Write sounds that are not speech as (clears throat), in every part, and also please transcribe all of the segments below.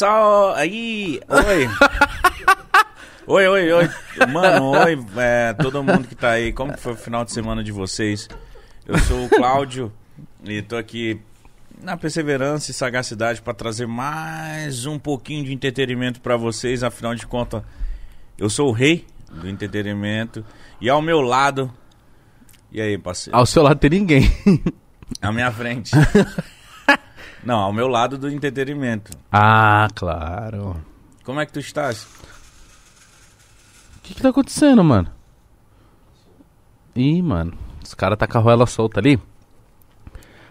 Só. Aí! Oi! (laughs) oi, oi, oi! Mano, oi, é, todo mundo que tá aí. Como que foi o final de semana de vocês? Eu sou o Cláudio e tô aqui na perseverança e sagacidade para trazer mais um pouquinho de entretenimento para vocês. Afinal de contas, eu sou o rei do entretenimento e ao meu lado. E aí, parceiro? Ao seu lado tem ninguém. À minha frente. (laughs) Não, ao meu lado do entretenimento. Ah, claro. Como é que tu estás? O que que tá acontecendo, mano? Ih, mano. Os caras tá com a roela solta ali.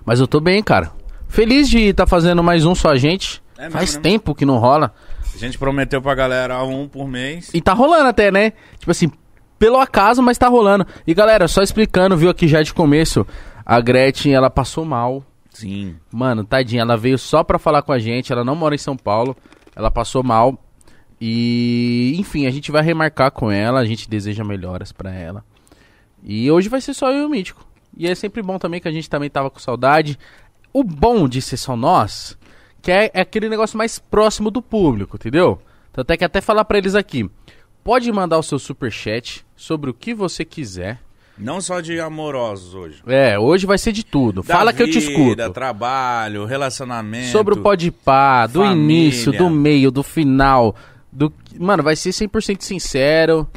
Mas eu tô bem, cara. Feliz de estar tá fazendo mais um só a gente. É mesmo, Faz né? tempo que não rola. A gente prometeu pra galera um por mês. E tá rolando até, né? Tipo assim, pelo acaso, mas tá rolando. E galera, só explicando, viu aqui já de começo, a Gretchen, ela passou mal. Sim. Mano, tadinha, ela veio só pra falar com a gente, ela não mora em São Paulo, ela passou mal. E, enfim, a gente vai remarcar com ela, a gente deseja melhoras pra ela. E hoje vai ser só eu e o Mítico. E é sempre bom também que a gente também tava com saudade. O bom de ser só nós, que é, é aquele negócio mais próximo do público, entendeu? Tanto é que até falar pra eles aqui. Pode mandar o seu superchat sobre o que você quiser. Não só de amorosos hoje. É, hoje vai ser de tudo. Da Fala que eu te vida, escuto. trabalho, relacionamento. Sobre o podpá, do família. início, do meio, do final. Do... Mano, vai ser 100% sincero.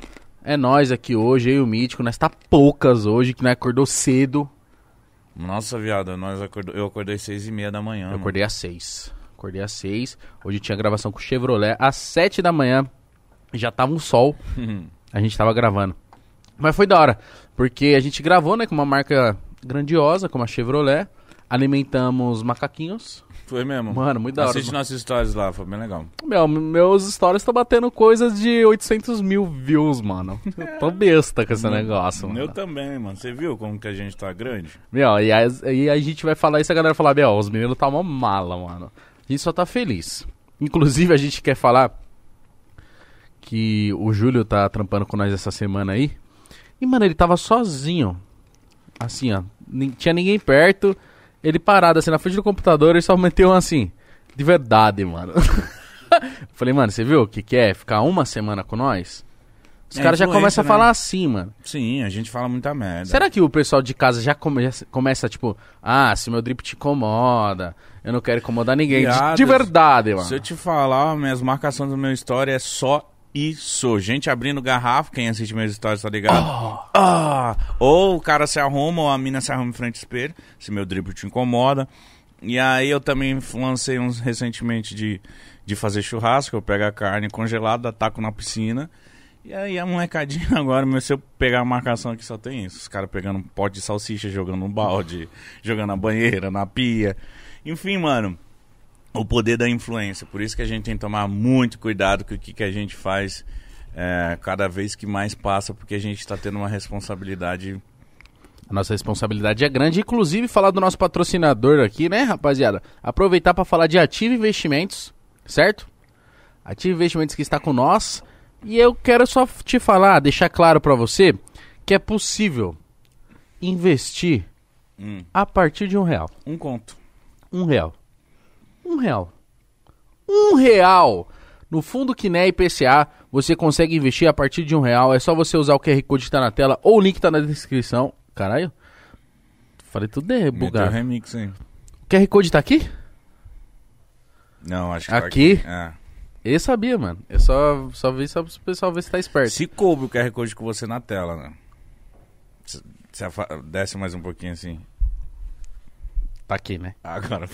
É nós aqui hoje, eu e o Mítico. Nós tá poucas hoje, que nós acordou cedo. Nossa, viado, nós acordou, eu acordei seis e meia da manhã. Eu mano. acordei às 6. Acordei às 6. Hoje tinha gravação com o Chevrolet. Às 7 da manhã já tava um sol. (laughs) A gente tava gravando. Mas foi da hora. Porque a gente gravou, né, com uma marca grandiosa, como a Chevrolet. Alimentamos macaquinhos. Foi mesmo. Mano, muito da hora. Assiste nossas histórias lá, foi bem legal. Meu, meus stories estão batendo coisas de 800 mil views, mano. Eu tô besta com esse negócio, mano. Eu também, mano. Você viu como que a gente tá grande? Meu, e aí, aí a gente vai falar isso e a galera vai falar, meu, os meninos tá uma mala, mano. A gente só tá feliz. Inclusive, a gente quer falar que o Júlio tá trampando com nós essa semana aí. E, mano, ele tava sozinho. Assim, ó. Tinha ninguém perto. Ele parado, assim, na frente do computador, ele só meteu um assim. De verdade, mano. (laughs) Falei, mano, você viu o que, que é ficar uma semana com nós? Os É caras já começam a né? falar assim, mano. Sim, a gente fala muita merda. Será que o pessoal de casa já come- começa, tipo, ah, se meu drip te incomoda, eu não quero incomodar ninguém. De, de verdade, mano. Se eu te falar, minhas marcações do meu story é só isso. Gente abrindo garrafa, quem assiste meus stories tá ligado? Ah! Ou o cara se arruma, ou a mina se arruma em frente ao espelho, se meu dribble te incomoda. E aí eu também lancei uns recentemente de, de fazer churrasco, eu pego a carne congelada, taco na piscina. E aí a molecadinha (laughs) agora, meu, se eu pegar a marcação aqui só tem isso. Os caras pegando um pote de salsicha, jogando um balde, jogando na banheira, na pia. Enfim, mano, o poder da influência. Por isso que a gente tem que tomar muito cuidado com o que, que a gente faz é, cada vez que mais passa, porque a gente está tendo uma responsabilidade. A nossa responsabilidade é grande. Inclusive, falar do nosso patrocinador aqui, né, rapaziada? Aproveitar para falar de Ativa Investimentos, certo? Ativa Investimentos que está com nós. E eu quero só te falar, deixar claro para você, que é possível investir Hum, a partir de um real. um conto. Um real. Um real. Um real! No Fundo Quiné IPCA, você consegue investir a partir de um real. É só você usar o QR Code que tá na tela ou o link tá na descrição. Caralho. Falei tudo de Meteu bugar. remix, hein? O QR Code tá aqui? Não, acho que Aqui? Tá é. Eu sabia, mano. Eu só, só vi só pro pessoal ver se tá esperto. Se coube o QR Code com você na tela, né? Se, se desce mais um pouquinho assim. Tá aqui, né? Agora.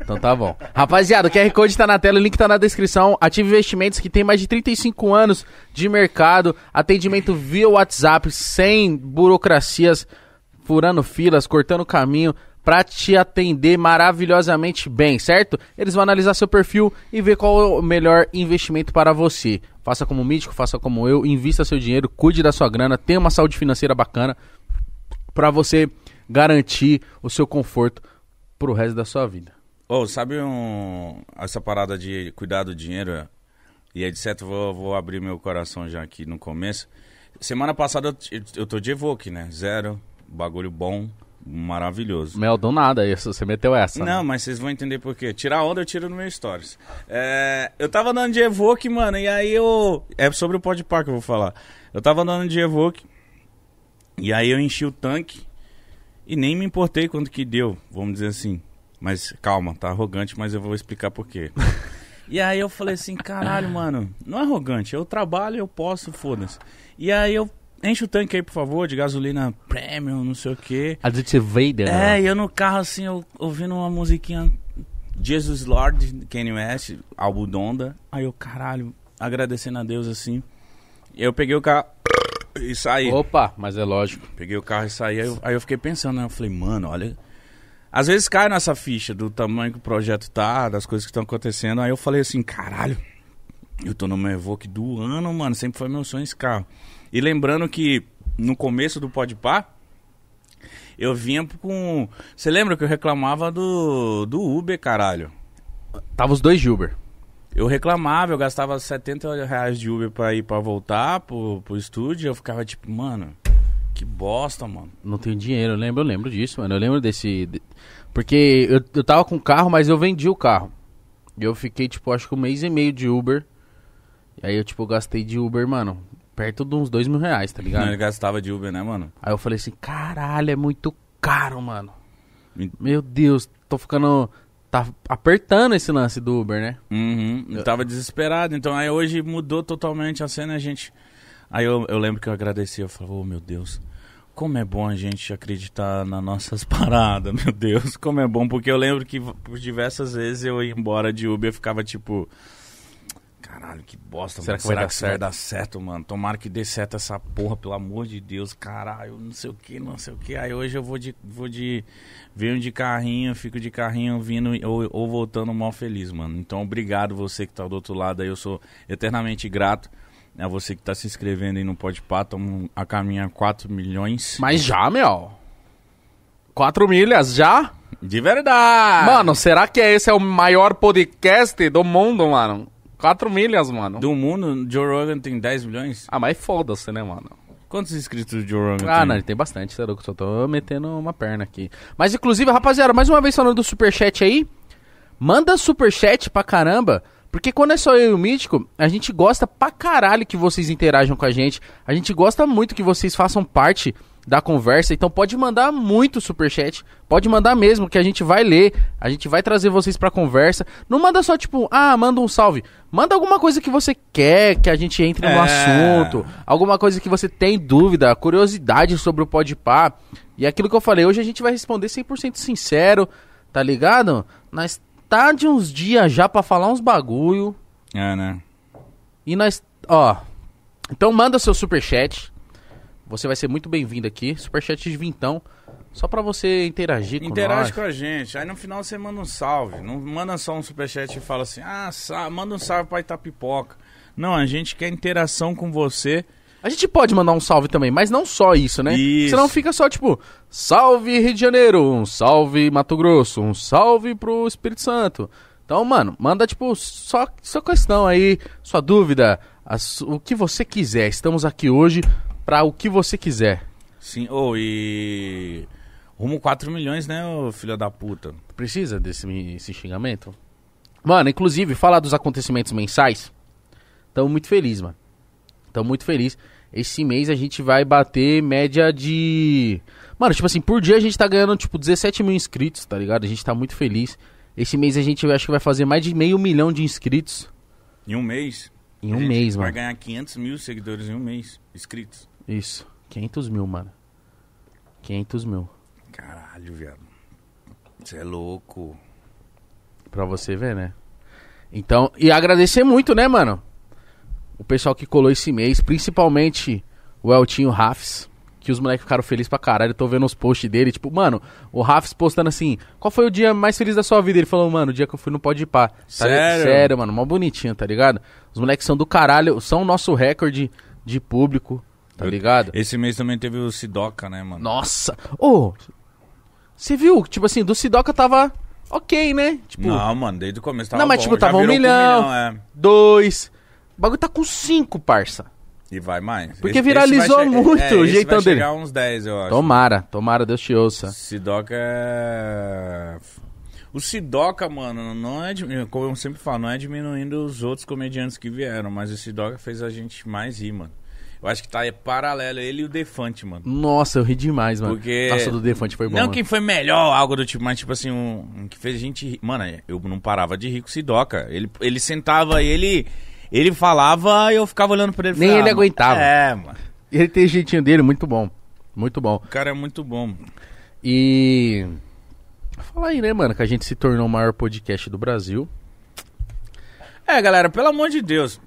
Então tá bom. Rapaziada, o QR Code tá na tela, o link tá na descrição. Ative Investimentos, que tem mais de 35 anos de mercado. Atendimento via WhatsApp, sem burocracias, furando filas, cortando caminho, pra te atender maravilhosamente bem, certo? Eles vão analisar seu perfil e ver qual é o melhor investimento para você. Faça como o Mítico, faça como eu, invista seu dinheiro, cuide da sua grana, tenha uma saúde financeira bacana pra você garantir o seu conforto pro resto da sua vida. Ô, sabe um, essa parada de cuidar do dinheiro e etc. Vou, vou abrir meu coração já aqui no começo. Semana passada eu, eu tô de Evoque, né? Zero, bagulho bom, maravilhoso. Mel do nada, isso, você meteu essa. Não, né? mas vocês vão entender por quê. Tirar onda eu tiro no meu stories. É, eu tava andando de Evoque, mano, e aí eu. É sobre o Podpah que eu vou falar. Eu tava andando de Evoque, e aí eu enchi o tanque, e nem me importei quanto que deu, vamos dizer assim. Mas calma, tá arrogante, mas eu vou explicar por quê. (laughs) E aí eu falei assim, caralho, mano, não é arrogante, eu trabalho, eu posso, foda-se. E aí eu enche o tanque aí, por favor, de gasolina premium, não sei o quê. Aditivator. É, e eu no carro assim, eu, ouvindo uma musiquinha Jesus Lord, Kanye West, álbum Donda. Aí eu, caralho, agradecendo a Deus assim. E eu peguei o carro e saí. Opa, mas é lógico. Peguei o carro e saí. Aí eu, aí eu fiquei pensando, né? Eu falei, mano, olha. Às vezes cai nessa ficha do tamanho que o projeto tá, das coisas que estão acontecendo. Aí eu falei assim, caralho, eu tô no meu Evoque do ano, mano. Sempre foi meu sonho esse carro. E lembrando que no começo do Podpah, eu vinha com. Você lembra que eu reclamava do, do Uber, caralho? Tava os dois de Uber. Eu reclamava, eu gastava 70 reais de Uber pra ir pra voltar pro, pro estúdio. Eu ficava tipo, mano, que bosta, mano. Não tenho dinheiro, eu lembro, eu lembro disso, mano. Eu lembro desse. de- Porque eu, eu tava com carro, mas eu vendi o carro. E eu fiquei, tipo, acho que um mês e meio de Uber. E aí eu, tipo, gastei de Uber, mano, perto de uns dois mil reais, tá ligado? Ele gastava de Uber, né, mano? Aí eu falei assim, caralho, é muito caro, mano. Me- Meu Deus, tô ficando. Tá apertando esse lance do Uber, né? Uhum, eu tava desesperado. Então aí hoje mudou totalmente a cena, a gente. Aí eu, eu lembro que eu agradeci, eu falei, oh meu Deus, como é bom a gente acreditar nas nossas (laughs) paradas, meu Deus, como é bom, porque eu lembro que por diversas vezes eu ia embora de Uber e ficava tipo. Caralho, que bosta, Será mano. que vai Será dar que vai certo? dar certo, mano? Tomara que dê certo essa porra, pelo amor de Deus, caralho, não sei o que, não sei o que. Aí hoje eu vou de. vou de. venho de carrinho, fico de carrinho vindo ou, ou voltando mal feliz, mano. Então obrigado você que tá do outro lado aí, eu sou eternamente grato. A você que tá se inscrevendo aí no Podpah, estamos a caminho a 4 milhões. Mas já, meu. Quatro milhas já? De verdade! Mano, será que esse é o maior podcast do mundo, mano? Quatro milhas, mano. Do mundo, Joe Rogan tem 10 milhões? Ah, mas foda-se, né, mano? Quantos inscritos o Joe Rogan Ah, tem? não, ele tem bastante, tá louco? Só tô metendo uma perna aqui. Mas, inclusive, rapaziada, mais uma vez falando do superchat aí, manda superchat pra caramba, porque quando é só eu e o Mítico, a gente gosta pra caralho que vocês interajam com a gente. A gente gosta muito que vocês façam parte da conversa, então pode mandar muito superchat, pode mandar mesmo, que a gente vai ler, a gente vai trazer vocês pra conversa. Não manda só tipo, ah, manda um salve. Manda alguma coisa que você quer que a gente entre no É. assunto, alguma coisa que você tem dúvida, curiosidade sobre o Podpah. E aquilo que eu falei, hoje a gente vai responder 100% sincero, tá ligado? Nós tá de uns dias já pra falar uns bagulho É, né? e nós, ó. Então manda seu superchat. Você vai ser muito bem-vindo aqui, superchat de vintão, só pra você interagir com Interage nós. com a gente. Aí no final você manda um salve. Não manda só um superchat e fala assim: ah, manda um salve pra Itapipoca. Não, a gente quer interação com você. A gente pode mandar um salve também, mas não só isso, né? Isso. Senão fica só tipo, salve Rio de Janeiro, um salve Mato Grosso, um salve pro Espírito Santo. Então, mano, manda tipo só sua questão aí, sua dúvida, a su- o que você quiser. Estamos aqui hoje pra o que você quiser. Sim, ou e. Rumo 4 milhões, né, ô filho da puta? Precisa desse esse xingamento? Mano, inclusive, falar dos acontecimentos mensais. Tamo muito feliz, mano. Tamo muito feliz. Esse mês a gente vai bater média de. Mano, tipo assim, por dia a gente tá ganhando, tipo, 17 mil inscritos, tá ligado? A gente tá muito feliz. Esse mês a gente acho que vai fazer mais de meio milhão de inscritos Em um mês. em A um gente mês, Vai mano. ganhar 500 mil seguidores em um mês. Inscritos. Isso. 500 mil, mano. 500 mil. Caralho, viado. Você é louco. Pra você ver, né? Então, e agradecer muito, né, mano? O pessoal que colou esse mês, principalmente o Eltinho Rafs, que os moleques ficaram felizes pra caralho. Eu tô vendo os posts dele, tipo, mano, o Rafs postando assim: qual foi o dia mais feliz da sua vida? Ele falou, mano, o dia que eu fui no Pode Pá. Tá Sério? Sério, mano, mó bonitinho, tá ligado? Os moleques são do caralho, são o nosso recorde de público, tá Eu- ligado? Esse mês também teve o Sidoca, né, mano? Nossa! Ô! Você viu? Tipo assim, do Sidoca tava ok, né? Tipo, Não, mano, desde o começo tava Não, mas, bom, tipo, tava um virou com milhão. é. dois. O bagulho tá com cinco, parça. E vai mais. Porque viralizou vai muito é, o jeitão vai dele. chegar uns 10, eu acho. Tomara, tomara, Deus te ouça. Sidoca é. O Sidoca, mano, não é. Como eu sempre falo, não é diminuindo os outros comediantes que vieram, mas o Sidoca fez a gente mais rir, mano. Eu acho que tá paralelo ele e o Defante, mano. Nossa, eu ri demais, mano. Porque- Nossa, do Defante foi bom. não mano. quem foi melhor, algo do tipo, mas tipo assim, um, um que fez a gente rir. Mano, eu não parava de rir com o Sidoca. Ele, ele sentava e ele. Ele falava e eu ficava olhando pra ele Nem falava, ele "Ah, aguentava." É, mano. Ele tem o jeitinho dele, muito bom. Muito bom. O cara é muito bom. E. Fala aí, né, mano, que a gente se tornou o maior podcast do Brasil. É, galera, pelo amor de Deus.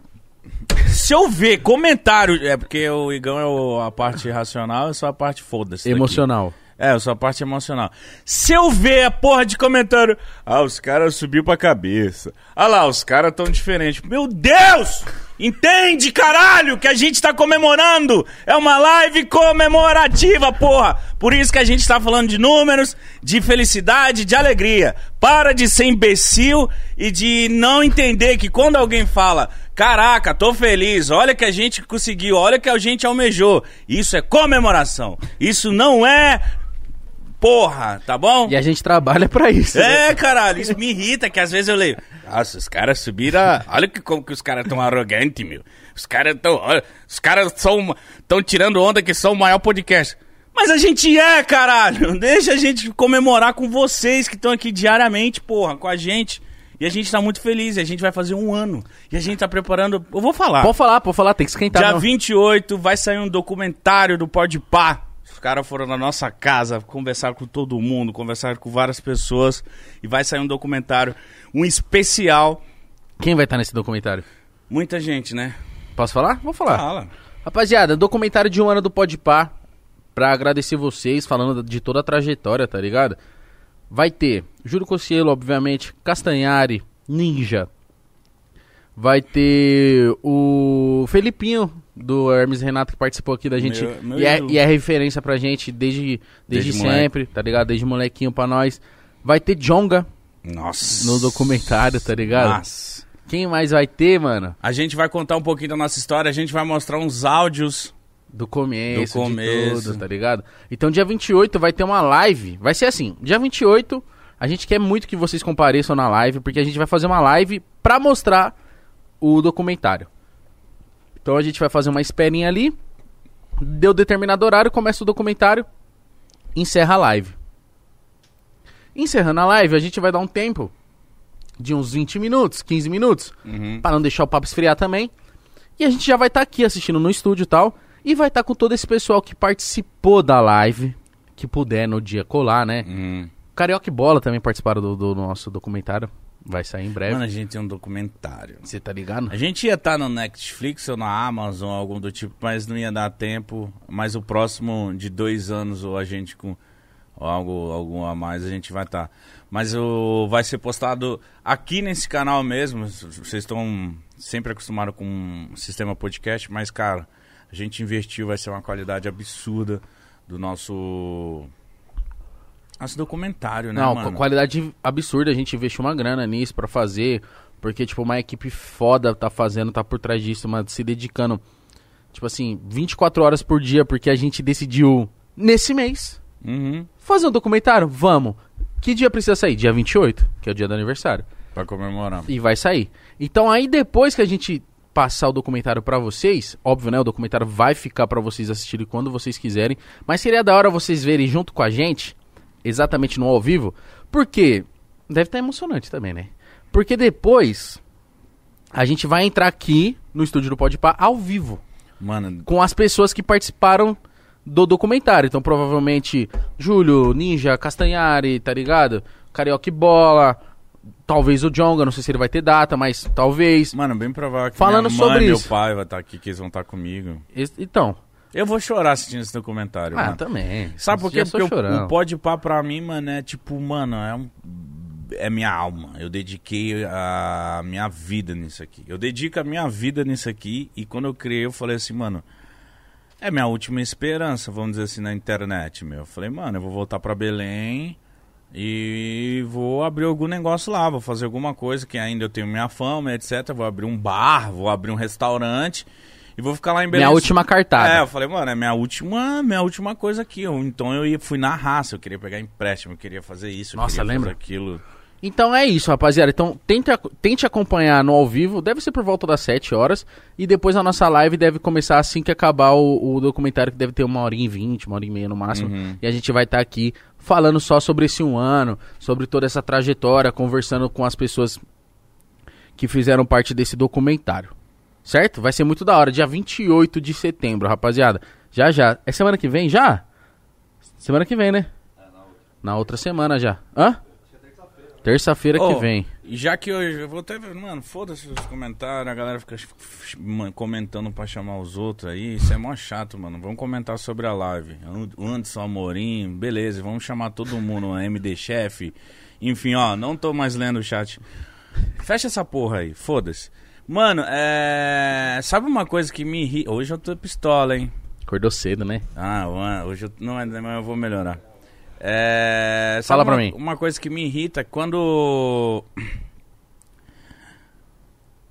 Se eu ver comentário. É porque o Igão é o- a parte racional, eu sou a parte foda-se. daqui. Emocional. É, sou a parte emocional. Se eu ver a porra de comentário. Ah, os caras subiu pra cabeça. Ah lá, os caras tão diferentes. Meu Deus! Entende, caralho, que a gente tá comemorando! É uma live comemorativa, porra! Por isso que a gente tá falando de números, de felicidade, de alegria. Para de ser imbecil e de não entender que quando alguém fala. Caraca, tô feliz. Olha que a gente conseguiu. Olha que a gente almejou. Isso é comemoração. Isso não é porra, tá bom? E a gente trabalha pra isso. né? É, caralho, isso me irrita, que às vezes eu leio. Nossa, os caras subiram. a- Olha que, como que os caras tão arrogantes, meu. Os caras tão. Os caras são. tão tirando onda que são o maior podcast. Mas a gente é, caralho. (laughs) Deixa a gente comemorar com vocês que estão aqui diariamente, porra, com a gente. E a gente tá muito feliz, a gente vai fazer um ano. E a gente tá preparando. Eu vou falar. Pode falar, pode falar, tem que esquentar. Dia não. 28 vai sair um documentário do Podpah. Os caras foram na nossa casa, conversaram com todo mundo, conversaram com várias pessoas. E vai sair um documentário, um especial. Quem vai estar nesse documentário? Muita gente, né? Posso falar? Vou falar. Fala. Rapaziada, documentário de um ano do Podpah. Pra agradecer vocês, falando de toda a trajetória, tá ligado? Vai ter Júlio Cossielo, obviamente, Castanhari, Ninja. Vai ter o Felipinho, do Hermes Renato, que participou aqui da gente. Meu- meu e, é, e é referência pra gente desde, desde, Desde moleque. sempre, tá ligado? Desde molequinho pra nós. Vai ter Jonga Nossa. no documentário, tá ligado? Nossa. Quem mais vai ter, mano? A gente vai contar um pouquinho da nossa história, a gente vai mostrar uns áudios. Do começo, Do começo. tudo, tá ligado? Então dia 28 vai ter uma live. Vai ser assim, dia 28, a gente quer muito que vocês compareçam na live, porque a gente vai fazer uma live pra mostrar o documentário. Então a gente vai fazer uma esperinha ali, deu determinado horário, começa o documentário, encerra a live. Encerrando a live, a gente vai dar um tempo de uns 20 minutos, 15 minutos, Uhum. Pra não deixar o papo esfriar também. E a gente já vai estar aqui assistindo no estúdio e tal. E vai estar com todo esse pessoal que participou da live. Que puder no dia colar, né? Uhum. Carioca e Bola também participaram do, do nosso documentário. Vai sair em breve. Mano, a gente tem um documentário. Você tá ligado? A gente ia estar no Netflix ou na Amazon, algum do tipo, mas não ia dar tempo. Mas o próximo de dois anos, ou a gente com ou algo, algum a mais, a gente vai estar. Mas o, vai ser postado aqui nesse canal mesmo. Vocês estão sempre acostumados com um sistema podcast, mas, cara, a gente investiu, vai ser uma qualidade absurda do nosso. Nosso documentário, né, não, mano? qualidade absurda. A gente investiu uma grana nisso pra fazer. Porque, tipo, uma equipe foda tá fazendo, tá por trás disso, mas se dedicando, tipo assim, 24 horas por dia, porque a gente decidiu nesse mês Uhum, fazer um documentário. Vamos. Que dia precisa sair? Dia 28, que é o dia do aniversário. pra comemorar. E vai sair. Então aí depois que a gente passar o documentário pra vocês, óbvio, né, o documentário vai ficar pra vocês assistirem quando vocês quiserem, mas seria da hora vocês verem junto com a gente, exatamente no ao vivo, porque deve estar emocionante também, né? Porque depois a gente vai entrar aqui no estúdio do Podpah ao vivo Mano, com as pessoas que participaram do documentário. Então, provavelmente, Júlio, Ninja, Castanhari, tá ligado? Carioca Bola, talvez o Jonga, não sei se ele vai ter data, mas talvez. Mano, bem provável que Falando minha mãe sobre meu isso. pai vai estar aqui, que eles vão estar comigo. Es- Então, Eu vou chorar assistindo esse documentário, ah, mano. também. Sabe por quê? Porque o, chorão. o Pode Pá pra mim, mano, é tipo, mano, é um... É minha alma. Eu dediquei a minha vida nisso aqui. Eu dedico a minha vida nisso aqui. E quando eu criei, eu falei assim, mano... É minha última esperança, vamos dizer assim, na internet, meu. Eu falei, mano, eu vou voltar pra Belém e vou abrir algum negócio lá, vou fazer alguma coisa que ainda eu tenho minha fama, etc. Vou abrir um bar, vou abrir um restaurante e vou ficar lá em Belém. Minha última cartada. É, eu falei, mano, é minha última, minha última coisa aqui. Então eu ia, fui na raça, eu queria pegar empréstimo, eu queria fazer isso, Nossa, lembra? aquilo. Então é isso, rapaziada. Então tente, tente acompanhar no ao vivo, deve ser por volta das 7 horas. E depois a nossa live deve começar assim que acabar o, o documentário, que deve ter uma horinha e vinte, uma hora e meia no máximo. Uhum. E a gente vai estar aqui falando só sobre esse um ano, sobre toda essa trajetória, conversando com as pessoas que fizeram parte desse documentário. Certo? Vai ser muito da hora, dia 28 de setembro, rapaziada. Já já. É semana que vem já? Semana que vem, né? Na outra semana já. Hã? Terça-feira Ô, que vem. Já que hoje, eu vou até ver, mano, foda-se os comentários, a galera fica comentando pra chamar os outros aí, isso é mó chato, mano. Vamos comentar sobre a live. O Anderson Amorim, beleza, vamos chamar todo mundo, MD Chef. Enfim, ó, não tô mais lendo o chat. Fecha essa porra aí, foda-se. Mano, é. Sabe uma coisa que me irrita? Hoje eu tô pistola, hein? Acordou cedo, né? Ah, mano, hoje eu não, mas eu vou melhorar. É, sabe Fala pra uma- mim. Uma coisa que me irrita é quando.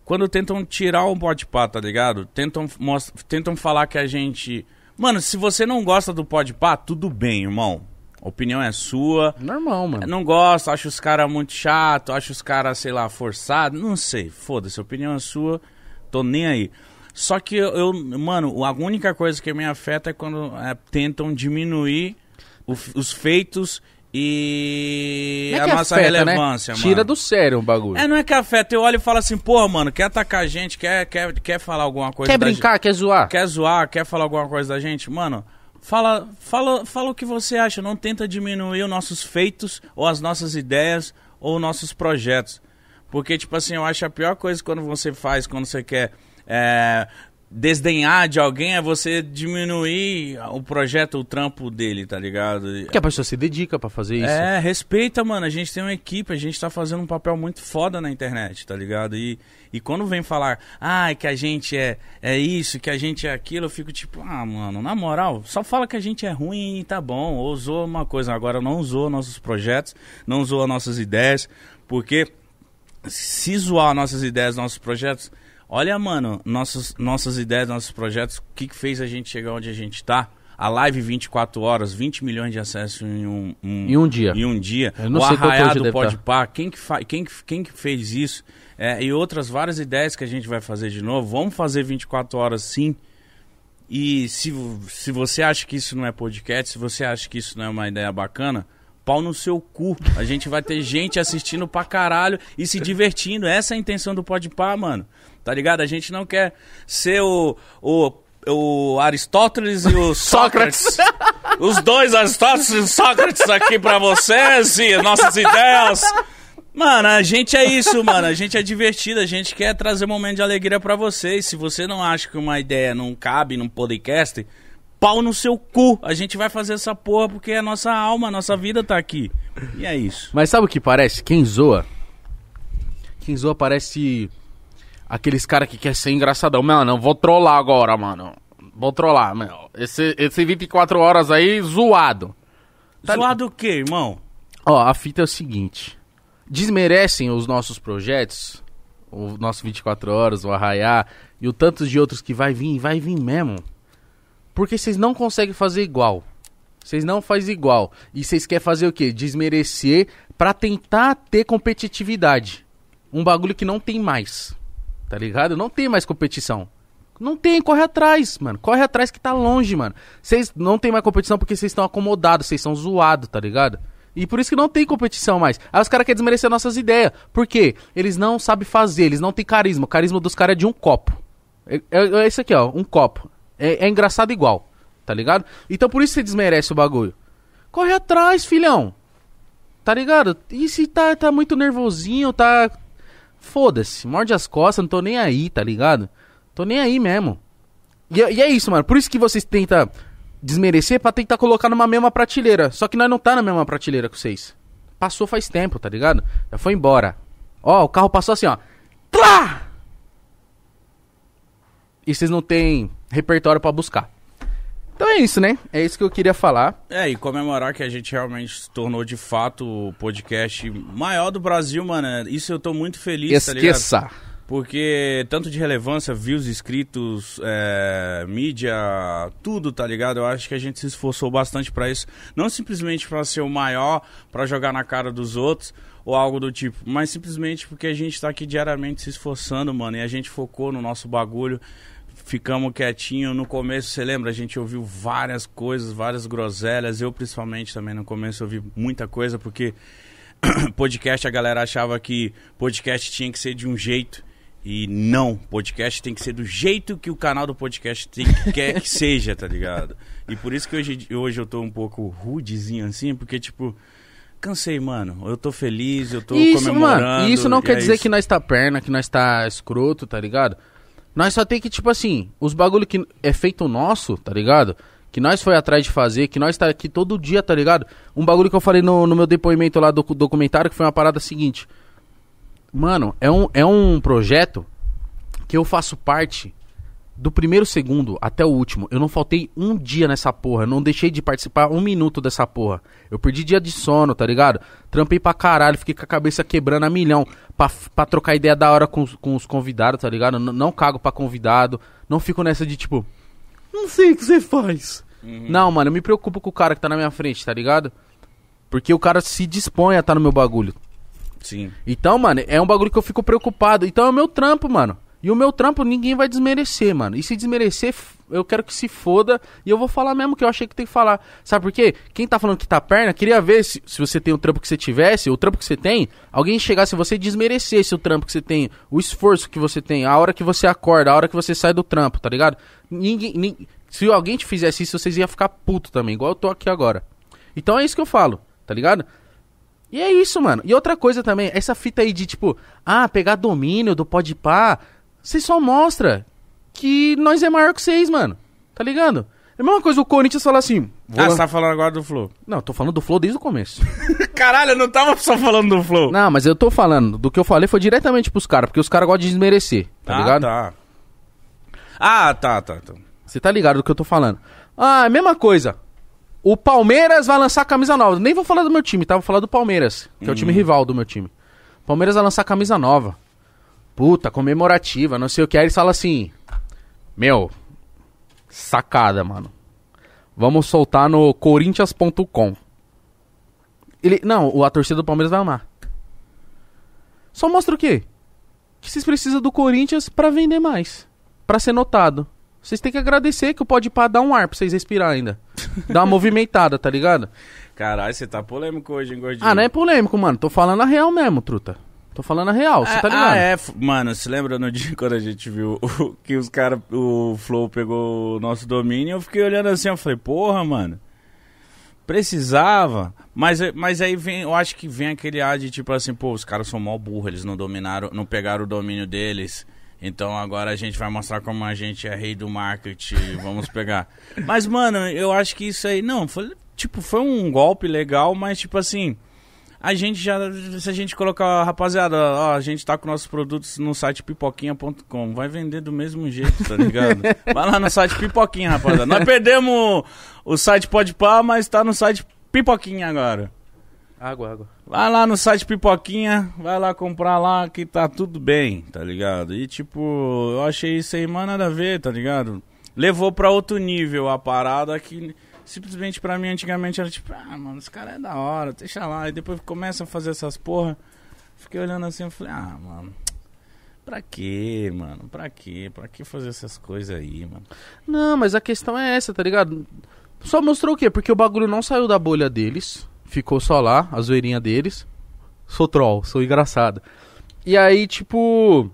Quando tentam tirar o podpah, tá ligado? Tentam, mos- tentam falar que a gente. Mano, se você não gosta do podpah, tudo bem, irmão. Opinião é sua. Normal, mano. Não gosto, acho os caras muito chato, acho os caras, sei lá, forçados. Não sei, foda-se, opinião é sua, tô nem aí. Só que eu, eu- mano, a única coisa que me afeta é quando é, tentam diminuir o os feitos e é a nossa afeta, relevância, né? mano. Tira do sério o bagulho. É, não é que afeta, eu olho e falo assim, pô, mano, quer atacar a gente, quer, quer, quer falar alguma coisa quer brincar, quer zoar? quer zoar, quer falar alguma coisa da gente, mano, fala, fala, fala o que você acha. Não tenta diminuir os nossos feitos, ou as nossas ideias, ou nossos projetos. Porque, tipo assim, eu acho a pior coisa quando você faz, quando você quer é, desdenhar de alguém, é você diminuir o projeto, o trampo dele, tá ligado? Porque a pessoa se dedica pra fazer isso. É, respeita, mano. A gente tem uma equipe, a gente tá fazendo um papel muito foda na internet, tá ligado? E, e quando vem falar, ah, que a gente é, é isso, que a gente é aquilo, eu fico tipo, ah, mano, na moral, só fala que a gente é ruim e tá bom. Ou usou uma coisa, agora não usou nossos projetos, não usou nossas ideias, porque se zoar nossas ideias, nossos projetos, olha, mano, nossas, nossas ideias, nossos projetos, o que, que fez a gente chegar onde a gente tá? A live 24 horas, 20 milhões de acessos em um, Em um dia. Em um dia. Eu não o sei arraiado tá. Quem que, quem, que, quem que fez isso? É, e outras várias ideias que a gente vai fazer de novo. Vamos fazer 24 horas sim. E se, se você acha que isso não é podcast, se você acha que isso não é uma ideia bacana, pau no seu cu. A gente vai ter gente assistindo pra caralho e se divertindo. Essa é a intenção do Podpah, mano. Tá ligado? A gente não quer ser o, o, o Aristóteles e o (laughs) Sócrates. Os dois Aristóteles e Sócrates aqui pra vocês e nossas ideias. Mano, a gente é isso, mano. A gente é divertido, a gente quer trazer um momento de alegria pra vocês. Se você não acha que uma ideia não cabe num podcast, pau no seu cu. A gente vai fazer essa porra porque a nossa alma, a nossa vida tá aqui. E é isso. Mas sabe o que parece? Quem zoa? Quem zoa parece aqueles cara que quer ser engraçadão. Mano, eu vou trollar agora, mano. Vou trollar, meu. Esse, esse 24 horas aí, zoado. Tá li- Zoado o quê, irmão? Ó, a fita é o seguinte. Desmerecem os nossos projetos, o nosso 24 horas, o Arraiá e o tantos de outros que vai vir, vai vir mesmo. Porque vocês não conseguem fazer igual. Vocês não fazem igual. E vocês querem fazer o quê? Desmerecer pra tentar ter competitividade. Um bagulho que não tem mais. Tá ligado? Não tem mais competição. Não tem, corre atrás, mano. Corre atrás que tá longe, mano. Vocês não tem mais competição porque vocês estão acomodados, vocês são zoados, tá ligado? E por isso que não tem competição mais. Aí os caras querem desmerecer nossas ideias. Por quê? Eles não sabem fazer, eles não têm carisma. O carisma dos caras é de um copo. É, é, é aqui, ó, um copo. É, é engraçado igual, tá ligado? Então por isso você desmerece o bagulho. Corre atrás, filhão. Tá ligado? E se tá, tá muito nervosinho, tá. Foda-se, morde as costas, não tô nem aí, tá ligado? Tô nem aí mesmo. E, é- e é isso, mano. Por isso que vocês tentam desmerecer pra tentar colocar numa mesma prateleira. Só que nós não tá na mesma prateleira com vocês. Passou faz tempo, tá ligado? Já foi embora. Ó, o carro passou assim, ó. Tlá! E vocês não têm repertório pra buscar. Então é isso, né? É isso que eu queria falar. É, e comemorar que a gente realmente se tornou de fato o podcast maior do Brasil, mano. Isso eu tô muito feliz, tá ligado? Esqueça. Porque tanto de relevância, views, inscritos, é, mídia, tudo, tá ligado? Eu acho que a gente se esforçou bastante pra isso. Não simplesmente pra ser o maior, pra jogar na cara dos outros ou algo do tipo, mas simplesmente porque a gente tá aqui diariamente se esforçando, mano, e a gente focou no nosso bagulho. Ficamos quietinho. No começo, você lembra? A gente ouviu várias coisas, várias groselhas. Eu, principalmente, também no começo ouvi muita coisa, porque (coughs) podcast a galera achava que podcast tinha que ser de um jeito. E não, podcast tem que ser do jeito que o canal do podcast tem, (laughs) quer que seja, tá ligado? E por isso que hoje, hoje eu tô um pouco rudezinho assim, porque tipo, cansei, mano. Eu tô feliz, eu tô Isso, comemorando. mano. E isso não quer é dizer isso. que nós tá perna, que nós tá escroto, tá ligado? Nós só tem que, tipo assim, os bagulho que é feito nosso, tá ligado? Que nós foi atrás de fazer, que nós tá aqui todo dia, tá ligado? Um bagulho que eu falei no, no meu depoimento lá do cu- documentário, que foi uma parada seguinte. Mano, é um, é um projeto que eu faço parte do primeiro segundo até o último. Eu não faltei um dia nessa porra. Não deixei de participar um minuto dessa porra. Eu perdi dia de sono, tá ligado? Trampei pra caralho, fiquei com a cabeça quebrando a milhão pra, pra trocar ideia da hora com, os- com os convidados, tá ligado? N- não cago pra convidado. Não fico nessa de tipo. Não sei o que você faz. Não, mano, eu me preocupo com o cara que tá na minha frente, tá ligado? Porque o cara se dispõe a estar no meu bagulho. Sim. Então, mano, é um bagulho que eu fico preocupado. Então é o meu trampo, mano. E o meu trampo ninguém vai desmerecer, mano. E se desmerecer, eu quero que se foda. E eu vou falar mesmo que eu achei que tem que falar. Sabe por quê? Quem tá falando que tá perna, queria ver se, se você tem o trampo que você tivesse, o trampo que você tem, alguém chegasse em você desmerecesse o trampo que você tem, o esforço que você tem, a hora que você acorda, a hora que você sai do trampo, tá ligado? Ninguém. nin- se alguém te fizesse isso, vocês iam ficar puto também, igual eu tô aqui agora. Então é isso que eu falo, tá ligado? E é isso, mano. E outra coisa também, essa fita aí de tipo, ah, pegar domínio do pode pá, você só mostra que nós é maior que vocês, mano. Tá ligado? É a mesma coisa o Corinthians falar assim. Ah, lá- você tá falando agora do Flow. Não, eu tô falando do Flow desde o começo. (laughs) Caralho, eu não tava só falando do Flow. Não, mas eu tô falando, do que eu falei foi diretamente pros caras, porque os caras gostam de desmerecer, tá ah, ligado? tá. Ah, tá, tá, tá. Você tá ligado do que eu tô falando. Ah, mesma coisa. O Palmeiras vai lançar camisa nova. Nem vou falar do meu time, tá? Vou falar do Palmeiras, que é o time rival do meu time. Palmeiras vai lançar camisa nova. Puta, comemorativa, não sei o que. Aí eles falam assim: Meu, sacada, mano. Vamos soltar no corinthians.com. Ele, não, o- a torcida do Palmeiras vai amar. Só mostra o quê? Que vocês precisam do Corinthians pra vender mais. Pra ser notado. Vocês têm que agradecer que o Pode Pá dá um ar pra vocês respirar ainda. Dá uma (laughs) movimentada, tá ligado? Caralho, você tá polêmico hoje, hein, gordinho? Ah, não é polêmico, mano. Tô falando a real mesmo, truta. Tô falando a real, você Ah, tá ligado? Ah, é. Mano, se lembra no dia (laughs) quando a gente viu o- que os caras, o Flow pegou o nosso domínio? Eu fiquei olhando assim, eu falei, porra, mano. Precisava. Mas, mas aí vem, eu acho que vem aquele ar de tipo assim, pô, os caras são mó burro, eles não dominaram, não pegaram o domínio deles. Então agora a gente vai mostrar como a gente é rei do marketing, (laughs) vamos pegar. Mas, mano, eu acho que isso aí, não, foi, tipo, foi um golpe legal, mas tipo assim, a gente já, se a gente colocar, rapaziada, ó, a gente tá com nossos produtos no site pipoquinha.com, vai vender do mesmo jeito, tá ligado? (laughs) Vai lá no site Pipoquinha, rapaziada. Nós perdemos o site Podpah, mas tá no site Pipoquinha agora. Água, água. Vai lá no site Pipoquinha, vai lá comprar lá que tá tudo bem, tá ligado? E tipo, eu achei isso aí, mano, nada a ver, tá ligado? Levou pra outro nível a parada que simplesmente pra mim antigamente era tipo, ah, mano, esse cara é da hora, deixa lá. E depois começa a fazer essas porra. Fiquei olhando assim e falei, ah, mano, pra quê, mano? Pra quê? Pra que fazer essas coisas aí, mano? Não, mas a questão é essa, tá ligado? Só mostrou o quê? Porque o bagulho não saiu da bolha deles. Ficou só lá, a zoeirinha deles. Sou troll, sou engraçado. E aí, tipo.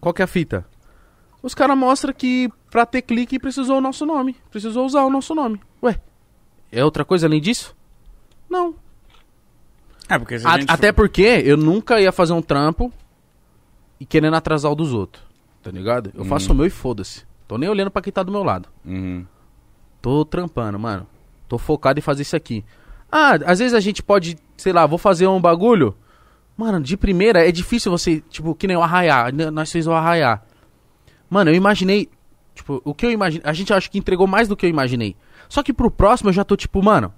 Qual que é a fita? Os caras mostram que pra ter clique precisou o nosso nome. Precisou usar o nosso nome. Ué, é outra coisa além disso? Não. É, porque A- até porque eu nunca ia fazer um trampo e querendo atrasar o dos outros. Tá ligado? Eu faço o meu e foda-se. Tô nem olhando pra quem tá do meu lado. Uhum. Tô trampando, mano. Tô focado em fazer isso aqui. Ah, às vezes a gente pode, sei lá, vou fazer um bagulho. Mano, de primeira é difícil você, tipo, que nem o arraiar. Nós fez o arraiar. Mano, eu imaginei. Tipo, o que eu imaginei. A gente acho que entregou mais do que eu imaginei. Só que pro próximo eu já tô, tipo, mano,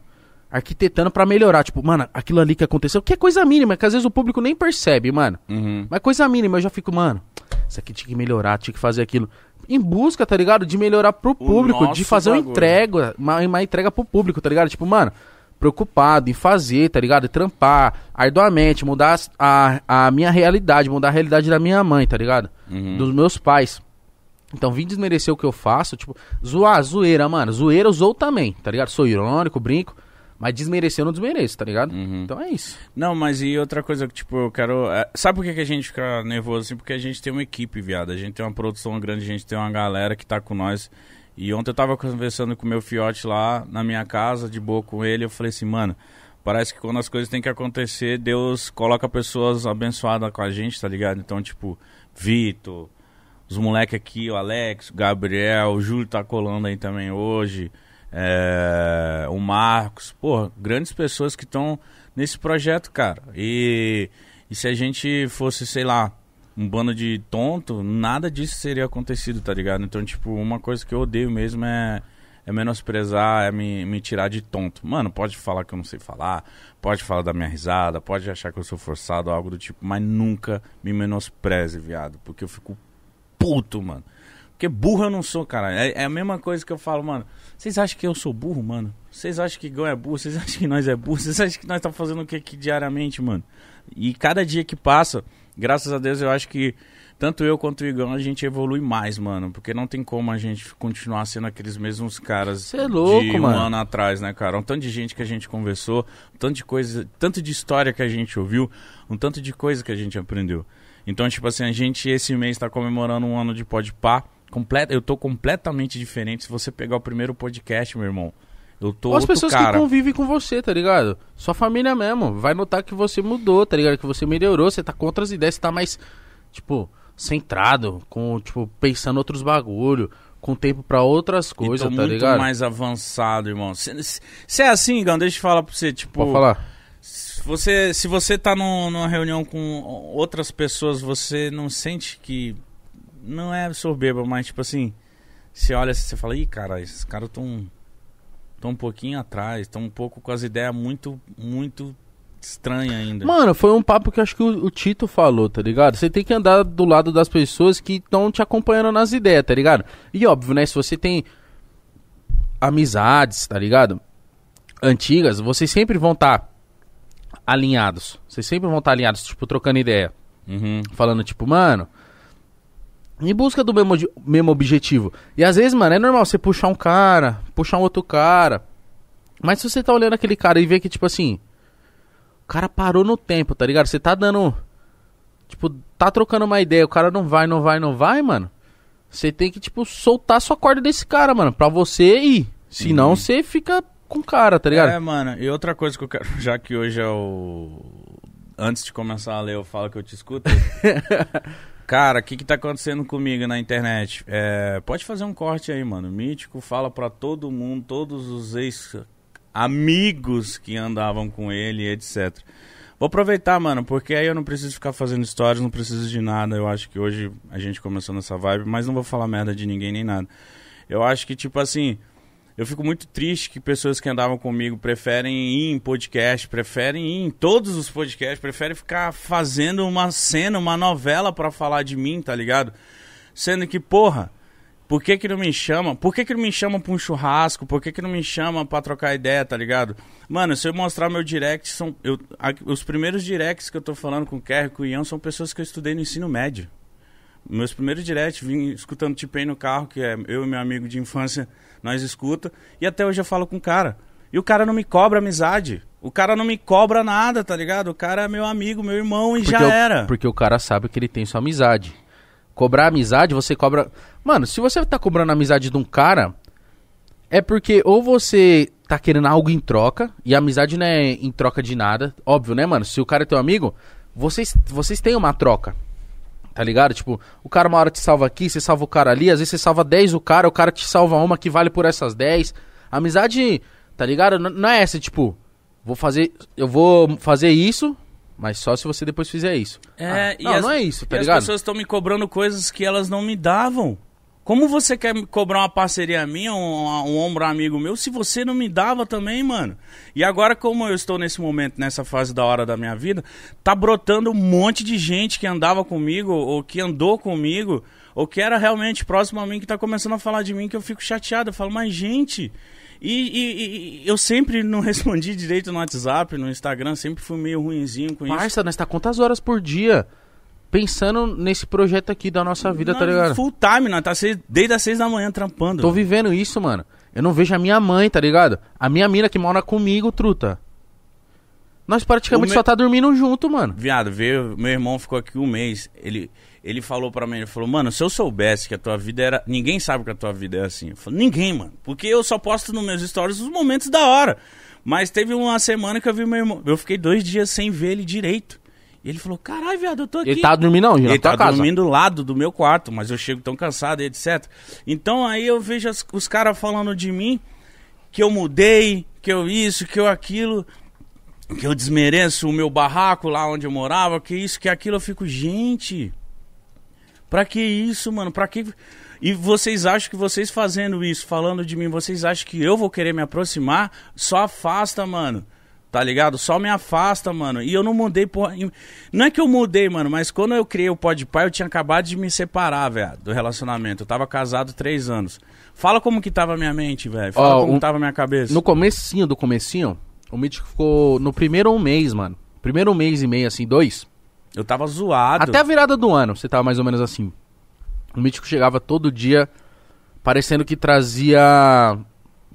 arquitetando pra melhorar. Tipo, mano, aquilo ali que aconteceu, que é coisa mínima, que às vezes o público nem percebe, mano. Uhum. Mas coisa mínima, eu já fico, mano. isso aqui tinha que melhorar, tinha que fazer aquilo. Em busca, tá ligado? De melhorar pro público, de fazer uma bagulho. entrega, uma, uma entrega pro público, tá ligado? Tipo, mano, preocupado em fazer, tá ligado? Trampar arduamente, mudar a, a minha realidade, mudar a realidade da minha mãe, tá ligado? Uhum. Dos meus pais. Então, vim desmerecer o que eu faço, tipo, zoar, zoeira, mano. Zoeira eu zoo também, tá ligado? Sou irônico, brinco, mas desmerecer eu não desmereço, tá ligado? Uhum. Então é isso. Não, mas e outra coisa que, tipo, eu quero. é, sabe por que, que a gente fica nervoso assim? Porque a gente tem uma equipe, viado. A gente tem uma produção grande, a gente tem uma galera que tá com nós. E ontem eu tava conversando com o meu fiote lá na minha casa, de boa com ele. Eu falei assim, mano, parece que quando as coisas têm que acontecer, Deus coloca pessoas abençoadas com a gente, tá ligado? Então, tipo, Vitor, os moleques aqui, o Alex, o Gabriel, o Júlio tá colando aí também hoje. é, o Marcos, porra, grandes pessoas que estão nesse projeto, cara. E, e se a gente fosse, sei lá, um bando de tonto, nada disso seria acontecido, tá ligado? Então, tipo, uma coisa que eu odeio mesmo é, é menosprezar, é me, me tirar de tonto. Mano, pode falar que eu não sei falar, pode falar da minha risada, pode achar que eu sou forçado, algo do tipo, mas nunca me menospreze, viado, porque eu fico puto, mano. Porque burro eu não sou, cara. É, é a mesma coisa que eu falo, mano. Vocês acham que eu sou burro, mano? Vocês acham que Gão é burro? Vocês acham que nós é burro? Vocês acham que nós tá fazendo o que aqui diariamente, mano? E cada dia que passa, graças a Deus, eu acho que tanto eu quanto o Igão a gente evolui mais, mano. Porque não tem como a gente continuar sendo aqueles mesmos caras Cê é louco, de um mano. ano atrás, né, cara? Um tanto de gente que a gente conversou, um tanto de coisa, tanto de história que a gente ouviu, um tanto de coisa que a gente aprendeu. Então, tipo assim, a gente esse mês tá comemorando um ano de podpar. Completa, eu tô completamente diferente. Se você pegar o primeiro podcast, meu irmão, Ou as pessoas cara. que convivem com você, tá ligado? Sua família mesmo. Vai notar que você mudou, tá ligado? Que você melhorou, você tá com outras ideias, você tá mais, tipo, centrado, com, tipo, pensando outros bagulho, com tempo pra outras coisas, tá muito ligado? mais avançado, irmão. Se é assim, Igão, deixa eu falar pra você, tipo, Pode falar. se você, se você tá num- numa reunião com outras pessoas, você não sente que não é soberba, mas tipo assim, você olha assim, você fala, ih, cara, esses caras tão tão um pouquinho atrás, tão um pouco com as ideias muito muito estranhas ainda. Mano, foi um papo que acho que o, o Tito falou, tá ligado? Você tem que andar do lado das pessoas que estão te acompanhando nas ideias, tá ligado? E óbvio, né? Se você tem amizades, tá ligado? Antigas, vocês sempre vão estar alinhados. Vocês sempre vão estar alinhados, tipo, trocando ideia. Uhum. Falando, tipo, mano. Em busca do mesmo, mesmo objetivo. E às vezes, mano, é normal você puxar um cara, puxar um outro cara. Mas se você tá olhando aquele cara e vê que, tipo assim. O cara parou no tempo, tá ligado? Você tá dando. Tipo, tá trocando uma ideia, o cara não vai, não vai, não vai, mano. Você tem que, tipo, soltar sua corda desse cara, mano, pra você ir. Senão Uhum. você fica com o cara, tá ligado? É, mano, e outra coisa que eu quero, (laughs) já que hoje é o. Antes de começar a ler, eu falo que eu te escuto. (laughs) Cara, o que que tá acontecendo comigo na internet? É, pode fazer um corte aí, mano. Mítico fala pra todo mundo, todos os ex-amigos que andavam com ele, etc. Vou aproveitar, mano, porque aí eu não preciso ficar fazendo stories, não preciso de nada. Eu acho que hoje a gente começou nessa vibe, mas não vou falar merda de ninguém nem nada. Eu acho que, tipo assim, eu fico muito triste que pessoas que andavam comigo preferem ir em podcast, preferem ir em todos os podcasts, preferem ficar fazendo uma cena, uma novela pra falar de mim, tá ligado? Sendo que, porra, por que que não me chama? Por que que não me chama pra um churrasco? Por que que não me chama pra trocar ideia, tá ligado? Mano, se eu mostrar meu direct, são eu, a- os primeiros directs que eu tô falando com o Kerry e com o Ian são pessoas que eu estudei no ensino médio. Meus primeiros directs, vim escutando Tipei no carro, que é eu e meu amigo de infância, nós escuta, e até hoje eu falo com o cara. E o cara não me cobra amizade. O cara não me cobra nada, tá ligado? O cara é meu amigo, meu irmão e já o- era. Porque o cara sabe que ele tem sua amizade. Cobrar amizade, você cobra. Mano, se você tá cobrando a amizade de um cara, é porque ou você tá querendo algo em troca, e a amizade não é em troca de nada. Óbvio, né, mano? Se o cara é teu amigo, vocês, vocês têm uma troca. Tá ligado? Tipo, o cara uma hora te salva aqui, você salva o cara ali, às vezes você salva 10 o cara, o cara te salva uma que vale por essas 10. Amizade, tá ligado? N- não é essa, tipo, vou fazer. Eu vou fazer isso, mas só se você depois fizer isso. É, Ah, e não, as- não é isso, tá ligado? as pessoas estão me cobrando coisas que elas não me davam. Como você quer cobrar uma parceria minha, um, um ombro amigo meu, se você não me dava também, mano? E agora, como eu estou nesse momento, nessa fase da hora da minha vida, tá brotando um monte de gente que andava comigo, ou que andou comigo, ou que era realmente próximo a mim, que tá começando a falar de mim, que eu fico chateado. Eu falo, mas gente. E, e- e eu sempre não (laughs) respondi direito no WhatsApp, no Instagram, sempre fui meio ruinzinho com isso. Parça, nós tá quantas horas por dia pensando nesse projeto aqui da nossa vida, tá Não, ligado? Full time, nós tá seis- desde as seis da manhã trampando. Tô vivendo isso, mano. Eu não vejo a minha mãe, tá ligado? A minha mina que mora comigo, truta. Nós praticamente só tá dormindo junto, mano. Viado, veio, meu irmão ficou aqui um mês. Ele, ele falou pra mim, ele falou, mano, se eu soubesse que a tua vida era. Ninguém sabe que a tua vida é assim. Eu falei, ninguém, mano. Porque eu só posto nos meus stories os momentos da hora. Mas teve uma semana que eu vi meu irmão. Eu fiquei dois dias sem ver ele direito. E ele falou, caralho, viado, eu tô aqui. Ele tá dormindo onde? Na Ele tá casa? dormindo do lado do meu quarto, mas eu chego tão cansado e etc. Então aí eu vejo as- os caras falando de mim, que eu mudei, que eu isso, que eu aquilo, que eu desmereço o meu barraco lá onde eu morava, que isso, que aquilo. Eu fico, gente, pra que isso, mano? Pra que. E vocês acham que vocês fazendo isso, falando de mim, vocês acham que eu vou querer me aproximar? Só afasta, mano. Tá ligado? Só me afasta, mano. E eu não mudei, porra. Não é que eu mudei, mano, mas quando eu criei o Podpah, eu tinha acabado de me separar, velho, do relacionamento. Eu tava casado três anos. Fala como que tava a minha mente, velho. Fala Ó, como um- tava a minha cabeça. No comecinho do comecinho, o Mítico ficou no primeiro um mês, mano. Primeiro um mês e meio, assim, dois. Eu tava zoado. Até a virada do ano, você tava mais ou menos assim. O Mítico chegava todo dia parecendo que trazia.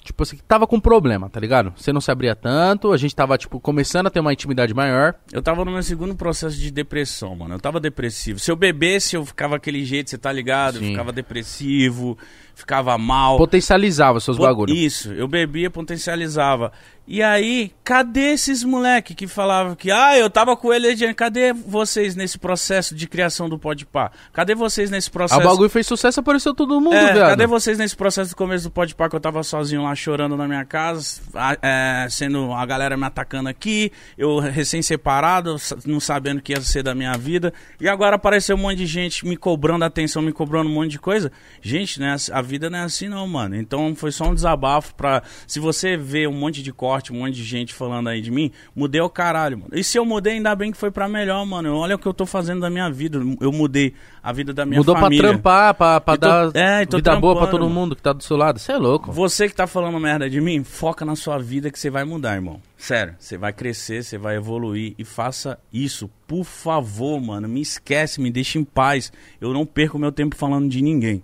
Tipo assim, tava com problema, tá ligado? Você não se abria tanto, a gente tava, tipo, começando a ter uma intimidade maior. Eu tava no meu segundo processo de depressão, mano. Eu tava depressivo. Se eu bebesse, eu ficava aquele jeito, você tá ligado? Eu Sim. ficava depressivo, ficava mal. Potencializava seus Po- bagulhos. Isso, eu bebia, potencializava. E aí, cadê esses moleque que falavam que, ah, eu tava com ele, cadê vocês nesse processo de criação do Podpah? Cadê vocês nesse processo? o bagulho fez sucesso, apareceu todo mundo, É, viado. cadê vocês nesse processo do começo do Podpah que eu tava sozinho lá chorando na minha casa, é, sendo a galera me atacando aqui, eu recém-separado, não sabendo o que ia ser da minha vida, e agora apareceu um monte de gente me cobrando atenção, me cobrando um monte de coisa. Gente, né, a vida não é assim não, mano. Então foi só um desabafo pra... Se você vê um monte de corte, um monte de gente falando aí de mim, mudei o caralho, mano. E se eu mudei, ainda bem que foi pra melhor, mano. Olha o que eu tô fazendo da minha vida. Eu mudei a vida da minha Mudou família. pra trampar, pra, pra tô- dar é, vida boa pra todo mano. mundo que tá do seu lado. Você é louco. Você que tá falando merda de mim, foca na sua vida que você vai mudar, irmão. Sério, você vai crescer, você vai evoluir e faça isso, por favor, mano. Me esquece, me deixa em paz. Eu não perco meu tempo falando de ninguém.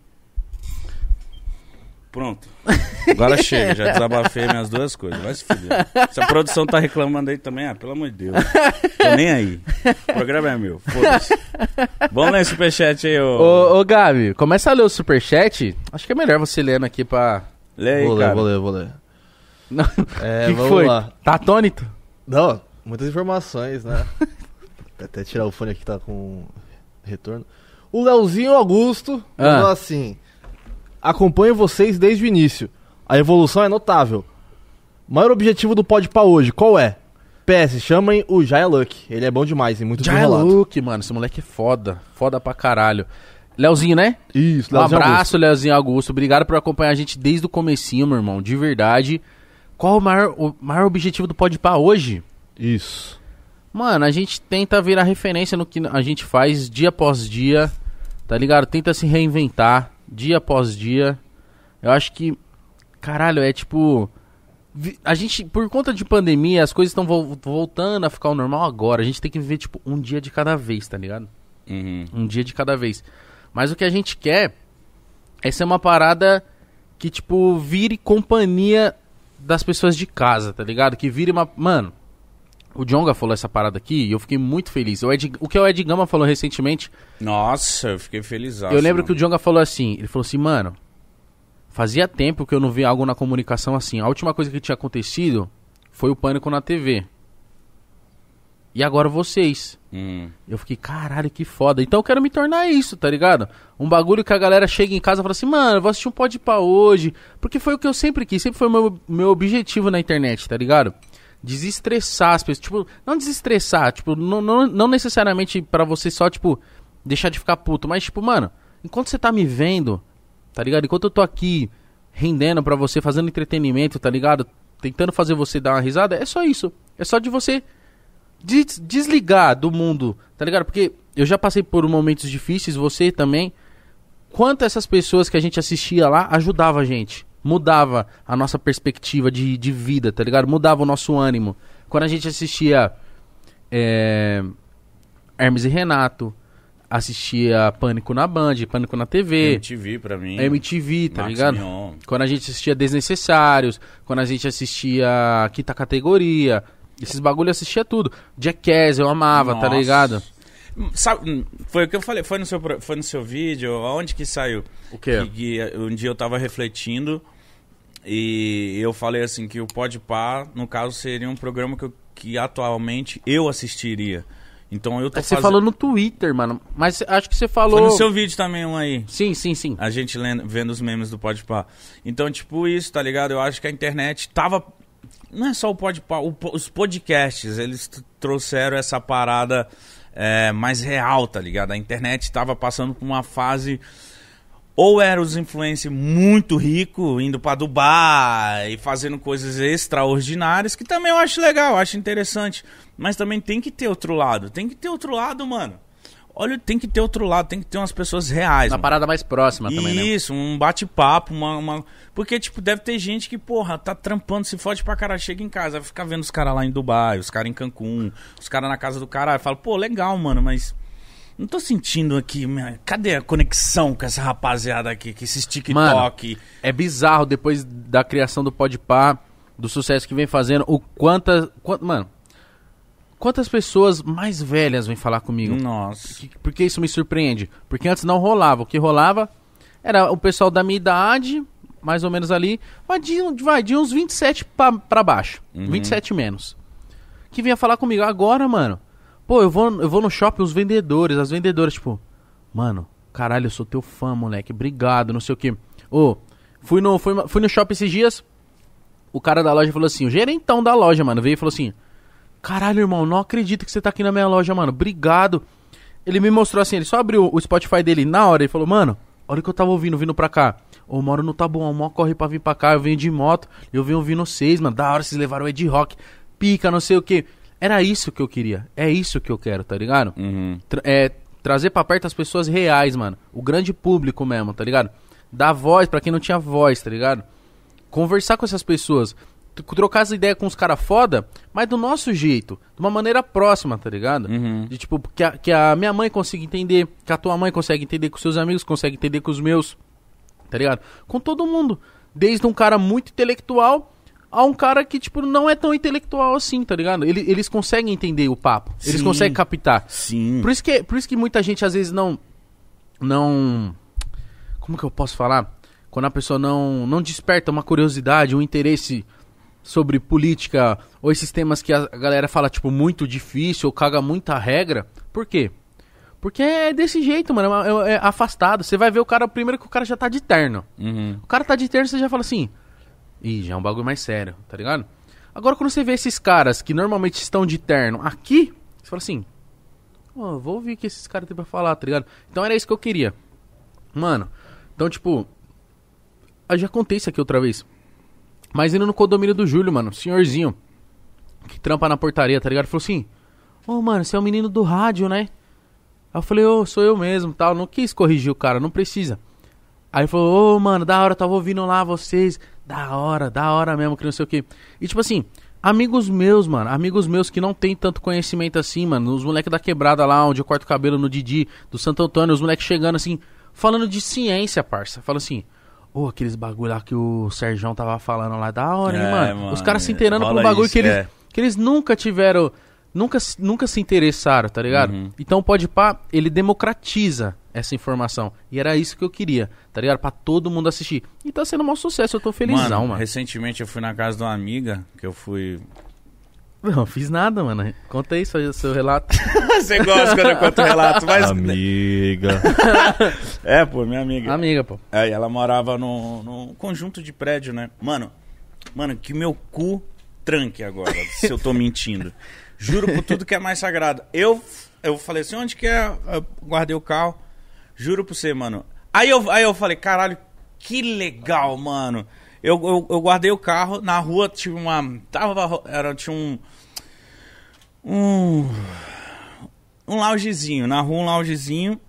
Pronto. Agora chega, já desabafei minhas duas coisas. Vai se fuder. Se a produção tá reclamando aí também, ah, pelo amor de Deus. Tô nem aí. O programa é meu. Foda-se. Vamos ler superchat aí, ô. Ô, ô, Gabi, começa a ler o superchat. Acho que é melhor você lendo aqui pra... Lê aí, vou ler, cara. vou ler, vou ler. Não. (laughs) É, que que vamos foi? lá. Tá atônito? Não, muitas informações, né? (laughs) Até tirar o fone aqui que tá com retorno. O Leozinho Augusto Ah. mandou assim: Acompanho vocês desde o início. A evolução é notável. Maior objetivo do Podpah hoje, qual é? PS, chamem o Jaya Luck. Ele é bom demais e muito desenrolado. Luke, mano. Esse moleque é foda. Foda pra caralho. Leozinho, né? Isso, Um Leozinho abraço, Leozinho Augusto. Obrigado por acompanhar a gente desde o comecinho, meu irmão. De verdade. Qual o maior, o maior objetivo do Podpah hoje? Augusto. Isso. Mano, a gente tenta virar referência no que a gente faz dia após dia, tá ligado? Tenta se reinventar dia após dia. Eu acho que, caralho, é tipo. A gente, por conta de pandemia, as coisas estão vol- voltando a ficar ao normal agora. A gente tem que viver, tipo, um dia de cada vez, tá ligado? Uhum. Um dia de cada vez. Mas o que a gente quer é ser uma parada que, tipo, vire companhia das pessoas de casa, tá ligado? Que vire uma. Mano, o Jonga falou essa parada aqui e eu fiquei muito feliz. O, Ed... o que o Ed Gama falou recentemente, Nossa, eu fiquei feliz. eu lembro que o Jonga falou assim: ele falou assim, mano, fazia tempo que eu não vi algo na comunicação assim. A última coisa que tinha acontecido foi o pânico na TV. E agora vocês. Hum. Eu fiquei, caralho, que foda. Então eu quero me tornar isso, tá ligado? Um bagulho que a galera chega em casa e fala assim, mano, eu vou assistir um pode pra hoje. Porque foi o que eu sempre quis, sempre foi o meu, meu objetivo na internet, tá ligado? Desestressar as pessoas. Tipo, não desestressar, tipo, não, não, não necessariamente pra você só, tipo, deixar de ficar puto. Mas, tipo, mano, enquanto você tá me vendo, tá ligado? Enquanto eu tô aqui rendendo pra você, fazendo entretenimento, tá ligado? Tentando fazer você dar uma risada, é só isso. É só de você des- desligar do mundo, tá ligado? Porque eu já passei por momentos difíceis, você também. Quanto essas pessoas que a gente assistia lá ajudava a gente. Mudava a nossa perspectiva de, de vida, tá ligado? Mudava o nosso ânimo. Quando a gente assistia é, Hermes e Renato, assistia Pânico na Band, Pânico na TV, MTV pra mim. MTV, tá Max ligado? Quando a gente assistia Desnecessários, quando a gente assistia Quinta Categoria, esses bagulho eu assistia tudo. Jackass eu amava, tá Nossa. ligado? Sabe, hum, foi o que eu falei, foi no seu, foi no seu vídeo, aonde que saiu? O quê? Que, que um dia eu tava refletindo e eu falei assim que o Pode Par, no caso, seria um programa que, eu- que atualmente eu assistiria. Então eu tô Aí você fazendo... falou no Twitter, mano. Mas acho que você Foi falou. no seu vídeo também um aí. Sim, sim, sim. A gente lendo, vendo os memes do Podpah. Então, tipo, isso, tá ligado? Eu acho que a internet tava. Não é só o Podpah, o po- os podcasts, eles trouxeram essa parada é, mais real, tá ligado? A internet tava passando por uma fase. Ou eram os influencers muito ricos, indo pra Dubai e fazendo coisas extraordinárias, que também eu acho legal, eu acho interessante. Mas também tem que ter outro lado. Tem que ter outro lado, mano. Olha, tem que ter outro lado, tem que ter umas pessoas reais. Uma mano. parada mais próxima também, né? Isso, um bate-papo, uma, uma- Porque, tipo, deve ter gente que, porra, tá trampando, se fode pra caralho, chega em casa, vai ficar vendo os caras lá em Dubai, os caras em Cancún, os caras na casa do caralho. Fala, pô, legal, mano, mas. Não tô sentindo aqui. minha- Cadê a conexão com essa rapaziada aqui, com esses TikTok? É bizarro depois da criação do Podpah, do sucesso que vem fazendo, o quantas. Quant, mano, quantas pessoas mais velhas vêm falar comigo? Nossa. Que- Por que isso me surpreende? Porque antes não rolava. O que rolava era o pessoal da minha idade, mais ou menos ali, vai de, vai de uns 27 pra, pra baixo. 27 menos. Que vinha falar comigo. Agora, mano, pô, eu vou, eu vou no shopping, os vendedores, as vendedoras, tipo, mano, caralho, eu sou teu fã, moleque, obrigado, não sei o que. Ô, fui no, fui, fui no shopping esses dias, o cara da loja falou assim, o gerentão da loja, mano, veio e falou assim, Caralho, irmão, não acredito que você tá aqui na minha loja, mano. Obrigado. Ele me mostrou assim, ele só abriu o Spotify dele na hora. Ele falou, mano, olha o que eu tava ouvindo, vindo pra cá. Ô, moro no Taboão, mó corre pra vir pra cá. Eu venho de moto, eu venho ouvindo vocês, mano. Da hora vocês levaram o Ed Rock, pica, não sei o que. Era isso que eu queria. É isso que eu quero, tá ligado? Uhum. Tra- é, trazer pra perto as pessoas reais, mano. O grande público mesmo, tá ligado? Dar voz pra quem não tinha voz, tá ligado? Conversar com essas pessoas. Trocar as ideias com os caras foda, mas do nosso jeito. De uma maneira próxima, tá ligado? Uhum. De tipo, que a, que a minha mãe consiga entender, que a tua mãe consegue entender, que os seus amigos conseguem entender com os meus. Tá ligado? Com todo mundo. Desde um cara muito intelectual a um cara que, tipo, não é tão intelectual assim, tá ligado? Ele- eles conseguem entender o papo. Eles Sim. conseguem captar. Sim. Por isso que, por isso que muita gente às vezes não. Não. Como que eu posso falar? Quando a pessoa não, não desperta uma curiosidade, um interesse sobre política ou esses temas que a galera fala, tipo, muito difícil ou caga muita regra. Por quê? Porque é desse jeito, mano. É, é- é afastado. Você vai ver o cara, primeiro que o cara já tá de terno. Uhum. O cara tá de terno, você já fala assim. Ih, já é um bagulho mais sério, tá ligado? Agora, quando você vê esses caras que normalmente estão de terno aqui, você fala assim. Ó, vou ouvir o que esses caras têm pra falar, tá ligado? Então era isso que eu queria. Mano, então, tipo. Eu já contei isso aqui outra vez. Mas indo no condomínio do Júlio, mano, senhorzinho, que trampa na portaria, tá ligado? Falou assim: Ô, mano, você é o menino do rádio, né? Aí eu falei, ô, sou eu mesmo, tal. Não quis corrigir o cara, não precisa. Aí ele falou, ô, mano, da hora, tava ouvindo lá vocês. Da hora, da hora mesmo, que não sei o quê. E tipo assim, amigos meus, mano, amigos meus que não tem tanto conhecimento assim, mano. Os moleques da quebrada lá, onde eu corto o cabelo no Didi, do Santo Antônio, os moleques chegando assim, falando de ciência, parça. Fala assim, ô, aqueles bagulho lá que o Serjão tava falando lá, da hora, hein, É, mano. mano, Os caras se inteirando pelo bagulho isso, que eles, é. que eles nunca tiveram. Nunca, se- nunca se interessaram, tá ligado? Uhum. Então o Podpah, ele democratiza essa informação. E era isso que eu queria, tá ligado? Pra todo mundo assistir. E tá sendo um maior sucesso, eu tô felizão, mano. recentemente eu fui na casa de uma amiga, que eu fui... (laughs) Não, fiz nada, mano. Conta aí seu, seu relato. (laughs) Você gosta quando eu conto relato, mas... Amiga. (laughs) É, pô, minha amiga. Amiga, pô. É, e ela morava no, no conjunto de prédio, né? Mano, mano, que meu cu tranque agora, se eu tô mentindo. Juro por tudo que é mais sagrado. Eu, eu falei assim, onde que é? Eu guardei o carro. Juro por você, mano. Aí eu, aí eu falei, caralho, que legal, mano. Eu, eu, eu guardei o carro, na rua tinha uma. Tava. Era, tinha um. Um. Um loungezinho, na rua um loungezinho.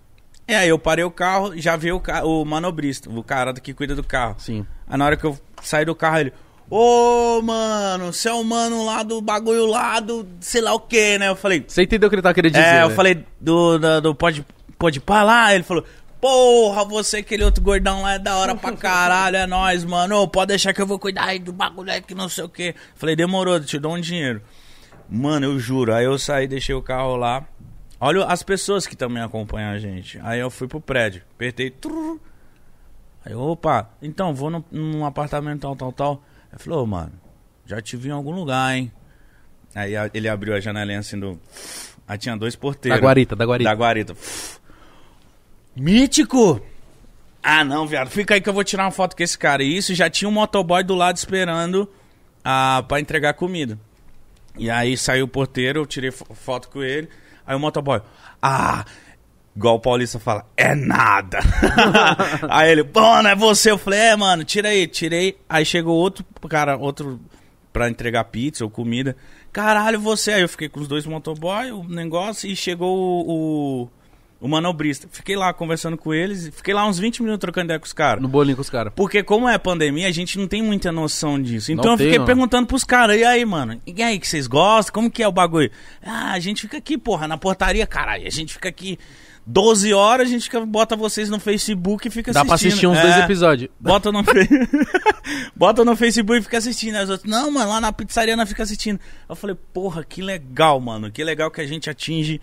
E aí eu parei o carro, já vi o, o manobrista, o cara que cuida do carro. Sim. Aí na hora que eu saí do carro, ele. Ô, mano, você é o mano lá do bagulho lá do sei lá o que, né? Eu falei. Você entendeu o que ele tá querendo dizer? É, eu né? falei do, do, do pode, pode pá lá, ele falou. Porra, você, aquele outro gordão lá é da hora pra caralho, é nóis, mano. Ô, pode deixar que eu vou cuidar aí do bagulho aí que não sei o que. Falei, demorou, te dou um dinheiro. Mano, eu juro. Aí eu saí, deixei o carro lá. Olha as pessoas que também acompanham a gente. Aí eu fui pro prédio, apertei. trrr. Aí, opa, então, vou num, num apartamento tal, tal, tal. Ele falou, mano, já te vi em algum lugar, hein? Aí ele abriu a janelinha assim do. Aí tinha dois porteiros. Da guarita, da guarita. Da guarita. Mítico! Ah, não, viado. Fica aí que eu vou tirar uma foto com esse cara. E isso já tinha um motoboy do lado esperando ah, pra entregar comida. E aí saiu o porteiro, eu tirei fo- foto com ele. Aí o motoboy, ah, igual o Paulista fala, é nada. (laughs) aí ele, mano, é você. Eu falei, é, mano, tira aí, tirei. Aí chegou outro cara, outro pra entregar pizza ou comida. Caralho, você. Aí eu fiquei com os dois motoboy, o negócio, e chegou o, o, o manobrista. Fiquei lá conversando com eles, fiquei lá uns 20 minutos trocando ideia com os caras. No bolinho com os caras. Porque como é pandemia, a gente não tem muita noção disso. Então Não eu tem, fiquei não. perguntando pros caras, e aí, mano? E aí, que vocês gostam? Como que é o bagulho? Ah, a gente fica aqui, porra, na portaria, caralho. A gente fica aqui 12 horas, a gente fica- bota vocês no Facebook e fica Dá pra assistindo. assistir uns É, dois episódios. Bota no, (laughs) bota no Facebook e fica assistindo. Aí os outros, não, mano, lá na pizzaria não fica assistindo. Eu falei, porra, que legal, mano. Que legal que a gente atinge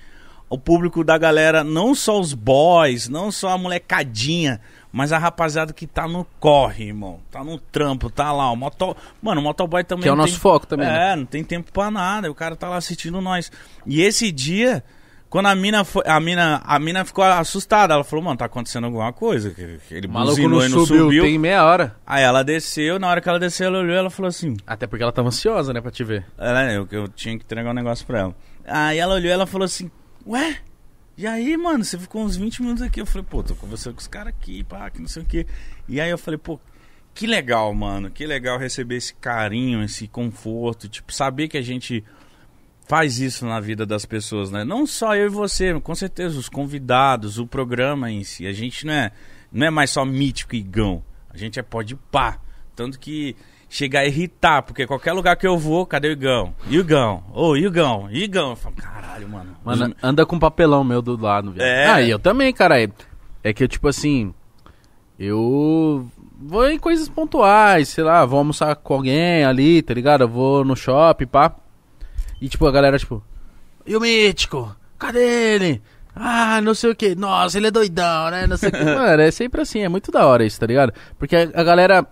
o público da galera, não só os boys, não só a molecadinha, mas a rapaziada que tá no corre, irmão. Tá no trampo, tá lá. O moto... Mano, o motoboy também. Que é o nosso tem- foco também, É, né? não tem tempo pra nada. O cara tá lá assistindo nós. E esse dia, quando a mina foi. A mina, a mina ficou assustada. Ela falou, mano, tá acontecendo alguma coisa. Ele O maluco não e não subiu, subiu. tem meia hora. Aí ela desceu, na hora que ela desceu, ela olhou ela falou assim. Até porque ela tava ansiosa, né, pra te ver. Ela, eu, eu tinha que entregar um negócio pra ela. Aí ela olhou ela falou assim, ué? E aí, mano, você ficou uns 20 minutos aqui. Eu falei, pô, tô conversando com os caras aqui, pá, que não sei o quê. E aí eu falei, pô, que legal, mano. Que legal receber esse carinho, esse conforto. Tipo, saber que a gente faz isso na vida das pessoas, né? Não só eu e você, com certeza, os convidados, o programa em si. A gente não é, não é mais só mítico e gão. A gente é pode pá. Tanto que chega a irritar, porque qualquer lugar que eu vou, cadê o Igão? Igão? Ô, e o Igão? Igão? Eu falo, caralho, mano. Mano, anda com papelão meu do lado, velho. É. Ah, e eu também, cara. É, é que eu, tipo assim. Eu vou em coisas pontuais, sei lá, vou almoçar com alguém ali, tá ligado? Eu vou no shopping, pá. E tipo, a galera, tipo. E o mítico? Cadê ele? Ah, não sei o que. Nossa, ele é doidão, né? Não sei o que. (laughs) Mano, é sempre assim, é muito da hora isso, tá ligado? Porque a, a galera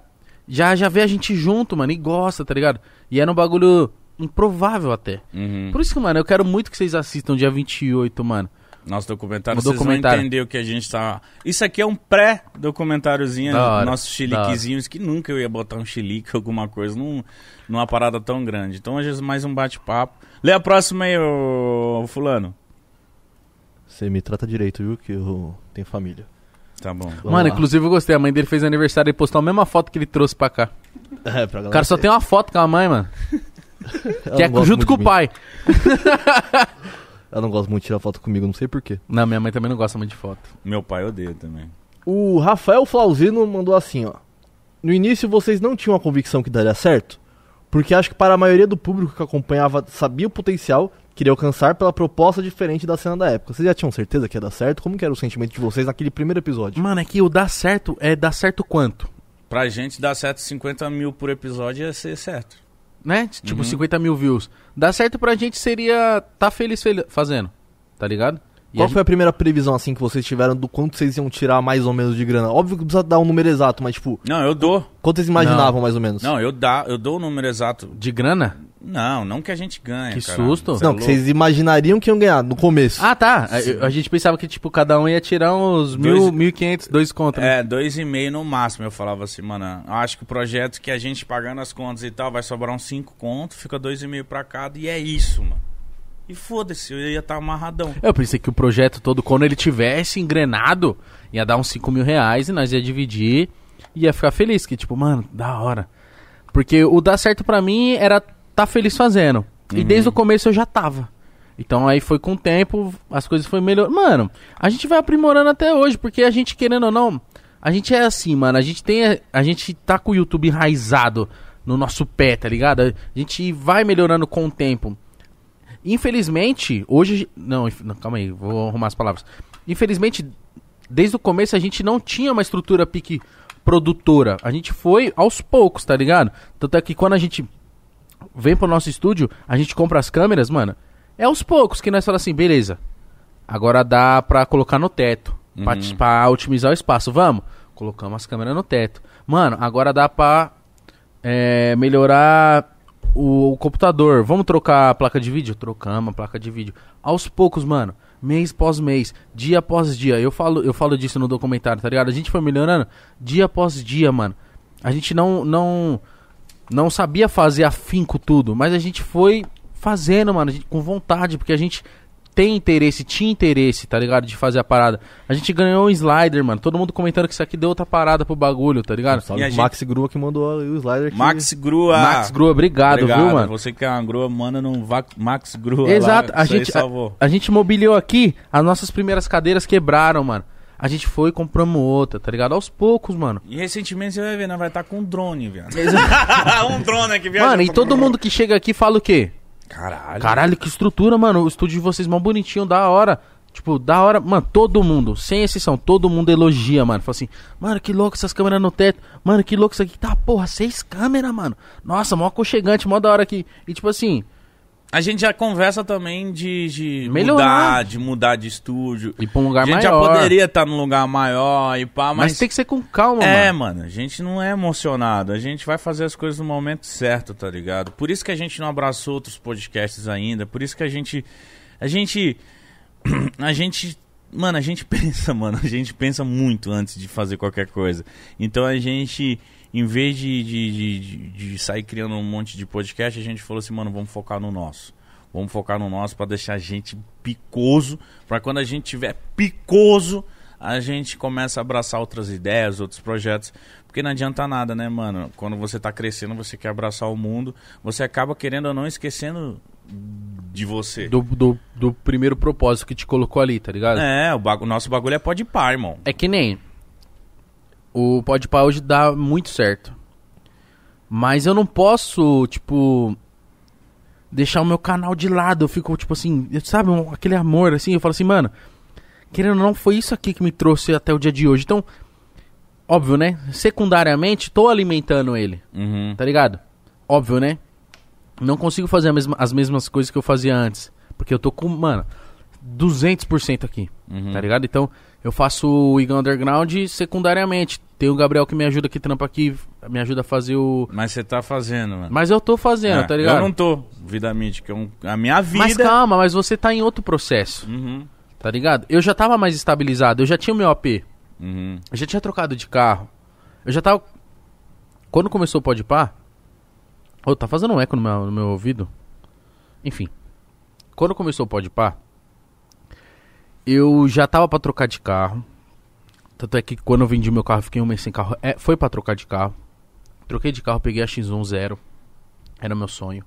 já, já vê a gente junto, mano, e gosta, tá ligado? E era um bagulho improvável até. Uhum. Por isso que, mano, eu quero muito que vocês assistam dia 28, mano. Nosso documentário, Um vocês documentário. vão entender o que a gente tá... Isso aqui é um pré-documentáriozinho, nossos chiliquezinhos, que nunca eu ia botar um chilique, (laughs) alguma coisa, num, numa parada tão grande. Então hoje é mais um bate-papo. Lê a próxima aí, ô, fulano. Você me trata direito, viu? Que eu tenho família. Tá bom. Vamos mano, lá. inclusive eu gostei. A mãe dele fez aniversário e postou a mesma foto que ele trouxe pra cá. (laughs) É, pra O cara só tem uma foto com a mãe, mano. Ela (laughs) Que é não gosta junto muito com o mim. pai. (laughs) Ela não gosta muito de tirar foto comigo, não sei porquê. Não, minha mãe também não gosta muito de foto. Meu pai odeia também. O Rafael Flauzino mandou assim, ó. No início vocês não tinham a convicção que daria certo? Porque acho que para a maioria do público que acompanhava sabia o potencial que iria alcançar pela proposta diferente da cena da época. Vocês já tinham certeza que ia dar certo? Como que era o sentimento de vocês naquele primeiro episódio? Mano, é que o dar certo é dar certo quanto? Pra gente dar certo 50 mil por episódio ia ser certo. Né? Tipo, Uhum. 50 mil views. Dar certo pra gente seria tá feliz fel- fazendo. Tá ligado? E Qual a foi a primeira previsão assim que vocês tiveram do quanto vocês iam tirar mais ou menos de grana? Óbvio que precisa dar um número exato, mas tipo, Não, eu dou. quanto vocês imaginavam mais ou menos? Não, eu, dá, eu dou o número exato. De grana? Não, não que a gente ganha. Que caralho. susto. Cê é Não, que louco. vocês imaginariam que iam ganhar no começo. Ah, tá. A, a gente pensava que, tipo, cada um ia tirar uns mil, Dois- mil e quinhentos, dois contos. né? É, dois e meio no máximo. Eu falava assim, mano, eu acho que o projeto que a gente pagando as contas e tal, vai sobrar uns cinco contos, fica dois e meio pra cada e é isso, mano. E foda-se, eu ia estar amarradão. Eu pensei que o projeto todo, quando ele tivesse engrenado, ia dar uns 5 mil reais e nós ia dividir. ia ficar feliz, que tipo, mano, da hora. Porque o dar certo pra mim era tá feliz fazendo. E desde o começo eu já tava. Então aí foi com o tempo, as coisas foi melhor. Mano, a gente vai aprimorando até hoje, porque a gente querendo ou não, a gente é assim, mano, a gente tem a gente tá com o YouTube enraizado no nosso pé, tá ligado? A gente vai melhorando com o tempo. Infelizmente, hoje. Não, não, calma aí, vou arrumar as palavras. Infelizmente, desde o começo a gente não tinha uma estrutura pique produtora. A gente foi aos poucos, tá ligado? Tanto é que quando a gente vem pro nosso estúdio, a gente compra as câmeras, mano. É aos poucos que nós falamos assim, beleza. Agora dá pra colocar no teto. Pra, Uhum. pra otimizar o espaço. Vamos. Colocamos as câmeras no teto. Mano, agora dá pra é, melhorar o, o computador. Vamos trocar a placa de vídeo? Trocamos a placa de vídeo. Aos poucos, mano. Mês após mês, dia após dia. Eu falo, eu falo disso no documentário, tá ligado? A gente foi melhorando dia após dia, mano. A gente não não não sabia fazer afinco tudo, mas a gente foi fazendo, mano, gente- com vontade, porque a gente tem interesse, tinha interesse, tá ligado? De fazer a parada. A gente ganhou um slider, mano. Todo mundo comentando que isso aqui deu outra parada pro bagulho, tá ligado? Salve E a pro gente- Max Grua que mandou o slider aqui. Max Grua. Max Grua, obrigado, viu, mano? Você que é uma grua, manda no Max Grua. Exato, lá, a gente, a, a gente mobiliou aqui, as nossas primeiras cadeiras quebraram, mano. A gente foi e compramos outra, tá ligado? Aos poucos, mano. E recentemente você vai ver, nós vai estar com um drone, viado. (laughs) um drone aqui, viado. Mano, e todo mundo que chega aqui fala o quê? Caralho. Caralho, que estrutura, mano. O estúdio de vocês mó bonitinho, da hora. Tipo, da hora. Mano, todo mundo, sem exceção, todo mundo elogia, mano. Fala assim, mano, que louco essas câmeras no teto. Mano, que louco isso aqui. Tá, porra, seis câmeras, mano. Nossa, mó aconchegante, mó da hora aqui. E tipo assim, A gente já conversa também de, de mudar, de mudar de estúdio. ir pra um lugar a gente maior. já poderia estar num lugar maior e pá, Mas, mas... tem que ser com calma, É, mano. mano, a gente não é emocionado, a gente vai fazer as coisas no momento certo, tá ligado? Por isso que a gente não abraçou outros podcasts ainda, por isso que a gente. A gente. (clears throat) A gente. Mano, a gente (laughs) pensa, mano, a gente pensa muito antes de fazer qualquer coisa. Então a gente, em vez de, de, de, de- sair criando um monte de podcast, a gente falou assim, mano, vamos focar no nosso. Vamos focar no nosso pra deixar a gente picoso, pra quando a gente tiver picoso, a gente começa a abraçar outras ideias, outros projetos. Porque não adianta nada, né, mano? Quando você tá crescendo, você quer abraçar o mundo, você acaba querendo ou não esquecendo de você. Do, do, do primeiro propósito que te colocou ali, tá ligado? É, o, bagu- nosso bagulho é pó de par, irmão. É que nem. O Podpah hoje dá muito certo. Mas eu não posso, tipo. Deixar o meu canal de lado. Eu fico, tipo assim, sabe, um- aquele amor, assim. Eu falo assim, mano. Querendo ou não, foi isso aqui que me trouxe até o dia de hoje. Então, óbvio, né? Secundariamente, tô alimentando ele, Uhum. tá ligado? Óbvio, né? Não consigo fazer mesma- as mesmas coisas que eu fazia antes. Porque eu tô com, mano, 200% aqui. Uhum. Tá ligado? Então, eu faço o Igan Underground secundariamente. Tem o Gabriel que me ajuda, que trampa aqui, me ajuda a fazer o. Mas você tá fazendo, mano. Mas eu tô fazendo, É, tá ligado? Eu não tô. Vida mítica. é um- a minha vida. Mas calma, mas você tá em outro processo, Uhum. tá ligado? Eu já tava mais estabilizado, eu já tinha o meu AP, Uhum. eu já tinha trocado de carro. Eu já tava. Quando começou o Podpah. Ô, tá fazendo um eco no meu, no meu ouvido? Enfim. Quando começou o Podpah, eu já tava pra trocar de carro. Tanto é que quando eu vendi meu carro, fiquei um mês sem carro. É, foi pra trocar de carro. Troquei de carro, peguei a X1 zero. Era meu sonho.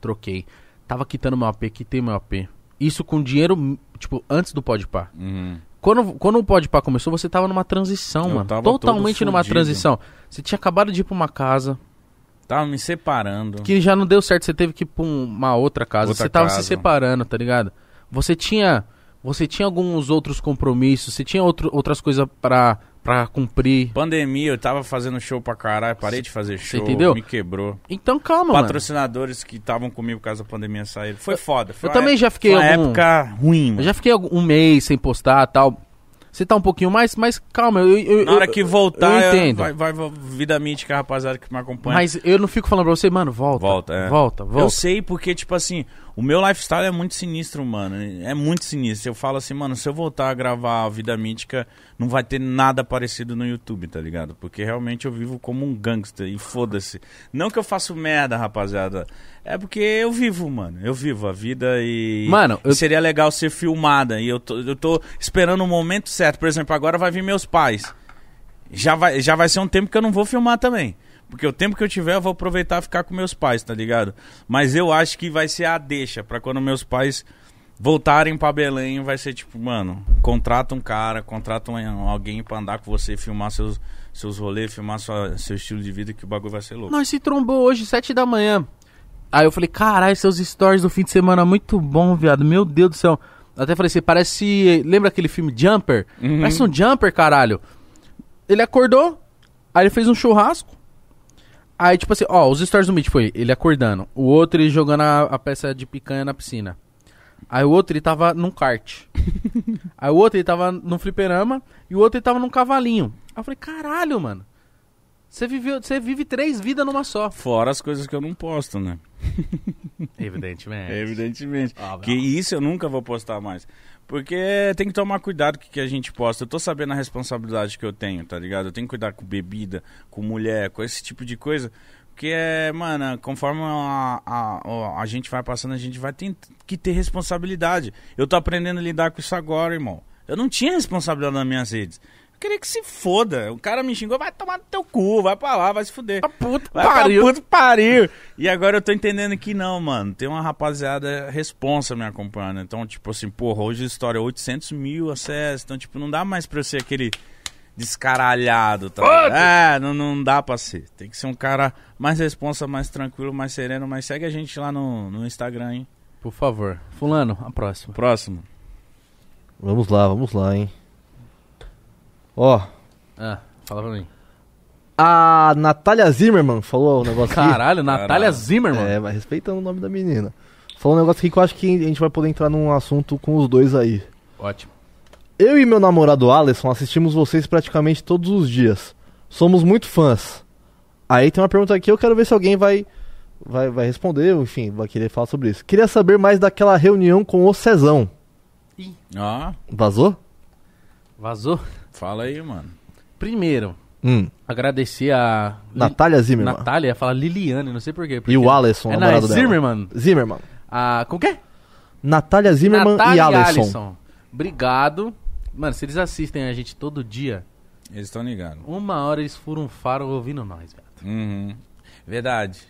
Troquei. Tava quitando meu AP, quitei meu AP. Isso com dinheiro, tipo, antes do Podpah. Uhum. Quando, quando o Podpah começou, você tava numa transição, Eu mano. Totalmente numa transição. Você tinha acabado de ir pra uma casa, Tava me separando. que já não deu certo, você teve que ir pra um- uma outra casa. Outra você tava casa. se separando, tá ligado? Você tinha. Você tinha alguns outros compromissos, você tinha outro, outras coisas pra, pra cumprir. Pandemia, eu tava fazendo show pra caralho, parei de fazer show, entendeu? me quebrou. Então calma, mano. Patrocinadores que estavam comigo por causa da pandemia saíram. Foi foda. Foi eu também época- já fiquei uma algum- época ruim, mano. Eu já fiquei um mês sem postar tal. Você tá um pouquinho mais, mas calma, eu, eu, Na hora eu- que voltar, eu entendo. vai, vai- vida mítica, rapaziada que me acompanha. Mas eu não fico falando pra você, mano, volta. Volta, é. Volta, volta. Eu sei porque, tipo assim, o meu lifestyle é muito sinistro, mano. É muito sinistro. Eu falo assim, mano, se eu voltar a gravar a Vida Mítica, não vai ter nada parecido no YouTube, tá ligado? Porque realmente eu vivo como um gangster e foda-se. Não que eu faço merda, rapaziada. É porque eu vivo, mano. Eu vivo a vida e. Mano, eu- seria legal ser filmada. E eu tô, eu tô esperando o momento certo. Por exemplo, agora vai vir meus pais. já vai, já vai ser um tempo que eu não vou filmar também. Porque o tempo que eu tiver, eu vou aproveitar e ficar com meus pais, tá ligado? Mas eu acho que vai ser a deixa pra quando meus pais voltarem pra Belém, vai ser tipo, mano, contrata um cara, contrata um, alguém pra andar com você, filmar seus, seus rolês, filmar sua, seu estilo de vida, que o bagulho vai ser louco. Nós se trombou hoje, sete da manhã. Aí eu falei, caralho, seus stories do fim de semana muito bom, viado. Meu Deus do céu. Até falei assim, parece. Lembra aquele filme Jumper? Uhum. Parece um Jumper, caralho. Ele acordou, aí ele fez um churrasco. Aí, tipo assim, ó, os stories do Mitch foi ele acordando. O outro ele jogando a, a peça de picanha na piscina. Aí o outro ele tava num kart. (laughs) aí o outro ele tava num fliperama. E o outro ele tava num cavalinho. Aí eu falei, caralho, mano. Você viveu, você vive três vidas numa só. Fora as coisas que eu não posto, né? (laughs) Evidentemente. Evidentemente. Óbvio. Que isso eu nunca vou postar mais. Porque tem que tomar cuidado com o que a gente posta. Eu tô sabendo a responsabilidade que eu tenho, tá ligado? Eu tenho que cuidar com bebida, com mulher, com esse tipo de coisa. Porque, é, mano, conforme a, a, a gente vai passando, a gente vai ter que ter responsabilidade. Eu tô aprendendo a lidar com isso agora, irmão. Eu não tinha responsabilidade nas minhas redes. Eu queria que se foda. O cara me xingou, vai tomar no teu cu, vai pra lá, vai se fuder. puto Vai pariu. pra puto pariu. E agora eu tô entendendo que não, mano. Tem uma rapaziada responsa me acompanhando. Então, tipo assim, porra, hoje a história é 800 mil acessos. Então, tipo, não dá mais pra eu ser aquele descaralhado, tá? ligado? É, não, não dá pra ser. Tem que ser um cara mais responsa, mais tranquilo, mais sereno. Mas segue a gente lá no, no Instagram, hein? Por favor. Fulano, a próxima. Próximo. Vamos lá, vamos lá, hein. Ó, Ah, fala pra mim. a Natália Zimmerman falou um negócio aqui. Caralho, Natália Caralho. Zimmerman. É, mas respeitando o nome da menina. Falou um negócio aqui que eu acho que a gente vai poder entrar num assunto com os dois aí. Ótimo. Eu e meu namorado Alisson assistimos vocês praticamente todos os dias. Somos muito fãs. Aí tem uma pergunta aqui, eu quero ver se alguém vai, vai, vai responder, ou enfim, vai querer falar sobre isso. Queria saber mais daquela reunião com o Cezão. Ó, Vazou? Vazou? Fala aí, mano. Primeiro, Hum. agradecer a... Li- Natália Zimmerman. Natália, fala Liliane, não sei porquê. E o Alisson, é na namorado dela. Zimmerman. Zimmerman. Ah, com o quê? Natália Zimmerman Natália e Alisson. Obrigado. Mano, se eles assistem a gente todo dia, Eles estão ligados. uma hora eles furam um faro ouvindo nós, velho. Uhum. Verdade.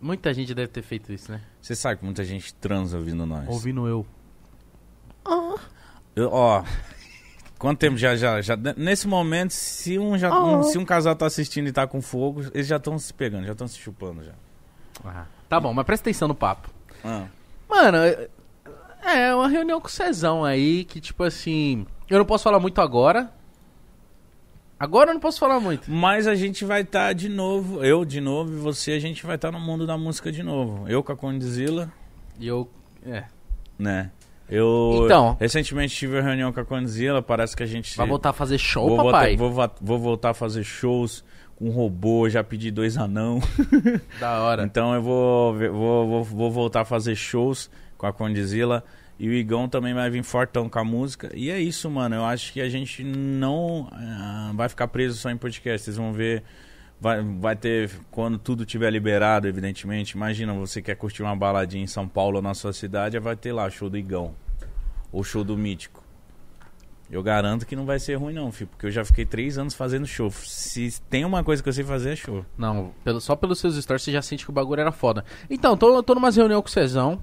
Muita gente deve ter feito isso, né? Você sabe que muita gente transa ouvindo nós. Ouvindo eu. Eu- ó, quanto tempo já, já, já. Nesse momento, se um, já, um- se um casal tá assistindo e tá com fogo, eles já estão se pegando, já estão se chupando já. Ah, tá bom, mas presta atenção no papo. Ah, Mano, é- é uma reunião com o Cezão aí que, tipo assim. Eu não posso falar muito agora. Agora eu não posso falar muito. Mas a gente vai estar de novo, eu de novo e você, a gente vai estar no mundo da música de novo. Eu com a Condizila, E eu. É. né? Eu Então. recentemente tive uma reunião com a Condizila, parece que a gente Vai voltar a fazer show, vou, papai? Voltar, vou, vou voltar a fazer shows com robô, já pedi dois anão. (laughs) Da hora. Então eu vou, vou, vou, vou voltar a fazer shows com a Condizila. E o Igão também vai vir fortão com a música. E é isso, mano. Eu acho que a gente não ah, vai ficar preso só em podcast. Vocês vão ver. Vai, vai ter. Quando tudo tiver liberado, evidentemente. Imagina, você quer curtir uma baladinha em São Paulo ou na sua cidade, vai ter lá show do Igão. Ou show do Mítico. Eu garanto que não vai ser ruim, não, filho. Porque eu já fiquei três anos fazendo show. Se tem uma coisa que eu sei fazer, é show. Não, pelo, só pelos seus stories você já sente que o bagulho era foda. Então, tô, tô numa reunião com o Cezão.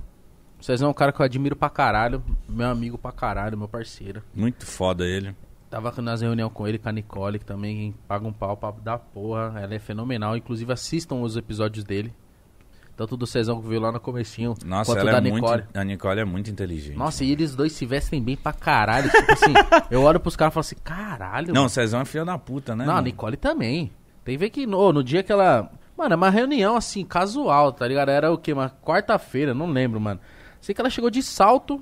O Cezão é um cara que eu admiro pra caralho. Meu amigo pra caralho, meu parceiro. Muito foda ele. Tava nas reunião com ele, com a Nicole, que também paga um pau pra dar porra. Ela é fenomenal. Inclusive, assistam os episódios dele. Tanto do Cezão que veio lá no comecinho, Nossa, quanto ela da é Nicole. muito. A Nicole é muito inteligente. Nossa, e eles dois se vestem bem pra caralho. Tipo assim, (laughs) eu olho pros caras e falo assim, caralho. Não, o Cezão é filho da puta, né? Não, a mano? Nicole também. Tem que ver que no, no dia que ela. Mano, é uma reunião assim, casual, tá ligado? Era o quê? Uma quarta-feira, não lembro, mano. Sei que ela chegou de salto,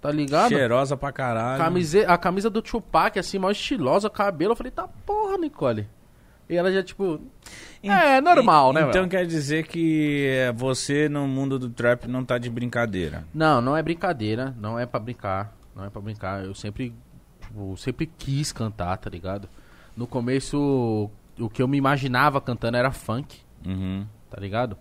tá ligado? Cheirosa pra caralho. Camise... A camisa do Tupac, assim, mal estilosa, cabelo. Eu falei, tá porra, Nicole. E ela já, tipo. É, normal, né, Então velho? quer dizer que é, você no mundo do trap não tá de brincadeira. Não, não é brincadeira. Não é pra brincar. Não é pra brincar. Eu sempre. Tipo, sempre quis cantar, tá ligado? No começo, o que eu me imaginava cantando era funk. Uhum. tá ligado?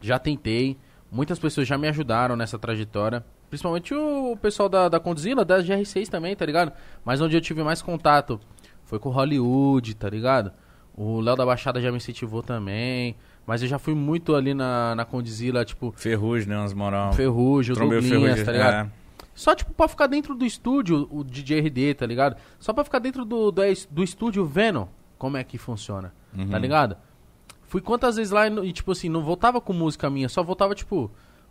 Já tentei, muitas pessoas já me ajudaram nessa trajetória. Principalmente o pessoal da, da Condzilla, da GR6 também, tá ligado? Mas onde eu tive mais contato foi com o Hollywood, tá ligado? O Léo da Baixada já me incentivou também. Mas eu já fui muito ali na, na Condizila, tipo, Ferrugem, né? Umas moral. Ferrugem, o Ferrugem, tá ligado? é. Só, tipo, pra ficar dentro do estúdio, o DJ RD, tá ligado? Só pra ficar dentro do, do, do estúdio vendo como é que funciona, Uhum. tá ligado? Fui quantas vezes lá e, tipo assim, não voltava com música minha, só voltava, tipo...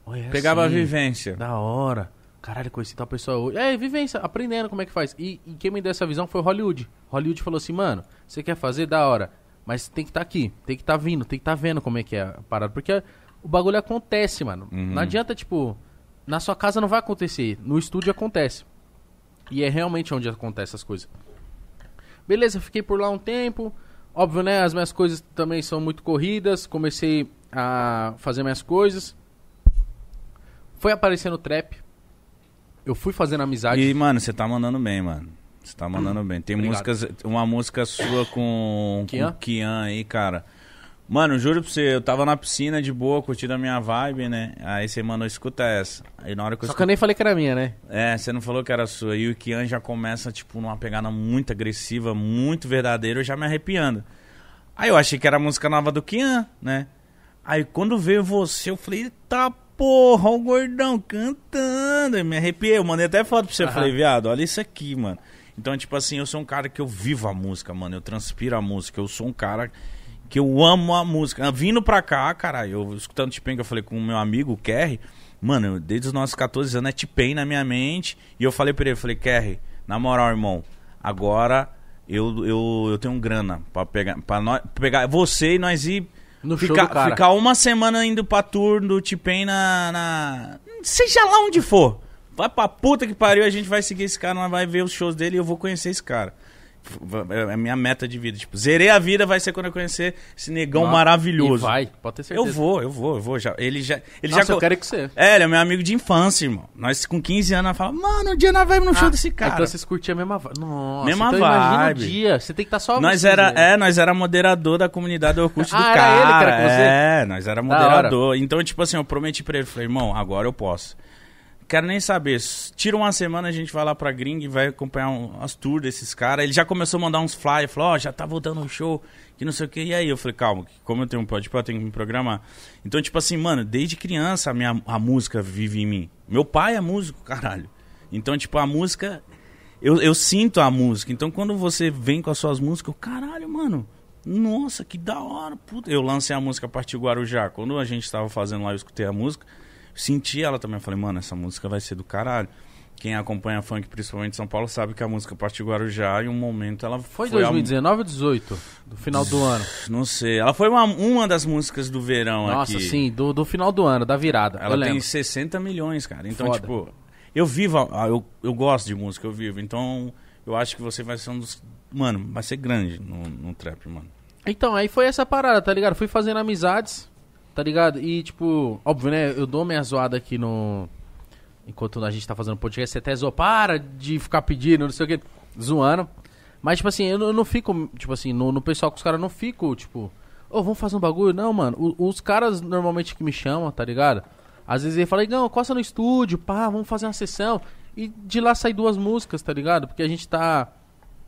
"Oi, é Pegava a assim, vivência. Da hora. Caralho, conheci tal pessoa hoje. É, vivência, aprendendo como é que faz. E, e quem me deu essa visão foi Hollywood. Hollywood falou assim, mano, você quer fazer? Da hora. Mas tem que estar aqui, tem que estar vindo, tem que estar vendo como é que é a parada. Porque o bagulho acontece, mano. Uhum. Não adianta, tipo, na sua casa não vai acontecer, no estúdio acontece. E é realmente onde acontecem essas coisas. Beleza, fiquei por lá um tempo. Óbvio, né? As minhas coisas também são muito corridas. Comecei a fazer minhas coisas. Foi aparecendo trap. Eu fui fazendo amizade. E, mano, você tá mandando bem, mano. Você tá mandando bem. Tem Obrigado. músicas, uma música sua com Kian? com Kian aí, cara. Mano, juro pra você, eu tava na piscina de boa, curtindo a minha vibe, né? Aí você mandou, escuta essa. Aí na hora que eu Só que eu nem falei que era minha, né? É, você não falou que era sua. E o Kian já começa, tipo, numa pegada muito agressiva, muito verdadeira, eu já me arrepiando. Aí eu achei que era a música nova do Kian, né? Aí quando veio você, eu falei, eita porra, o gordão cantando. Eu me arrepiei, eu mandei até foto pra você. Eu falei, viado, olha isso aqui, mano. Então, tipo assim, eu sou um cara que eu vivo a música, mano. Eu transpiro a música. Eu sou um cara que eu amo a música. Vindo pra cá, cara, eu escutando que eu falei com o meu amigo, o Kerry. Mano, eu- desde os nossos 14 anos é T-Pain na minha mente. E eu falei pra ele, eu falei, Kerry, na moral, irmão, agora eu, eu, eu tenho grana pra pegar, pra nós, pegar você e nós ir No show ficar, do cara. ficar uma semana indo pra tour do T-Pain na, na. Seja lá onde for. Vai pra puta que pariu, a gente vai seguir esse cara, nós vai ver os shows dele e eu vou conhecer esse cara. É a minha meta de vida. Tipo, zerei a vida, vai ser quando eu conhecer esse negão Ó, maravilhoso. Vai, pode ter certeza. Eu vou, eu vou, eu vou. Já, ele já. Ele Nossa, já eu quero que você. É, ele é meu amigo de infância, irmão. Nós com 15 anos nós falamos, mano, um dia nós vamos no show Ah, desse cara. Então vocês curtiam a mesma vibe. Nossa, Mesma então imagina vibe. o dia. Você tem que estar só Nós era, é, nós era moderador da comunidade do Orkut do Ah, era cara. ele? É, nós era moderador. Então, tipo assim, eu prometi pra ele, falei, irmão, agora eu posso. Quero nem saber. Tira uma semana, a gente vai lá pra gringa e vai acompanhar um, as tours desses caras. Ele já começou a mandar uns flyers, falou, ó, já tá voltando um show, que não sei o que. E aí, eu falei, calma, como eu tenho um pode, eu tenho que me programar. Então, tipo assim, mano, desde criança a, minha, a música vive em mim. Meu pai é músico, caralho. Então, tipo, a música eu, eu sinto a música. Então, quando você vem com as suas músicas, eu, caralho, mano, nossa, que da hora, puta. Eu lancei a música a partir do Guarujá. Quando a gente tava fazendo lá, eu escutei a música, senti ela também. Eu falei, mano, essa música vai ser do caralho. Quem acompanha funk, principalmente em São Paulo, sabe que a música partiu Guarujá, em um momento ela Foi foi. a- 2019 ou 18? Do final do ano. (sighs) não sei. Ela foi uma, uma das músicas do verão Nossa, aqui. sim, do, do final do ano, da virada. Ela tem lembro. 60 milhões, cara. Então, Foda. tipo, eu vivo, a- eu, eu gosto de música, eu vivo. Então, eu acho que você vai ser um dos. Mano, vai ser grande no, no trap, mano. Então, aí foi essa parada, tá ligado? Fui fazendo amizades, tá ligado? E, tipo, óbvio, né? Eu dou minha zoada aqui no. Enquanto a gente tá fazendo podcast, você até zoa, para de ficar pedindo, não sei o que, zoando. Mas, tipo assim, eu não, eu não fico, tipo assim, no, no pessoal com os caras, não fico, tipo, ô, vamos fazer um bagulho? Não, mano. O- os caras normalmente que me chamam, tá ligado? Às vezes ele fala, não, costa no estúdio, pá, vamos fazer uma sessão. E de lá sai duas músicas, tá ligado? Porque a gente tá,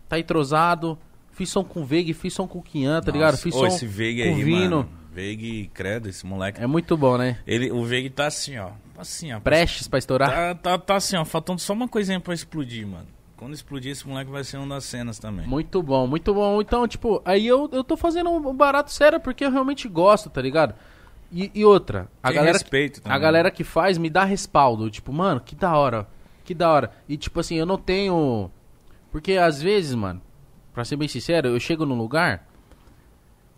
tá entrosado. Fiz som com o Veg, fiz som com o Kian, tá ligado? Nossa, Fiz ô, som esse com aí, Vino. mano. Veig, credo, esse moleque. É muito bom, né? Ele, o Veig tá assim, ó. Assim, ó. Prestes pra estourar. Tá, tá, tá assim, ó. Faltando só uma coisinha pra explodir, mano. Quando explodir, esse moleque vai ser uma das cenas também. Muito bom, muito bom. Então, tipo, aí eu, eu tô fazendo um barato sério porque eu realmente gosto, tá ligado? E, e outra, a Tem galera, respeito também. a galera que faz me dá respaldo. Tipo, mano, que da hora, que da hora. E tipo assim, eu não tenho. Porque às vezes, mano, pra ser bem sincero, eu chego num lugar.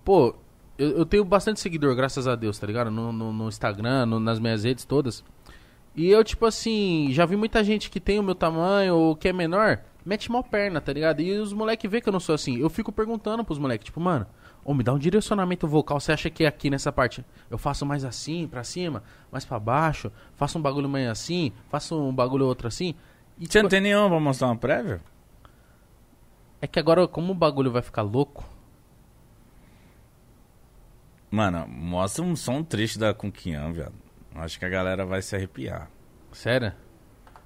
Pô, eu, eu tenho bastante seguidor, graças a Deus, tá ligado? No, no, no Instagram, no- nas minhas redes todas. E eu, tipo assim, já vi muita gente que tem o meu tamanho ou que é menor, mete mal perna, tá ligado? E os moleques vê que eu não sou assim. Eu fico perguntando pros moleques, tipo, mano, ô, me dá um direcionamento vocal. Você acha que é aqui nessa parte eu faço mais assim, pra cima, mais pra baixo? Faço um bagulho meio assim, faço um bagulho outro assim? E, Você tipo, não tem nenhuma pra mostrar uma prévia? É que agora, como o bagulho vai ficar louco, Mano, mostra um som triste da Conquian, viado. Acho que a galera vai se arrepiar. sério?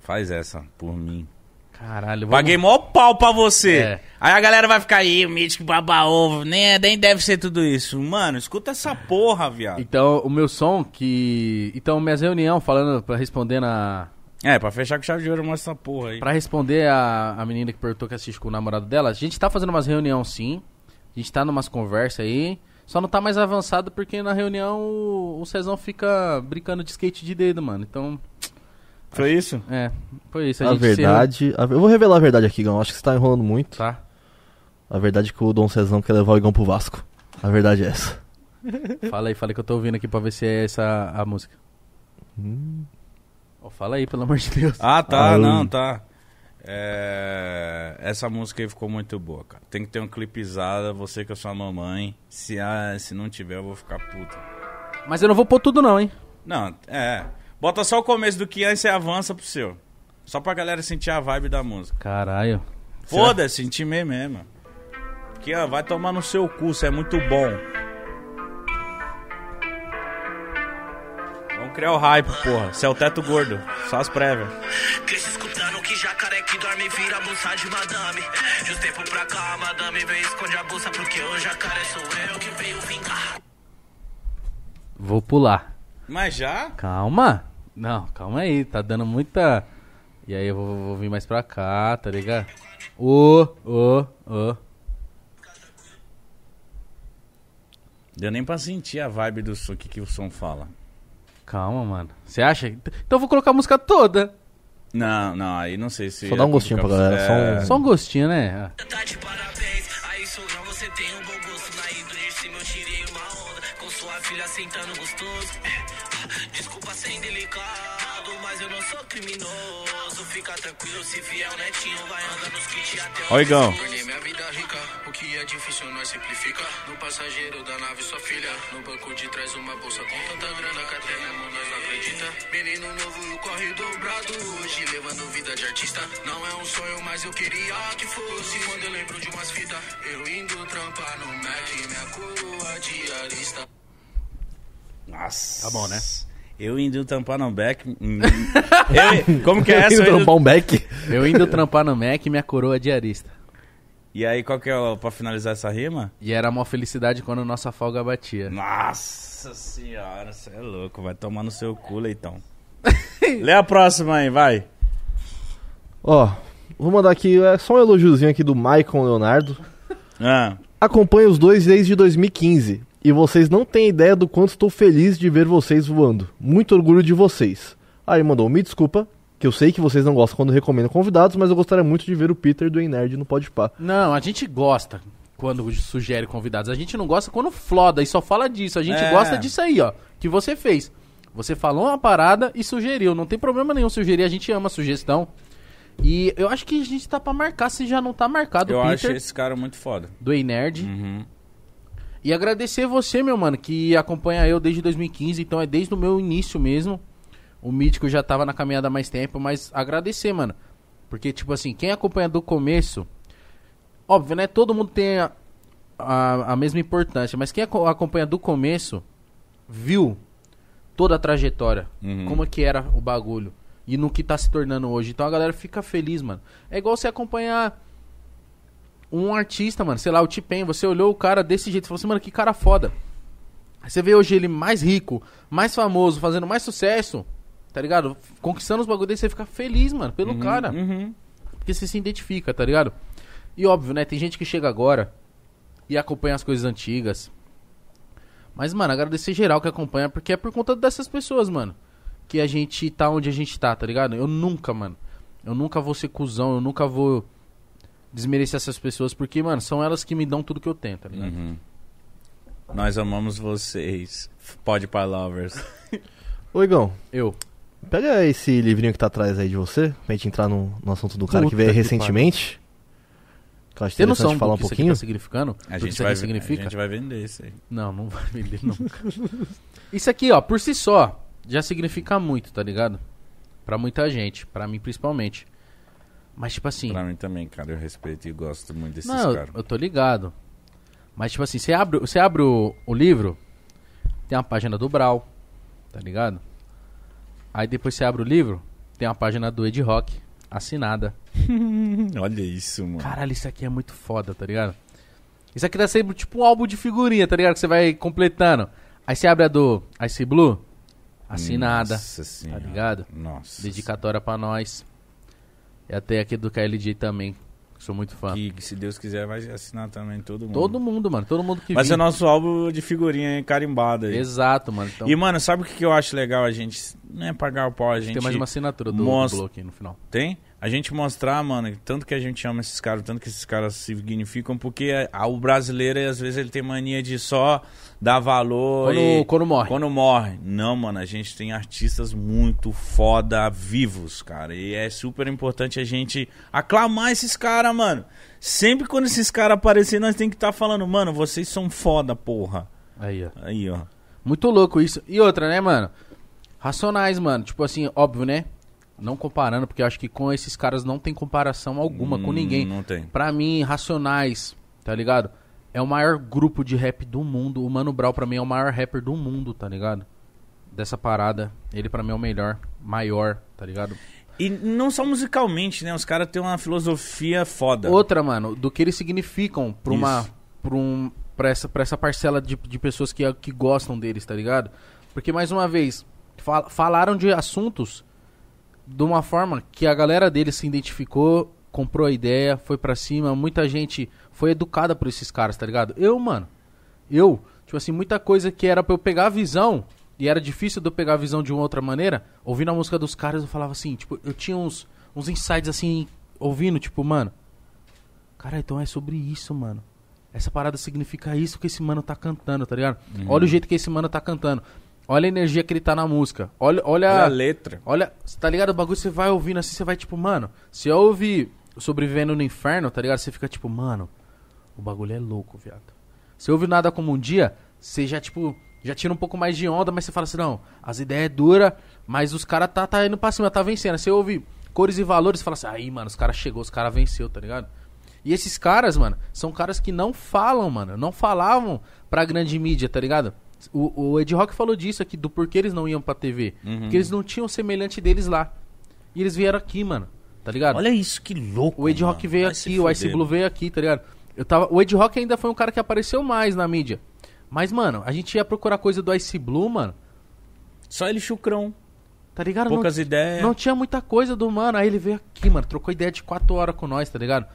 Faz essa por mim. Caralho, vamos- Paguei mó pau pra você. É. Aí a galera vai ficar aí, o mítico baba ovo. Nem, nem deve ser tudo isso. Mano, escuta essa porra, viado. Então, o meu som que. Então, minhas reuniões, falando pra responder na. É, pra fechar com chave de ouro, mostra essa porra aí. Pra responder a, a menina que perguntou que assiste com o namorado dela, a gente tá fazendo umas reuniões sim. A gente tá numas conversas aí. Só não tá mais avançado porque na reunião o, o Cezão fica brincando de skate de dedo, mano. Então, Foi isso? é, foi isso. A, gente se- verdade. a- eu vou revelar a verdade aqui, Igão. Acho que você tá enrolando muito. Tá. A verdade é que o Dom Cezão quer levar o Igão pro Vasco. A verdade é essa. (laughs) Fala aí, fala aí que eu tô ouvindo aqui pra ver se é essa a música. Ó, fala aí, pelo amor de Deus. Ah, tá, Ah, não, tá. É, Essa música aí ficou muito boa, cara. Tem que ter um clipezada, você que é sua mamãe. Se, ah, se não tiver, eu vou ficar puta. Mas eu não vou pôr tudo não, hein? Não, é. Bota só o começo do que aí você avança pro seu. Só pra galera sentir a vibe da música. Caralho. Foda-se, intimei mesmo. Ó, vai tomar no seu cu, você é muito bom. Criar o hype, porra. Você é o teto gordo. Só as prévias. Que jacaré que dorme vira bolsa de madame. De uns tempos pra cá, madame veio esconde a bolsa porque o jacaré sou eu que veio vingar. Vou pular. Mas já? Calma. Não, calma aí. Tá dando muita. E aí eu vou, vou vir mais pra cá, tá ligado? Ô, ô, ô. Deu nem pra sentir a vibe do som, o que, que o som fala. Calma, mano. Você acha? Então eu vou colocar a música toda. Não, não, aí não sei se. Só dá um gostinho pra galera, só um- Só um gostinho, né? Tá de parabéns, a isso não você tem um bom gosto. Na indo de cima eu tirei uma onda. Com sua filha sentando gostoso. É, Desculpa ser indelicado, mas eu não sou criminoso. Fica tranquilo, se vier o netinho, vai andar nos kits até Ó, Igão. Tornei minha vida rica, o que é difícil nós simplifica. No passageiro da nave, sua filha. No banco de trás, uma bolsa com tanta grana que até mesmo nós não acredita. Menino novo e o corre dobrado hoje, levando vida de artista. Não é um sonho, mas eu queria que fosse. Quando eu lembro de umas fitas, eu indo trampar no Mac, minha coroa diarista. Nossa. Tá bom, né? Eu indo tampar no back. hum, (laughs) eu- como que é essa? Eu Indo trampar um back. Eu indo trampar no Mac e minha coroa é diarista. E aí, qual que é o, pra finalizar essa rima? E era uma felicidade quando nossa folga batia. Nossa senhora, você é louco. Vai tomar no seu cu, leitão. (laughs) Lê a próxima aí, vai. Ó, vou mandar aqui é só um elogiozinho aqui do Maicon Leonardo. Ah, Acompanho os dois desde 2015 e vocês não têm ideia do quanto estou feliz de ver vocês voando. Muito orgulho de vocês. Aí mandou, me desculpa, que eu sei que vocês não gostam quando recomendo convidados, mas eu gostaria muito de ver o Peter do Nerd no Podpah. Não, a gente gosta quando sugere convidados. A gente não gosta quando floda e só fala disso. A gente É. gosta disso aí, ó. Que você fez. Você falou uma parada e sugeriu. Não tem problema nenhum sugerir. A gente ama sugestão. E eu acho que a gente tá pra marcar se já não tá marcado eu o acho Peter esse cara muito foda. do Ei Nerd. Uhum. E agradecer você, meu mano, que acompanha eu desde 2015, então é desde o meu início mesmo. O Mítico já tava na caminhada há mais tempo, mas agradecer, mano. Porque, tipo assim, quem acompanha do começo. Óbvio, né? Todo mundo tem a, a, a mesma importância, mas quem aco- acompanha do começo viu toda a trajetória. Uhum. Como que era o bagulho. E no que tá se tornando hoje. Então a galera fica feliz, mano. É igual você acompanhar um artista, mano, sei lá, o T-Pain, você olhou o cara desse jeito e falou assim, mano, que cara foda. Aí você vê hoje ele mais rico, mais famoso, fazendo mais sucesso, tá ligado? Conquistando os bagulhos dele, você fica feliz, mano, pelo cara. Uhum. Porque você se identifica, tá ligado? E óbvio, né, tem gente que chega agora e acompanha as coisas antigas. Mas, mano, agradecer geral que acompanha, porque é por conta dessas pessoas, mano. Que a gente tá onde a gente tá, tá ligado? Eu nunca, mano. Eu nunca vou ser cuzão, eu nunca vou desmerecer essas pessoas, porque, mano, são elas que me dão tudo que eu tenho, tá ligado? Uhum. Nós amamos vocês. Pode para lovers. (laughs) Ô Igão, Eu. pega esse livrinho que tá atrás aí de você, pra gente entrar no, no assunto do cara que Puta veio que recentemente. Que eu acho Tem noção falar do um que isso aqui pouquinho. tá significando? A que gente, isso vai, significa? a gente vai vender isso aí. Não, não vai vender nunca. (laughs) Isso aqui, ó, por si só, já significa muito, tá ligado? Pra muita gente, pra mim principalmente. Mas, tipo assim. Pra mim também, cara. Eu respeito e gosto muito desses Não, eu, caras. eu tô ligado. Mas, tipo assim, você abre, você abre o, o livro, tem uma página do Brau, tá ligado? Aí depois você abre o livro, tem uma página do Ed Rock. assinada. (laughs) Olha isso, mano. Caralho, isso aqui é muito foda, tá ligado? Isso aqui deve ser tipo um álbum de figurinha, tá ligado? Que você vai completando. Aí você abre a do Ice Blue, assinada, Nossa tá senhora. ligado? Nossa. Dedicatória pra nós. E até aqui do KLJ também, que sou muito fã. Que, que se Deus quiser vai assinar também todo mundo. Todo mundo, mano, todo mundo que Vai vir. ser nosso álbum de figurinha carimbada aí. Exato, mano. Então, E, mano, sabe o que que eu acho legal a gente? Não é pagar o pau, a gente. tem mais uma assinatura do, do mostra- aqui no final. Tem? A gente mostrar, mano, tanto que a gente ama esses caras, tanto que esses caras significam, porque a- o brasileiro, às vezes, ele tem mania de só dar valor Quando, e... quando morre. Quando morre. Não, mano, a gente tem artistas muito foda vivos, cara. E é super importante a gente aclamar esses caras, mano. Sempre quando esses caras aparecerem, nós tem que estar falando, mano, vocês são foda, porra. Aí, ó. Aí, ó. Muito louco isso. E outra, né, mano? Racionais, mano. Tipo assim, óbvio, né? Não comparando, porque eu acho que com esses caras não tem comparação alguma com Hum, ninguém. Não tem. Pra mim, Racionais, tá ligado? É o maior grupo de rap do mundo. O Mano Brown, pra mim, é o maior rapper do mundo, tá ligado? Dessa parada. Ele, pra mim, é o melhor, maior, tá ligado? E não só musicalmente, né? Os caras têm uma filosofia foda. Outra, mano, do que eles significam pra uma. Isso. Pra, um, pra, essa, pra essa parcela de, de pessoas que, que gostam deles, tá ligado? Porque, mais uma vez, fal- falaram de assuntos de uma forma que a galera deles se identificou, comprou a ideia, foi pra cima. Muita gente foi educada por esses caras, tá ligado? Eu, mano, eu, tipo assim, muita coisa que era pra eu pegar a visão. E era difícil de eu pegar a visão de uma outra maneira. Ouvindo a música dos caras, eu falava assim, tipo, eu tinha uns, uns insights assim, ouvindo, tipo, mano. Cara, então é sobre isso, mano. Essa parada significa isso que esse mano tá cantando, tá ligado? Olha o jeito que esse mano tá cantando. Olha a energia que ele tá na música. Olha, olha, Olha a letra. Olha, tá ligado? O bagulho você vai ouvindo assim, você vai tipo, mano, se eu ouvir Sobrevivendo no Inferno, tá ligado? Você fica tipo, mano, o bagulho é louco, viado. Se ouve nada como um dia, você já, tipo, já tira um pouco mais de onda, mas você fala assim, não, as ideias é dura, mas os caras tá, tá indo pra cima, tá vencendo. Você ouve cores e valores, você fala assim, aí, mano, os caras chegou, os caras venceu, tá ligado? E esses caras, mano, são caras que não falam, mano, não falavam pra grande mídia, tá ligado? O, o Ed Rock falou disso aqui, do porquê eles não iam pra TV. Porque eles não tinham semelhante deles lá. E eles vieram aqui, mano, tá ligado? Olha isso, que louco. O Ed mano. Rock veio Vai aqui, o Ice Blue veio aqui, tá ligado? Eu tava, o Ed Rock ainda foi um cara que apareceu mais na mídia. Mas, mano, a gente ia procurar coisa do Ice Blue, mano. Só ele chucrão. Tá ligado? Poucas não, ideias. não tinha muita coisa do mano. Aí ele veio aqui, mano. Trocou ideia de 4 horas com nós, tá ligado?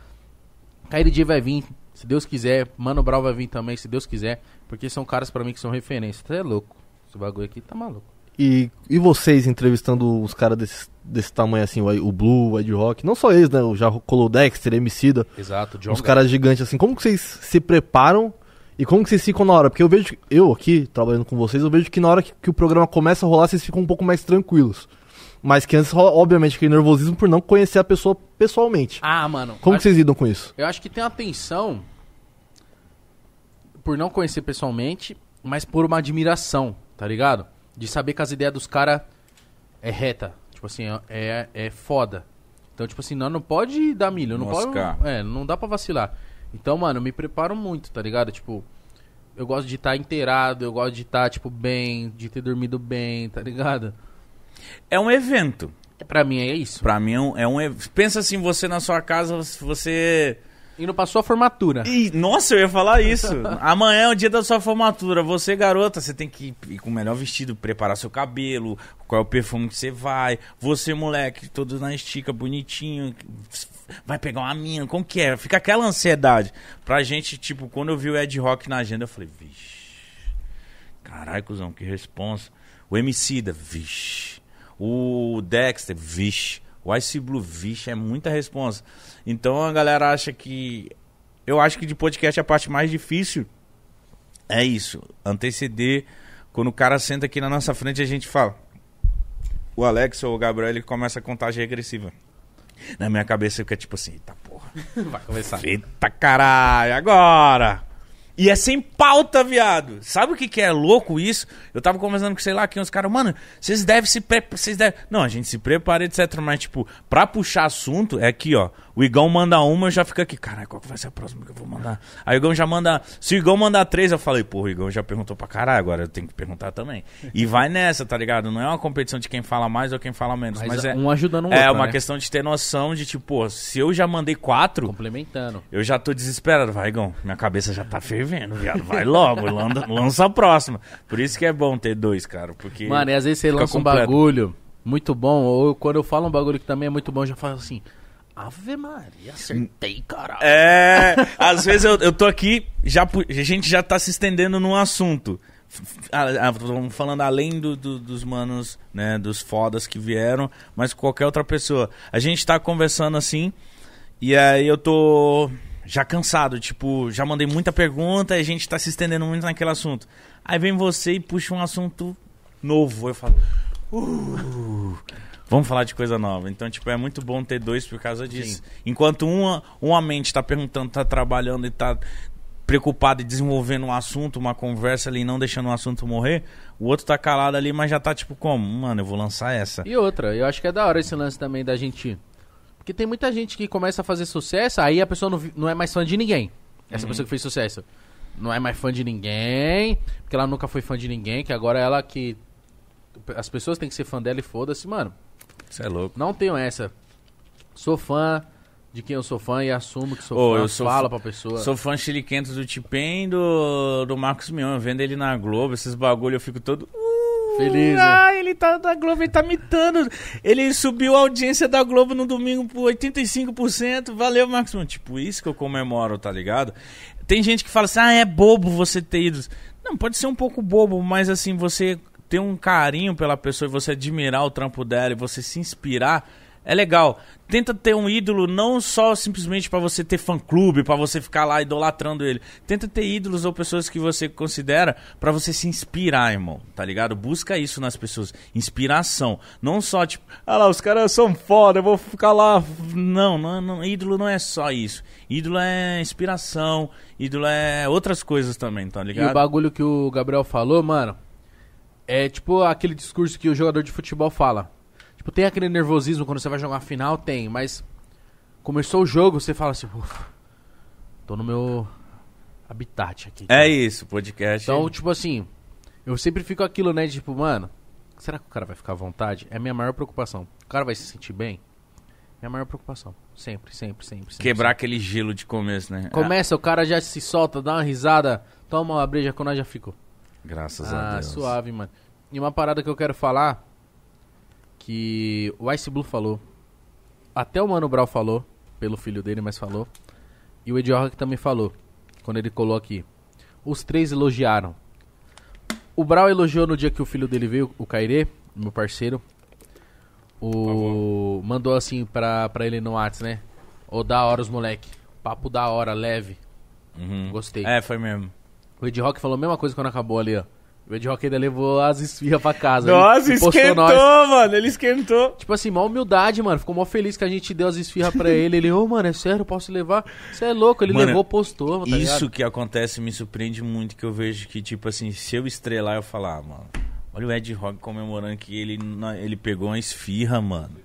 KLJ vai vir, se Deus quiser. Mano Brown vai vir também, se Deus quiser. Porque são caras pra mim que são referência. Você é louco. Esse bagulho aqui tá maluco. E, e vocês entrevistando os caras desse, desse tamanho assim, o, o Blue, o Ed Rock, não só eles, né? o Já colou o Dexter, Emicida, Exato, John. os caras gigantes assim, como que vocês se preparam e como que vocês ficam na hora? Porque eu vejo, eu aqui, trabalhando com vocês, eu vejo que na hora que, que o programa começa a rolar, vocês ficam um pouco mais tranquilos. Mas que antes rola, obviamente, aquele nervosismo por não conhecer a pessoa pessoalmente. Ah, mano. Como acho- que vocês lidam com isso? Eu acho que tem uma tensão por não conhecer pessoalmente, mas por uma admiração, tá ligado? De saber que as ideias dos caras é reta. Tipo assim, é, é foda. Então, tipo assim, não, não pode dar milho, não Moscar. pode. É, não dá pra vacilar. Então, mano, eu me preparo muito, tá ligado? Tipo, eu gosto de estar inteirado, eu gosto de estar, tipo, bem, de ter dormido bem, tá ligado? É um evento. Pra mim é isso. Pra mim é um, é um Pensa assim, você na sua casa, você. Indo pra sua formatura. Ih, nossa, eu ia falar isso. (laughs) Amanhã é o dia da sua formatura. Você, garota, você tem que ir com o melhor vestido, preparar seu cabelo, qual é o perfume que você vai. Você, moleque, todo na estica, bonitinho. Vai pegar uma mina, como que é? Fica aquela ansiedade. Pra gente, tipo, quando eu vi o Ed Rock na agenda, eu falei, vixe. Caralho, cuzão, que responsa. O Emicida, vixe. O Dexter, vixe. O Ice Blue, vixe, é muita responsa. Então a galera acha que. Eu acho que de podcast a parte mais difícil é isso. Anteceder. Quando o cara senta aqui na nossa frente, a gente fala. O Alex ou o Gabriel, ele começa a contagem regressiva. Na minha cabeça fica tipo assim, eita porra. (laughs) Vai começar. Eita caralho, agora! E é sem pauta, viado. Sabe o que, que é louco isso? Eu tava conversando com, sei lá, aqui uns caras, mano, vocês devem se preparar. Devem. Não, a gente se prepara, etc. Mas, tipo, pra puxar assunto, é aqui, ó. O Igão manda uma, eu já fico aqui, caralho, qual que vai ser a próxima que eu vou mandar? Aí o Igão já manda. Se o Igão mandar três, eu falei, porra, o Igão já perguntou pra caralho, agora eu tenho que perguntar também. E vai nessa, tá ligado? Não é uma competição de quem fala mais ou quem fala menos. Mas, Mas é. um ajudando o É outro, uma né? questão de ter noção de, tipo, pô, se eu já mandei quatro, Complementando. eu já tô desesperado. Vai, Igão, minha cabeça já tá fervendo, viado. Vai logo, lança, a próxima. Por isso que é bom ter dois, cara. Porque. Mano, e às vezes você lança um completo. bagulho muito bom, ou quando eu falo um bagulho que também é muito bom, eu já falo assim, Ave Maria, acertei, caralho. É, às vezes eu, eu tô aqui, já, a gente já tá se estendendo num assunto. Vamos falando além do- do- dos manos, né, dos fodas que vieram, mas qualquer outra pessoa. A gente tá conversando assim, e aí eu tô já cansado, tipo, já mandei muita pergunta e a gente tá se estendendo muito naquele assunto. Aí vem você e puxa um assunto novo. Eu falo, "Uh, vamos falar de coisa nova. Então, tipo, é muito bom ter dois por causa disso. Enquanto uma, uma mente tá perguntando, tá trabalhando e tá preocupado em desenvolvendo um assunto, uma conversa ali, não deixando o assunto morrer, o outro tá calado ali, mas já tá tipo, como? Mano, eu vou lançar essa. E outra, eu acho que é da hora esse lance também da gente. Porque tem muita gente que começa a fazer sucesso, aí a pessoa não, não é mais fã de ninguém. Essa pessoa que fez sucesso. Não é mais fã de ninguém, porque ela nunca foi fã de ninguém, que agora ela que. As pessoas têm que ser fã dela e foda-se, mano. Isso é louco. Não tenho essa. Sou fã de quem eu sou fã e assumo que sou Ô, fã. eu sou fala pra pessoa. Sou fã chiliquento do Tipen e do, do Marcos Mion. Eu vendo ele na Globo, esses bagulho, eu fico todo. "Uh, Feliz, né? Ah, ele tá na Globo, ele tá mitando. Ele subiu a audiência da Globo no domingo por 85%. Valeu, Marcos. Tipo, isso que eu comemoro, tá ligado? Tem gente que fala assim, ah, é bobo você ter ido. Não, pode ser um pouco bobo, mas assim, você ter um carinho pela pessoa e você admirar o trampo dela e você se inspirar, é legal. Tenta ter um ídolo não só simplesmente pra você ter fã clube, pra você ficar lá idolatrando ele. Tenta ter ídolos ou pessoas que você considera pra você se inspirar, irmão. Tá ligado? Busca isso nas pessoas, inspiração. Não só tipo, ah lá, os caras são foda, eu vou ficar lá. Não, não, não, ídolo não é só isso. Ídolo é inspiração, ídolo é outras coisas também, tá E o ligado? bagulho que o Gabriel falou, mano, é tipo aquele discurso que o jogador de futebol fala. Tipo, tem aquele nervosismo quando você vai jogar a final? Tem, mas começou o jogo, você fala assim, ufa, tô no meu habitat aqui. É isso, podcast. Então, tipo assim, eu sempre fico aquilo, né, tipo, mano, será que o cara vai ficar à vontade? É a minha maior preocupação. O cara vai se sentir bem? Minha maior preocupação. Sempre, sempre, sempre. sempre Quebrar aquele gelo de começo, né? Começa, o cara já se solta, dá uma risada, toma uma breja quando nós já ficou. Ah, graças a Ah, Deus. suave, mano. E uma parada que eu quero falar, que o Ice Blue falou, até o Mano Brown falou, pelo filho dele, mas falou, e o Ed Rock também falou, quando ele colou aqui. Os três elogiaram. O Brown elogiou no dia que o filho dele veio, o Kairê, meu parceiro. O... Mandou assim pra, pra ele no Whats, né? Ô, da hora os moleque. Papo da hora, leve. Uhum. Gostei. É, foi mesmo. O Ed Rock falou a mesma coisa quando acabou ali, ó. O Ed Rock ainda levou as esfirras pra casa. Nossa, Ele esquentou, nós. mano. Ele esquentou. Tipo assim, mó humildade, mano. Ficou mó feliz que a gente deu as esfirras pra ele. Ele, ô, mano, é sério, posso levar? Você é louco, ele Mano, levou, postou, tá Isso ligado? que acontece me surpreende muito, que eu vejo que, tipo assim, se eu estrelar, eu falar, ah, mano, olha o Ed Rock comemorando que ele, ele pegou uma esfirra, mano.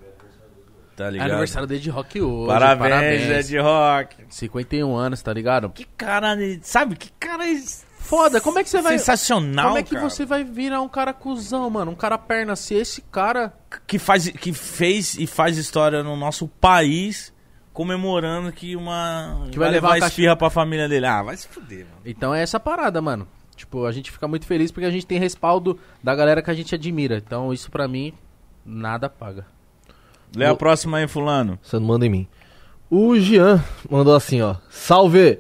Tá É ligado? aniversário do Ed Rock hoje. Parabéns, Ed Rock. 51 anos, tá ligado? Que cara, sabe? Que cara Foda, como é que você vai... sensacional, Como é que cara. você vai virar um cara cuzão, mano? Um cara perna. Se esse cara... que faz que fez e faz história no nosso país comemorando que uma Que vai vai levar levar uma caixa- esfirra pra família dele. Ah, vai se fuder, mano. Então é essa parada, mano. Tipo, a gente fica muito feliz porque a gente tem respaldo da galera que a gente admira. Então isso pra mim, nada paga. Lê a próxima aí, fulano. Você não manda em mim. O Jean mandou assim, ó. Salve!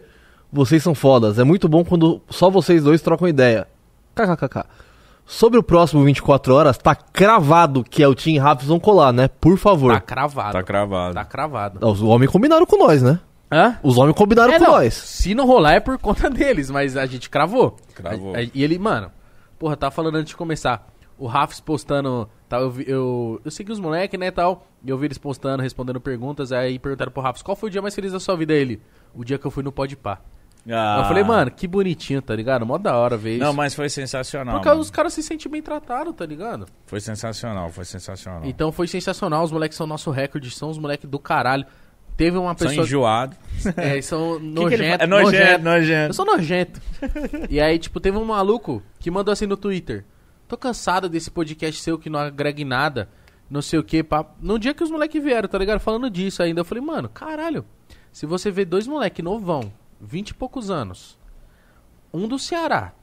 Vocês são fodas. É muito bom quando só vocês dois trocam ideia. KKKK. Sobre o próximo 24 horas, tá cravado que é o Team Raps vão colar, né? Por favor. Tá cravado. Tá cravado. Tá cravado. Os homens combinaram com nós, né? Hã? Os homens combinaram É, com não, nós. Se não rolar é por conta deles, mas a gente cravou. Cravou. A- a- e ele, mano, porra, tava falando antes de começar. O Rafs postando. Tal, eu, eu, eu segui os moleques, né, tal. E eu vi eles postando, respondendo perguntas. Aí perguntaram pro Rafs qual foi o dia mais feliz da sua vida? Ele, o dia que eu fui no Pode Pá. Ah. Eu falei, mano, que bonitinho, tá ligado? Mó da hora ver isso. Não, mas foi sensacional. Porque mano. os caras se sentem bem tratados, tá ligado? Foi sensacional, foi sensacional. Então foi sensacional, os moleques são nosso recorde, são os moleques do caralho. Teve uma São pessoa. enjoados. (laughs) É, são (laughs) nojentos. É nojento, nojento. Eu sou nojento. (laughs) e aí, tipo, teve um maluco que mandou assim no Twitter. Tô cansado desse podcast seu que não agrega em nada. Não sei o que. Pá. No dia que os moleques vieram, tá ligado? Falando disso ainda. Eu falei, mano, caralho. Se você vê dois moleques novão, 20 e poucos anos. Um do Ceará,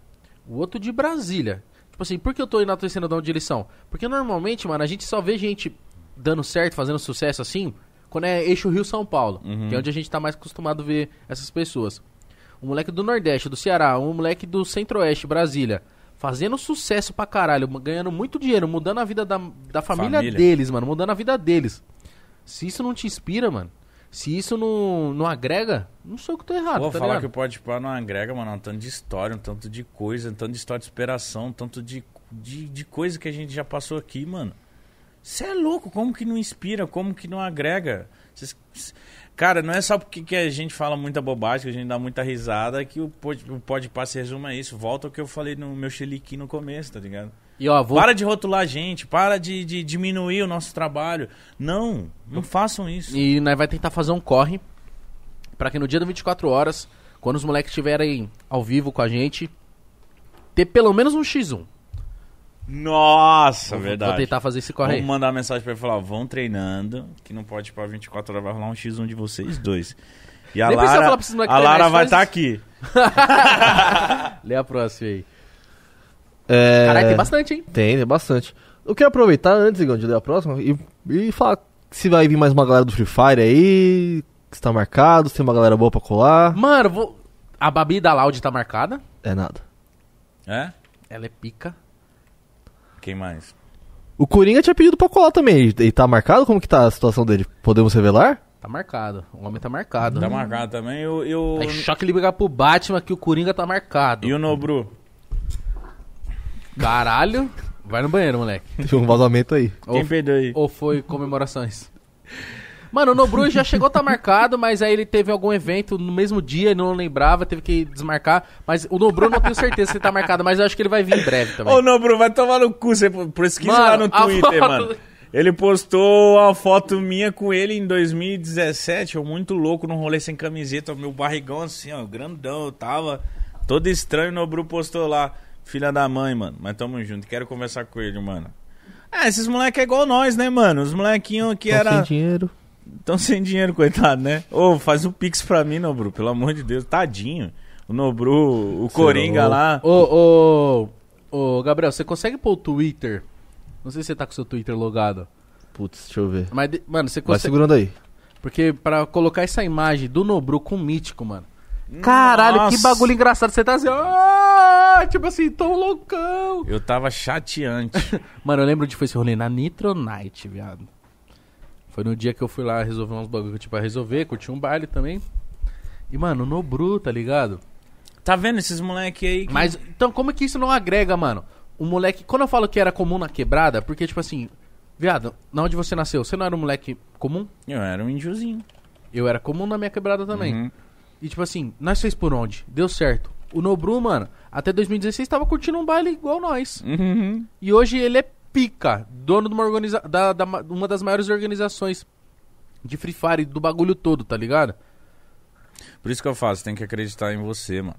o outro de Brasília. Tipo assim, por que eu tô enaltecendo da direção? Porque normalmente, mano, a gente só vê gente dando certo, fazendo sucesso assim, quando é eixo Rio-São Paulo. Que é onde a gente tá mais acostumado a ver essas pessoas. Um moleque do Nordeste, do Ceará, um moleque do Centro-Oeste, Brasília. Fazendo sucesso pra caralho, ganhando muito dinheiro, mudando a vida da, da família, Família. deles, mano, mudando a vida deles. Se isso não te inspira, mano, se isso não, não agrega, não sei o que tô errado, Vou tá falar ligado? que o Pode Pá não agrega, mano, um tanto de história, um tanto de coisa, um tanto de história de superação, um tanto de, de, de coisa que a gente já passou aqui, mano. Você é louco, como que não inspira, como que não agrega? Cês- Cara, não é só porque que a gente fala muita bobagem, que a gente dá muita risada, que o Pode, o Pode Pá se resume a isso. Volta ao que eu falei no meu xiliqui no começo, tá ligado? E ó, vou, Para de rotular a gente, para de, de diminuir o nosso trabalho. Não, não façam isso. E nós vai tentar fazer um corre pra que no dia do 24 horas, quando os moleques estiverem ao vivo com a gente, ter pelo menos um X1. Nossa, Vou- verdade. Vou tentar fazer esse corre. Vamos mandar uma mensagem pra ele falar, vão treinando, que não pode ir pra 24 horas, vai rolar um X1 de vocês dois. E a Nem Lara, moleques a treinar, Lara vai estar aqui. (laughs) Lê a próxima aí. É... Caralho, tem bastante, hein? Tem, tem bastante. Eu quero aproveitar antes, Igor, de ler a próxima e, e falar se vai vir mais uma galera do Free Fire aí, se tá marcado, se tem uma galera boa pra colar. Mano, vou... a Babi da Loud tá marcada. É nada. É? Ela é pica. Quem mais? O Coringa tinha pedido pra colar também. Ele tá marcado? Como que tá a situação dele? Podemos revelar? Tá marcado. O homem tá marcado. Tá marcado também. E o, e o, É choque ligar pro Batman que o Coringa tá marcado. e o Nobru? Caralho. Vai no banheiro, moleque. Tem um vazamento aí. Quem Ou- perdeu aí? Ou foi comemorações? Mano, o Nobru já chegou a tá marcado, mas aí ele teve algum evento no mesmo dia e não lembrava, teve que desmarcar. Mas o Nobru eu não tenho certeza se ele tá marcado, mas eu acho que ele vai vir em breve também. Ô, Nobru, vai tomar no cu. Você pesquisa Mano, lá no Twitter, foto- mano. Ele postou a foto minha com ele em 2017, eu muito louco num rolê sem camiseta, meu barrigão assim, ó, grandão, eu tava todo estranho, o Nobru postou lá, filha da mãe, mano, mas tamo junto, quero conversar com ele, mano. É, esses moleques é igual nós, né, mano? Os molequinhos que Tão era... sem dinheiro. Tão sem dinheiro, coitado, né? Ô, faz um pix pra mim, Nobru, pelo amor de Deus, tadinho. O Nobru, o Coringa louco. lá... Ô, ô, ô, Gabriel, você consegue pôr o Twitter? Não sei se você tá com o seu Twitter logado. Putz, deixa eu ver. Mas, mano, você Vai consegue. segurando aí. Porque pra colocar essa imagem do Nobru com o mítico, mano. Caralho, que Nossa. bagulho engraçado. Você tá assim, ah, tipo assim, tão loucão. Eu tava chateante. (laughs) Mano, eu lembro de foi esse rolê na Nitro Night, viado. Foi no dia que eu fui lá resolver uns bagulho que eu tinha pra resolver, curti um baile também. E, mano, no Bru, tá ligado? Tá vendo esses moleque aí? que- Mas, então, como é que isso não agrega, mano? O moleque, quando eu falo que era comum na quebrada, porque, tipo assim, viado, na onde você nasceu, você não era um moleque comum? Eu era um índiozinho. Eu era comum na minha quebrada também. Uhum. E, tipo assim, nós fez por onde? Deu certo. O Nobru, mano, até 2016 tava curtindo um baile igual nós. Uhum. E hoje ele é pica, dono de uma, organiza da, da- uma das maiores organizações de Free Fire, do bagulho todo, tá ligado? Por isso que eu faço, tem que acreditar em você, mano.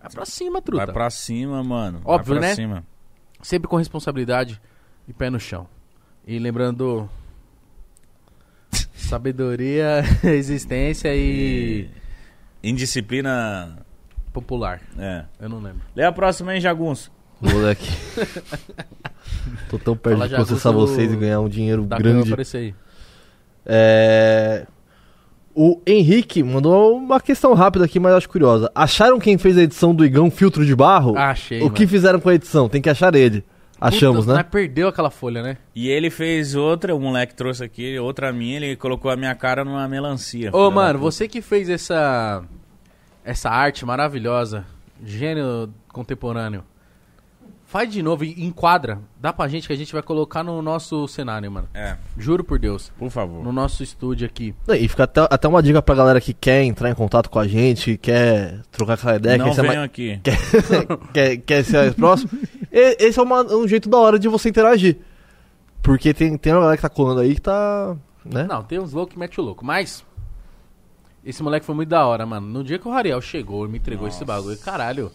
Vai pra cima, truta. Vai pra cima, mano. Óbvio, né? cima. Sempre com responsabilidade e pé no chão. E lembrando... (laughs) Sabedoria, (laughs) existência e... Indisciplina. Popular. É. Eu não lembro. Lê a próxima aí, Jagunço. Moleque. (laughs) Tô tão perto Fala de processar do- vocês e ganhar um dinheiro Dá câmera grande. aparecer aí. É... O Henrique mandou uma questão rápida aqui, mas eu acho curiosa. Acharam quem fez a edição do Igão Filtro de Barro? Ah, achei, O que mano. fizeram com a edição? Tem que achar ele. Achamos, Puta, né? Mas perdeu aquela folha, né? E ele fez outra, o moleque trouxe aqui, outra minha, ele colocou a minha cara numa melancia. Ô, mano, puta. você que fez essa essa arte maravilhosa, gênio contemporâneo. Faz de novo e enquadra. Dá pra gente que a gente vai colocar no nosso cenário, mano. É, Juro por Deus. por favor. No nosso estúdio aqui. E fica até, até uma dica pra galera que quer entrar em contato com a gente, quer trocar aquela ideia, não quer ser, venham mais, aqui. (laughs) quer, quer, quer ser mais próximo. (laughs) E- esse é uma- um jeito da hora de você interagir. Porque tem, tem uma galera que tá colando aí que tá. Né? Não, tem uns loucos que mete o louco. Mas. Esse moleque foi muito da hora, mano. No dia que o Rariel chegou e me entregou esse bagulho, caralho.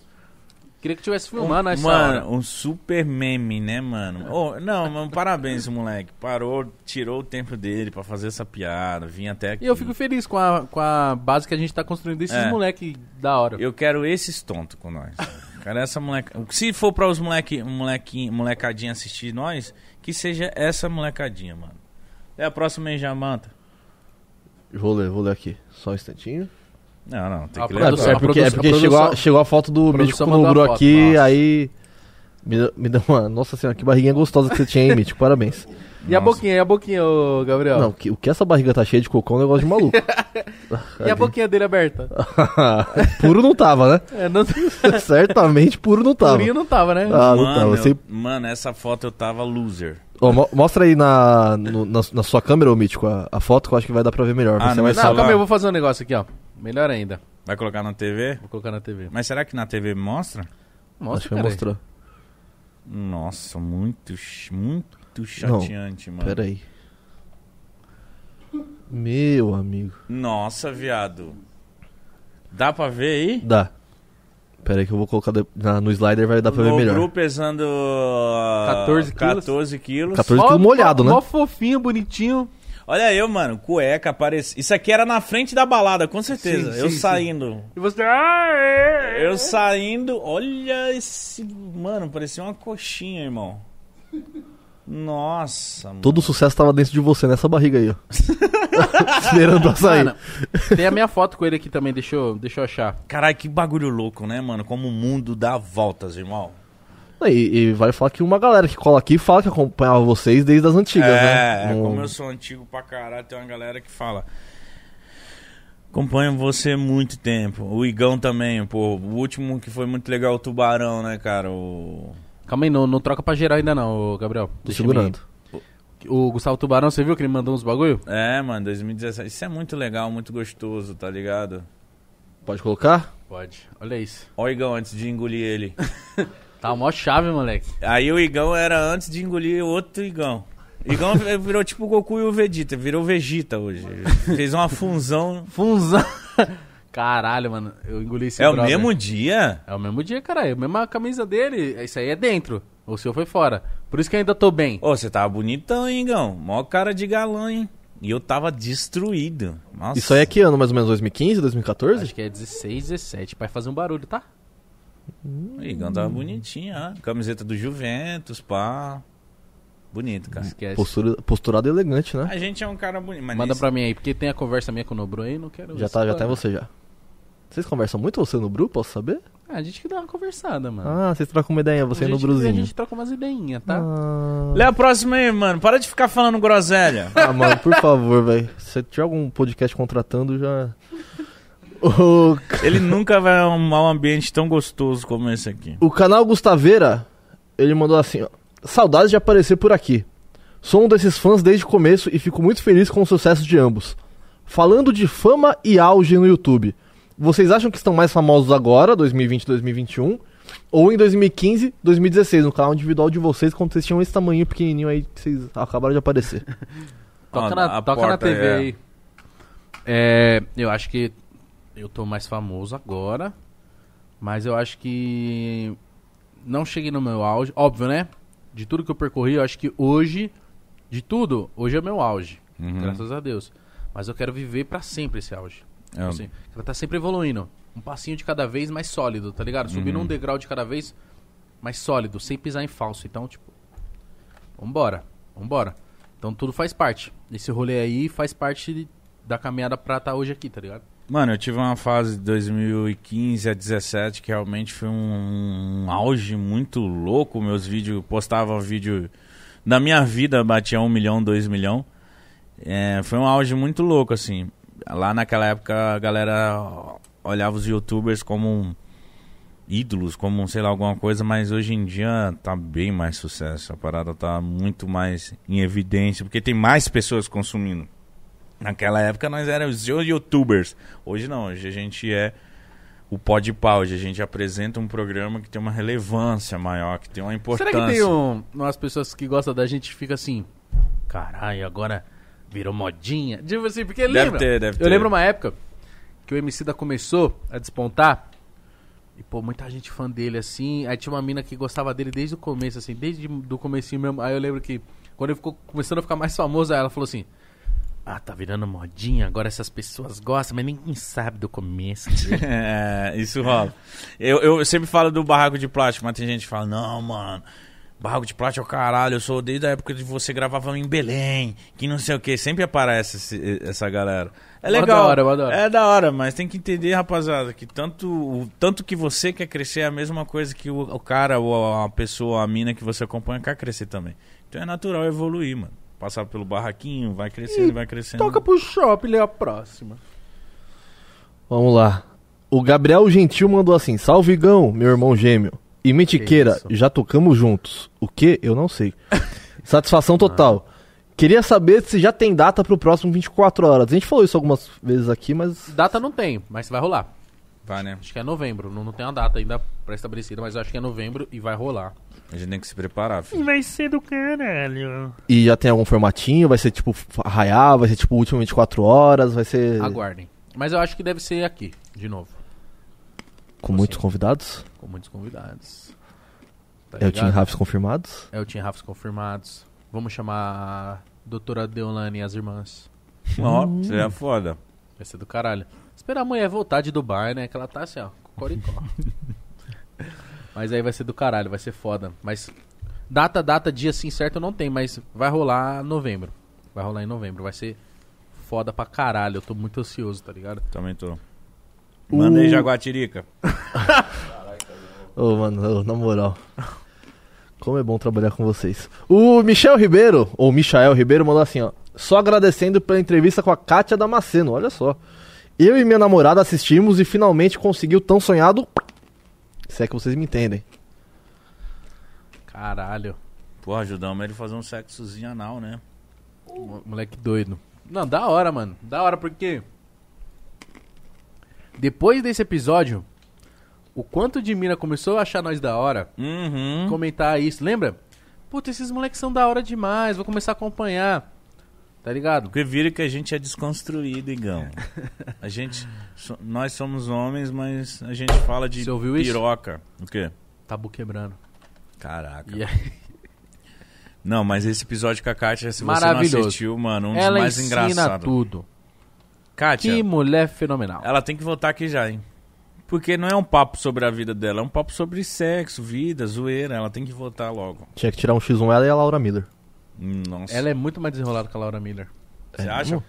Queria que tivesse essa hora. Mano, um super meme, né, mano? Ô, não, mano, parabéns, moleque. Parou, tirou o tempo dele pra fazer essa piada, vim até aqui. E eu fico feliz com a, com a base que a gente tá construindo desses É. moleque da hora. Eu quero esses tontos com nós. Quero essa moleca. Se for pra os moleque, molequinho, molecadinha assistir nós, que seja essa molecadinha, mano. É a próxima aí, Jamanta. Vou ler, vou ler aqui. Só um instantinho. Não, não, tem A que ler. produção- é a porque, é produção- porque a chegou, a, produção- chegou a foto do a Mítico produção no mandou a Gru foto, aqui, nossa. aí. Me, deu- me deu uma. Nossa senhora, que barriguinha gostosa que você tinha aí, Mítico. Parabéns. E a Nossa. boquinha, e a boquinha, ô Gabriel? Não, que, o que essa barriga tá cheia de cocô é um negócio de maluco. (laughs) E a boquinha dele aberta? (laughs) puro não tava, né? É, não... (laughs) Certamente puro não tava. Purinho não tava, né? Ah, não Mano, tava. eu- Sei- mano, essa foto eu tava loser. Ó, mo- mostra aí na, no- na, na sua câmera, ô Mítico, a, a foto que eu acho que vai dar pra ver melhor. Ah, Vai não, Não, calma aí, eu vou fazer um negócio aqui, ó. Melhor ainda. Vai colocar na TV? Vou colocar na TV. Mas será que na TV mostra? Mostra, acho que mostrar. Nossa, muito, muito chateante, mano. Pera aí. Meu amigo. Nossa, viado. Dá pra ver aí? Dá. Pera aí que eu vou colocar na- no slider, vai dar pra ver melhor. Gru pesando ah, 14 quilos. 14 quilos. 14 Mó- quilos molhado, mó- né? Mó fofinho, bonitinho. Olha eu, mano, cueca, aparece. Isso aqui era na frente da balada, com certeza. Sim, eu sim, saindo. E você... Ah, é, é. Eu saindo, olha esse. Mano, parecia uma coxinha, irmão. Nossa, mano. Todo o sucesso tava dentro de você, nessa barriga aí, ó. (laughs) Esperando pra sair. Mano, tem a minha foto com ele aqui também, deixa eu, deixa eu achar. Caralho, que bagulho louco, né, mano? Como o mundo dá voltas, irmão. E, e vai falar que uma galera que cola aqui fala que acompanhava vocês desde as antigas, é, né? Não- como eu sou antigo pra caralho, tem uma galera que fala. Acompanho você há muito tempo. O Igão também, pô. O último que foi muito legal, o Tubarão, né, cara? O. Calma aí, não, não troca pra geral ainda não, Gabriel. Tô Deixa segurando. me- O Gustavo Tubarão, você viu que ele mandou uns bagulho? É, mano, 2017. Isso é muito legal, muito gostoso, tá ligado? Pode colocar? Pode. Olha isso. Ó o Igão antes de engolir ele. (laughs) Tá mó chave, moleque. Aí o Igão era antes de engolir outro Igão. Igão (laughs) virou tipo o Goku e o Vegeta, virou Vegeta hoje. Fez uma função. Funzão. Caralho, mano. Eu engoli esse é o brother. mesmo dia? É o mesmo dia, caralho. A mesma camisa dele. Isso aí é dentro. O seu foi fora. Por isso que eu ainda tô bem. Ô, você tava bonitão, hein, Igão? Mó cara de galã, hein? E eu tava destruído. Nossa. Isso aí é que ano, mais ou menos? 2015, 2014? Acho que é 16, 17. Vai fazer um barulho, tá? O Igão tava bonitinho, ó. Camiseta do Juventus, pá. Bonito, cara. Esquece. Postura, posturado elegante, né? A gente é um cara bonito. Mas Manda nesse- pra mim aí, porque tem a conversa minha com o Nobru aí, não quero... Já tá, já tá em você já. Vocês conversam muito você no Bru, posso saber? Ah, a gente que dá uma conversada, mano. Ah, vocês trocam uma ideia, você a no gente, A Bruzinho. gente troca umas ideinhas, tá? Ah, Lê a próxima aí, mano. Para de ficar falando groselha. (laughs) ah, mano, por favor, velho. Se tiver algum podcast contratando, já... (laughs) O, Ele nunca vai arrumar um ambiente tão gostoso como esse aqui. o canal Gustaveira, ele mandou assim, ó. Saudades de aparecer por aqui. Sou um desses fãs desde o começo e fico muito feliz com o sucesso de ambos. Falando de fama e auge no YouTube, vocês acham que estão mais famosos agora, 2020 2021, ou em 2015 2016, no canal individual de vocês, quando vocês tinham esse tamanho pequenininho aí que vocês acabaram de aparecer? (laughs) Toca, Ó, na, a toca na TV é- aí. É, eu acho que eu tô mais famoso agora, mas eu acho que não cheguei no meu auge. Óbvio, né? De tudo que eu percorri, eu acho que hoje, de tudo, hoje é meu auge. Uhum. Graças a Deus. Mas eu quero viver pra sempre esse auge. É, Assim, ela tá sempre evoluindo. Um passinho de cada vez mais sólido, tá ligado? Subindo Uhum. um degrau de cada vez mais sólido, sem pisar em falso. Então, tipo, vambora, vambora. Então tudo faz parte. Esse rolê aí faz parte da caminhada pra estar hoje aqui, tá ligado? Mano, eu tive uma fase de 2015 a 17 que realmente foi um, um auge muito louco. Meus vídeos, postava vídeo da minha vida, batia um milhão, dois milhão. É, foi um auge muito louco, assim. Lá naquela época a galera olhava os youtubers como um, ídolos, como, sei lá, alguma coisa, mas hoje em dia tá bem mais sucesso. A parada tá muito mais em evidência, porque tem mais pessoas consumindo. Naquela época nós éramos os youtubers. Hoje não, hoje a gente é o pode pau, hoje a gente apresenta um programa que tem uma relevância maior, que tem uma importância. Será que tem um, umas pessoas que gostam da gente fica assim, caralho, agora virou modinha? Tipo assim, porque Deve lembra? ter, deve Eu ter. lembro uma época que o MC da começou a despontar e, pô, muita gente fã dele, assim. Aí tinha uma mina que gostava dele desde o começo, assim, desde do comecinho mesmo. Aí eu lembro que quando ele ficou começando a ficar mais famoso, aí ela falou assim... Ah, tá virando modinha, agora essas pessoas gostam, mas ninguém sabe do começo. (laughs) É, isso rola. Eu, eu sempre falo do barraco de plástico, mas tem gente que fala, não, mano, barraco de plástico é o caralho, eu sou desde a época que você gravava em Belém, que não sei o que, sempre aparece esse- essa galera. É legal, da hora, mó da hora. é da hora, mas tem que entender, rapaziada, que tanto, o- tanto que você quer crescer é a mesma coisa que o, o cara ou a pessoa, a mina que você acompanha quer crescer também. Então é natural evoluir, mano. Passar pelo barraquinho, vai crescendo, vai crescendo. Toca pro shopping, lê a próxima. Vamos lá. O Gabriel Gentil mandou assim: Salve Gão, meu irmão gêmeo. E Metiqueira, isso. já tocamos juntos. O que? Eu não sei. (laughs) Satisfação total. Queria saber se já tem data pro próximo 24 horas. A gente falou isso algumas vezes aqui, mas. Data não tem, mas vai rolar. Vai, né? Acho que é novembro, não, não tem uma data ainda pré-estabelecida, mas eu acho que é novembro e vai rolar. A gente tem que se preparar, filho. Vai ser do caralho. E já tem algum formatinho? Vai ser tipo arraiar? Vai ser tipo último 24 horas? Vai ser. Aguardem. Mas eu acho que deve ser aqui, de novo, Com muitos convidados? com muitos convidados. Tá É o? Team Raps confirmados? É o Team Rafs confirmados. Vamos chamar a doutora Deolane e as irmãs. (laughs) Ó, isso é foda. Vai ser do caralho. Esperar a mulher voltar de Dubai, né? Que ela tá assim, ó, cocoricó. (laughs) mas aí vai ser do caralho, vai ser foda. Mas data, data, dia assim certo não tem, mas vai rolar novembro. Vai rolar em novembro, vai ser foda pra caralho. Eu tô muito ansioso, tá ligado? Também tô. Manda aí, Jaguatirica. (laughs) Ô, mano, ô, na moral. Como é bom trabalhar com vocês. O Michel Ribeiro, ou Michael Ribeiro, mandou assim, ó. Só agradecendo pela entrevista com a Kátia Damasceno, olha só. Eu e minha namorada assistimos e finalmente conseguiu tão sonhado. Se é que vocês me entendem. Caralho. Pô, ajudamos ele a fazer um sexozinho anal, né? Mo- Moleque doido. Não, da hora, mano. Da hora porque. Depois desse episódio, o quanto de mina começou a achar nós da hora, Uhum. comentar isso, lembra? Puta, esses moleques são da hora demais, vou começar a acompanhar. Tá ligado? Porque vira que a gente é desconstruído, Igão. (laughs) A gente. so- nós somos homens, mas a gente fala de Você ouviu isso? piroca. O quê? Tabu quebrando. Caraca. Não, mas esse episódio com a Kátia, se você não assistiu, mano, um dos ela mais ensina engraçados. tudo. Kátia, Que mulher fenomenal. ela tem que voltar aqui já, hein? Porque não é um papo sobre a vida dela, é um papo sobre sexo, vida, zoeira. Ela tem que voltar logo. Tinha que tirar um X1 ela e a Laura Miller. Nossa. Ela é muito mais desenrolada que a Laura Miller. Você É, acha? mesmo?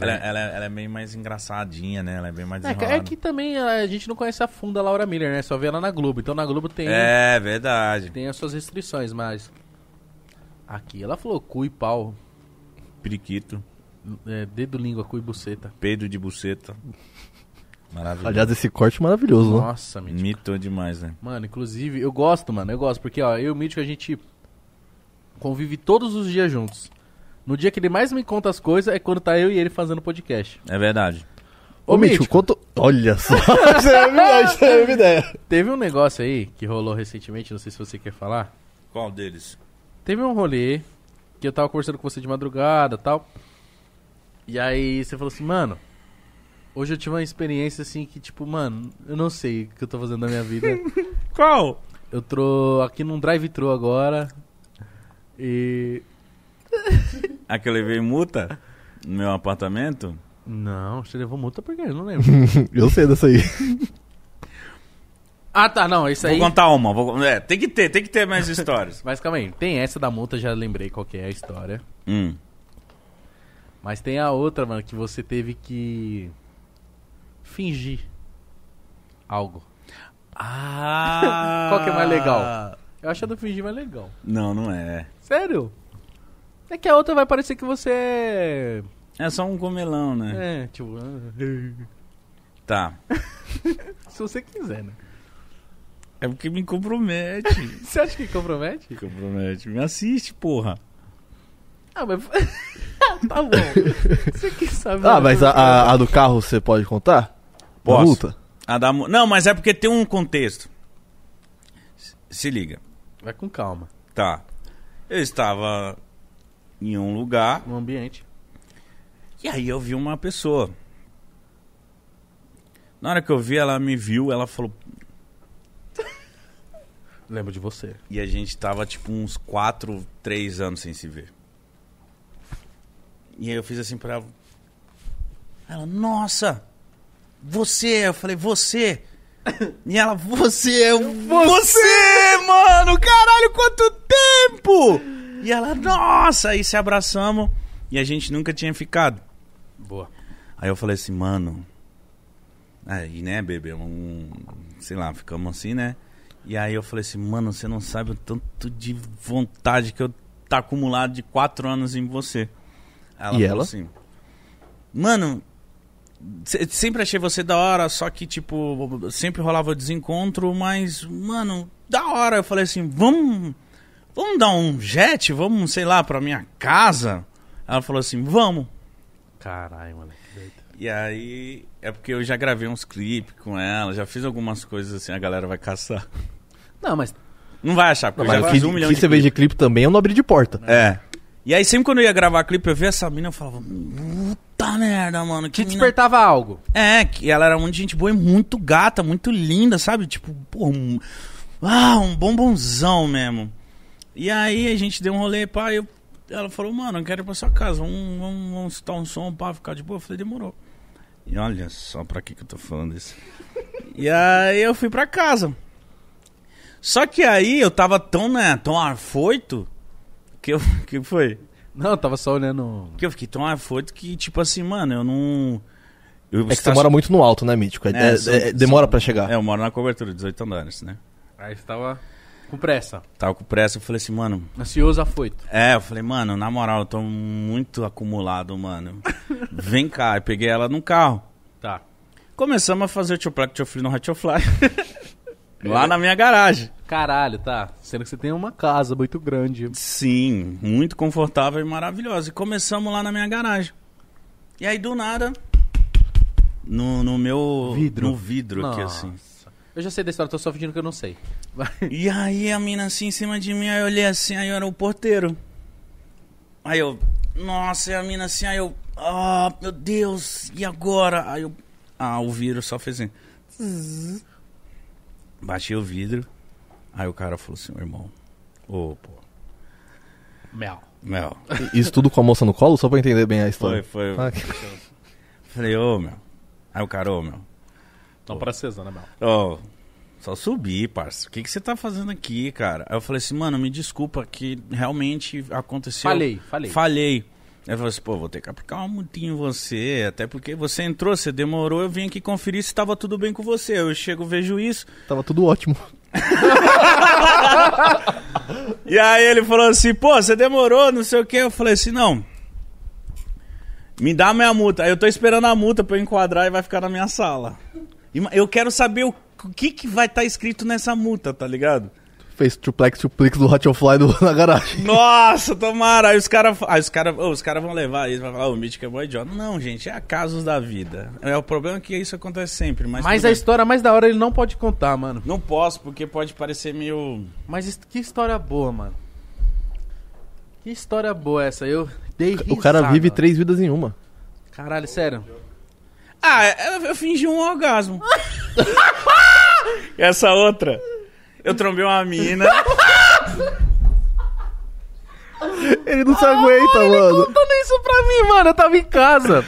Ela, ela, ela é meio mais engraçadinha, né? Ela é bem mais É, desenrolada. é que também a gente não conhece a fundo a Laura Miller, né? Só vê ela na Globo. Então na Globo tem, É, verdade. tem as suas restrições, mas. Aqui ela falou cu e pau, Periquito, é, dedo, língua, cu e buceta. peido de buceta. Maravilhoso. Aliás, esse corte maravilhoso, né? Nossa, Mítico. Mitou demais, né? Mano, inclusive, eu gosto, mano, eu gosto, porque, ó, eu e o Mítico, a gente convive todos os dias juntos. No dia que ele mais me conta as coisas é quando tá eu e ele fazendo podcast. É verdade. Ô, Ô, Mítico, Mítico. quanto. Olha só. (laughs) Você é minha- você é minha ideia. Teve um negócio aí que rolou recentemente, não sei se você quer falar. Qual deles? Teve um rolê que eu tava conversando com você de madrugada e tal. E aí você falou assim, mano, hoje eu tive uma experiência assim que, tipo, mano, eu não sei o que eu tô fazendo na minha vida. (laughs) Qual? eu tô aqui num drive-thru agora. E. (laughs) A que eu levei multa no meu apartamento? Não, você levou multa por quê? Eu não lembro. (laughs) Eu sei dessa aí. ah, tá, não, isso aí. Vou contar uma. Vou... É, tem que ter, tem que ter mais histórias. Mas calma aí, tem essa da multa, já lembrei qual que é a história. hum. Mas tem a outra, mano, que você teve que fingir algo. Ah! (laughs) Qual que é mais legal? Eu acho a do fingir mais legal. Não, não é. Sério? É que a outra vai parecer que você é. É só um comelão, né? É, tipo. ah, Tá. (laughs) Se você quiser, né? É porque me compromete. (laughs) Você acha que compromete? me compromete. Me assiste, porra. Ah, mas. (laughs) tá bom. Você que sabe. Ah, mas a, a- a do carro você pode contar? Da Posso. multa? A da mu- Não, mas é porque tem um contexto. Se- liga. Vai com calma. Tá. Eu estava em um lugar No ambiente. e aí eu vi uma pessoa. Na hora que eu vi, ela me viu, ela falou. Lembro de você. E a gente tava tipo uns 4, 3 anos sem se ver. E aí eu fiz assim pra ela. Ela, nossa! Você! Eu falei, você! E ela, você! Eu, você, mano! Caralho, quanto tempo! E ela, nossa! Aí se abraçamos e a gente nunca tinha ficado. Boa. Aí eu falei assim, mano. Aí, né, bebê? Um, sei lá, ficamos assim, né? E aí eu falei assim, mano, você não sabe o tanto de vontade que eu tá acumulado de quatro anos em você. Aí E ela? assim, mano, se- sempre achei você da hora, só que, tipo, sempre rolava desencontro, mas, mano, da hora. Eu falei assim, vamos, vamos dar um jet? Vamos, sei lá, pra minha casa? Ela falou assim, vamos. Caralho, mano. E aí, é porque eu já gravei uns clipes com ela, já fiz algumas coisas assim, a galera vai caçar. Não, mas. Não vai achar, porque Não, eu já fiz um milhão que de você vê clipes. de clipe também é um abrir de porta. É. E aí, sempre quando eu ia gravar clipe, eu via essa mina, eu falava, puta merda, mano. Que Te mina... despertava algo. É, que ela era muito gente boa e muito gata, muito linda, sabe? Tipo, pô, um... Ah, um bombonzão mesmo. E aí a gente deu um rolê, pá, e eu... ela falou, mano, eu quero ir pra sua casa, vamos, vamos, vamos escutar um som, pá, ficar de boa. Eu falei, demorou. E olha só pra que que eu tô falando isso. e aí eu fui pra casa. Só que aí eu tava tão, né, tão afoito, que eu... (laughs) que foi? Não, eu tava só olhando. Que eu fiquei tão afoito que, tipo assim, mano, eu não... Eu É que você mora muito no alto, né, Mítico? É- É, é- são- é- demora são- pra chegar. É, eu moro na cobertura, 18 andares, né? Aí você tava com pressa. Tava com pressa, eu falei assim, mano. Ansioso, afoito. É, eu falei, mano, na moral, eu tô muito acumulado, mano. Vem cá, eu peguei ela no carro. Tá. Começamos a fazer o Tio Plaque Tio Fly no Hot Fly. (laughs) Lá na minha garagem. Caralho, tá. Sendo que você tem uma casa muito grande. Sim, muito confortável e maravilhosa. E começamos lá na minha garagem. E aí, do nada, no, no meu... Vidro. No vidro aqui, assim. Eu já sei da história, tô só fingindo que eu não sei. (laughs) E aí a mina assim em cima de mim, aí eu olhei assim, aí eu era o porteiro. Aí eu, nossa, e a mina assim, aí eu, ah, meu Deus, e agora? Aí eu, ah, o vidro só fez assim. Baixei o vidro, aí o cara falou assim, ô irmão, ô, pô, Mel. Mel. Isso tudo com a moça no colo, só pra entender bem a Foi, história. foi. Ah, que- (laughs) Falei, ô, Mel. Aí o cara, ô, Mel, Não para Cesar, né, Mel? Ó, só subi, parça. O que, que você tá fazendo aqui, cara? Aí eu falei assim, mano, me desculpa que realmente aconteceu. Falei, falei. Falhei. Aí eu falei assim, pô, vou ter que aplicar uma multinha em você, até porque você entrou, você demorou, eu vim aqui conferir se tava tudo bem com você. Eu chego, vejo isso. Tava tudo ótimo. (laughs) E aí ele falou assim, pô, você demorou, não sei o que. Eu falei assim, não. Me dá minha multa. Aí eu tô esperando a multa pra eu enquadrar e vai ficar na minha sala. Eu quero saber o, que, que vai estar escrito nessa multa, tá ligado? Fez triplex, triplex do Hot Fly do- (laughs) na garagem. Nossa, tomara. Aí os caras aí os cara, ô, os cara vão levar isso, vai falar, "Ô, o Mítico é bom idiota. Não, gente, é casos da vida. É o problema é que isso acontece sempre. Mas, Mas a bem. história mais da hora ele não pode contar, mano. Não posso, porque pode parecer meio. Mas que história boa, mano. Que história boa essa. Eu dei O cara risada. vive três vidas em uma. Caralho, sério. Ah, eu, eu fingi um orgasmo. (laughs) Essa outra. Eu trombei uma mina. Ele não se aguenta, mano. Contando isso pra mim, mano. Eu tava em casa.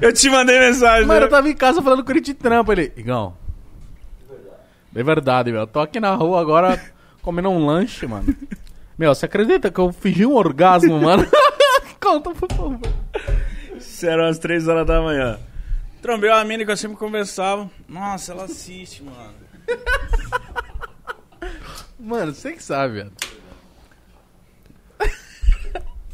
Eu te mandei mensagem. Mano, né? eu tava em casa falando com ele de trampo. Ele, Igão. É verdade, meu. Eu tô aqui na rua agora comendo um lanche, mano. Meu, você acredita que eu fingi um orgasmo, mano? (laughs) Conta, por favor. Isso eram as três horas da manhã. Trombei uma mina que eu sempre conversava. Nossa, ela assiste, mano. Mano, você que sabe, velho. (laughs)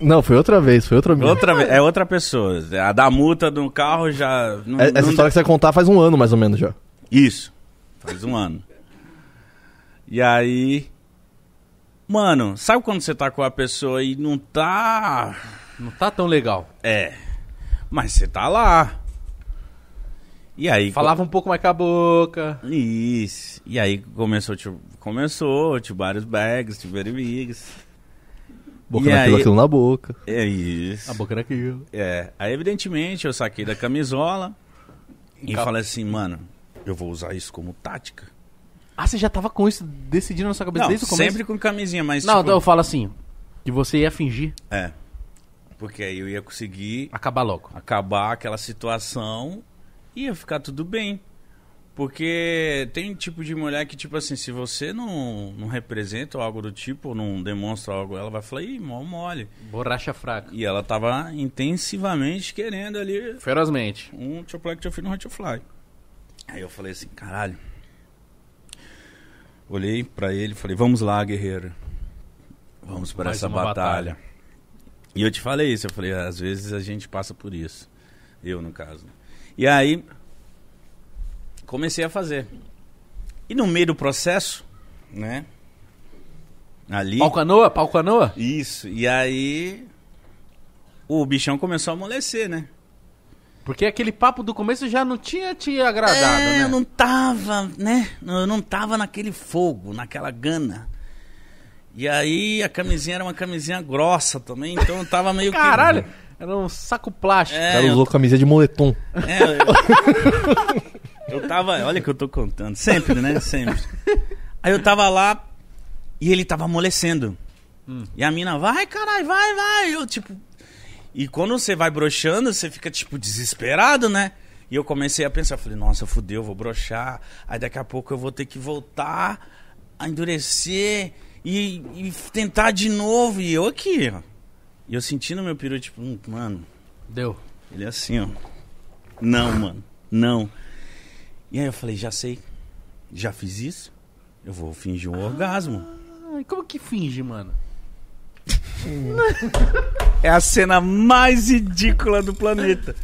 Não, foi outra vez, foi outra vez. Outra vez, é outra pessoa. A da multa do carro já. Não, É- Essa não- história que você vai contar faz um ano, mais ou menos, já. Isso. Faz um ano. E aí. Mano, sabe quando você tá com a pessoa e não tá. Não tá tão legal. É. Mas você tá lá. E aí. Falava um pouco mais com a boca. Isso. E aí começou, tipo, começou, tipo, vários bags, tipo, bigs. Boca E naquilo, aí- aquilo na boca. É isso. A boca era aquilo. É. Aí, evidentemente, eu saquei da camisola e Cap- falei assim, mano, eu vou usar isso como tática. Ah, você já tava com isso decidindo na sua cabeça Não, desde o começo? sempre com camisinha, mas Não, tipo, eu falo assim, que você ia fingir É. Porque aí eu ia conseguir acabar logo. acabar aquela situação e ia ficar tudo bem. Porque tem tipo de mulher que, tipo assim, se você não, não representa algo do tipo, não demonstra algo, ela vai falar, ih, mó mole. Borracha fraca. E ela tava intensivamente querendo ali Ferozmente. um chocolate fiz no Hot Fly. Aí eu falei assim, caralho. Olhei pra ele e falei, vamos lá, guerreiro. Vamos para essa batalha. batalha. E eu te falei isso, eu falei, às vezes a gente passa por isso. Eu, no caso. E aí, comecei a fazer. E no meio do processo, né? Ali. Pau canoa? Pau canoa? Isso. E aí, o bichão começou a amolecer, né? Porque aquele papo do começo já não tinha te agradado, é, né? eu não tava, né? Eu não tava naquele fogo, naquela gana. E aí a camisinha era uma camisinha grossa também, então eu tava meio que. Caralho! Era um saco plástico. O É, cara eu, usou camiseta de moletom. é, eu, (laughs) eu tava. Olha que eu tô contando. Sempre, né? Sempre. Aí eu tava lá e ele tava amolecendo. E a mina, vai, caralho, vai, vai. Eu, tipo. E quando você vai broxando, você fica, tipo, desesperado, né? E eu comecei a pensar, falei, nossa, fudeu, vou broxar. Aí daqui a pouco eu vou ter que voltar a endurecer e, e tentar de novo. E eu aqui, ó. E eu sentindo meu peru, tipo, hum, mano, Deu. ele é assim, ó. Não, mano. Não. E aí eu falei, já sei. Já fiz isso. Eu vou fingir um orgasmo. Ai, como que finge, mano? (laughs) É a cena mais ridícula do planeta.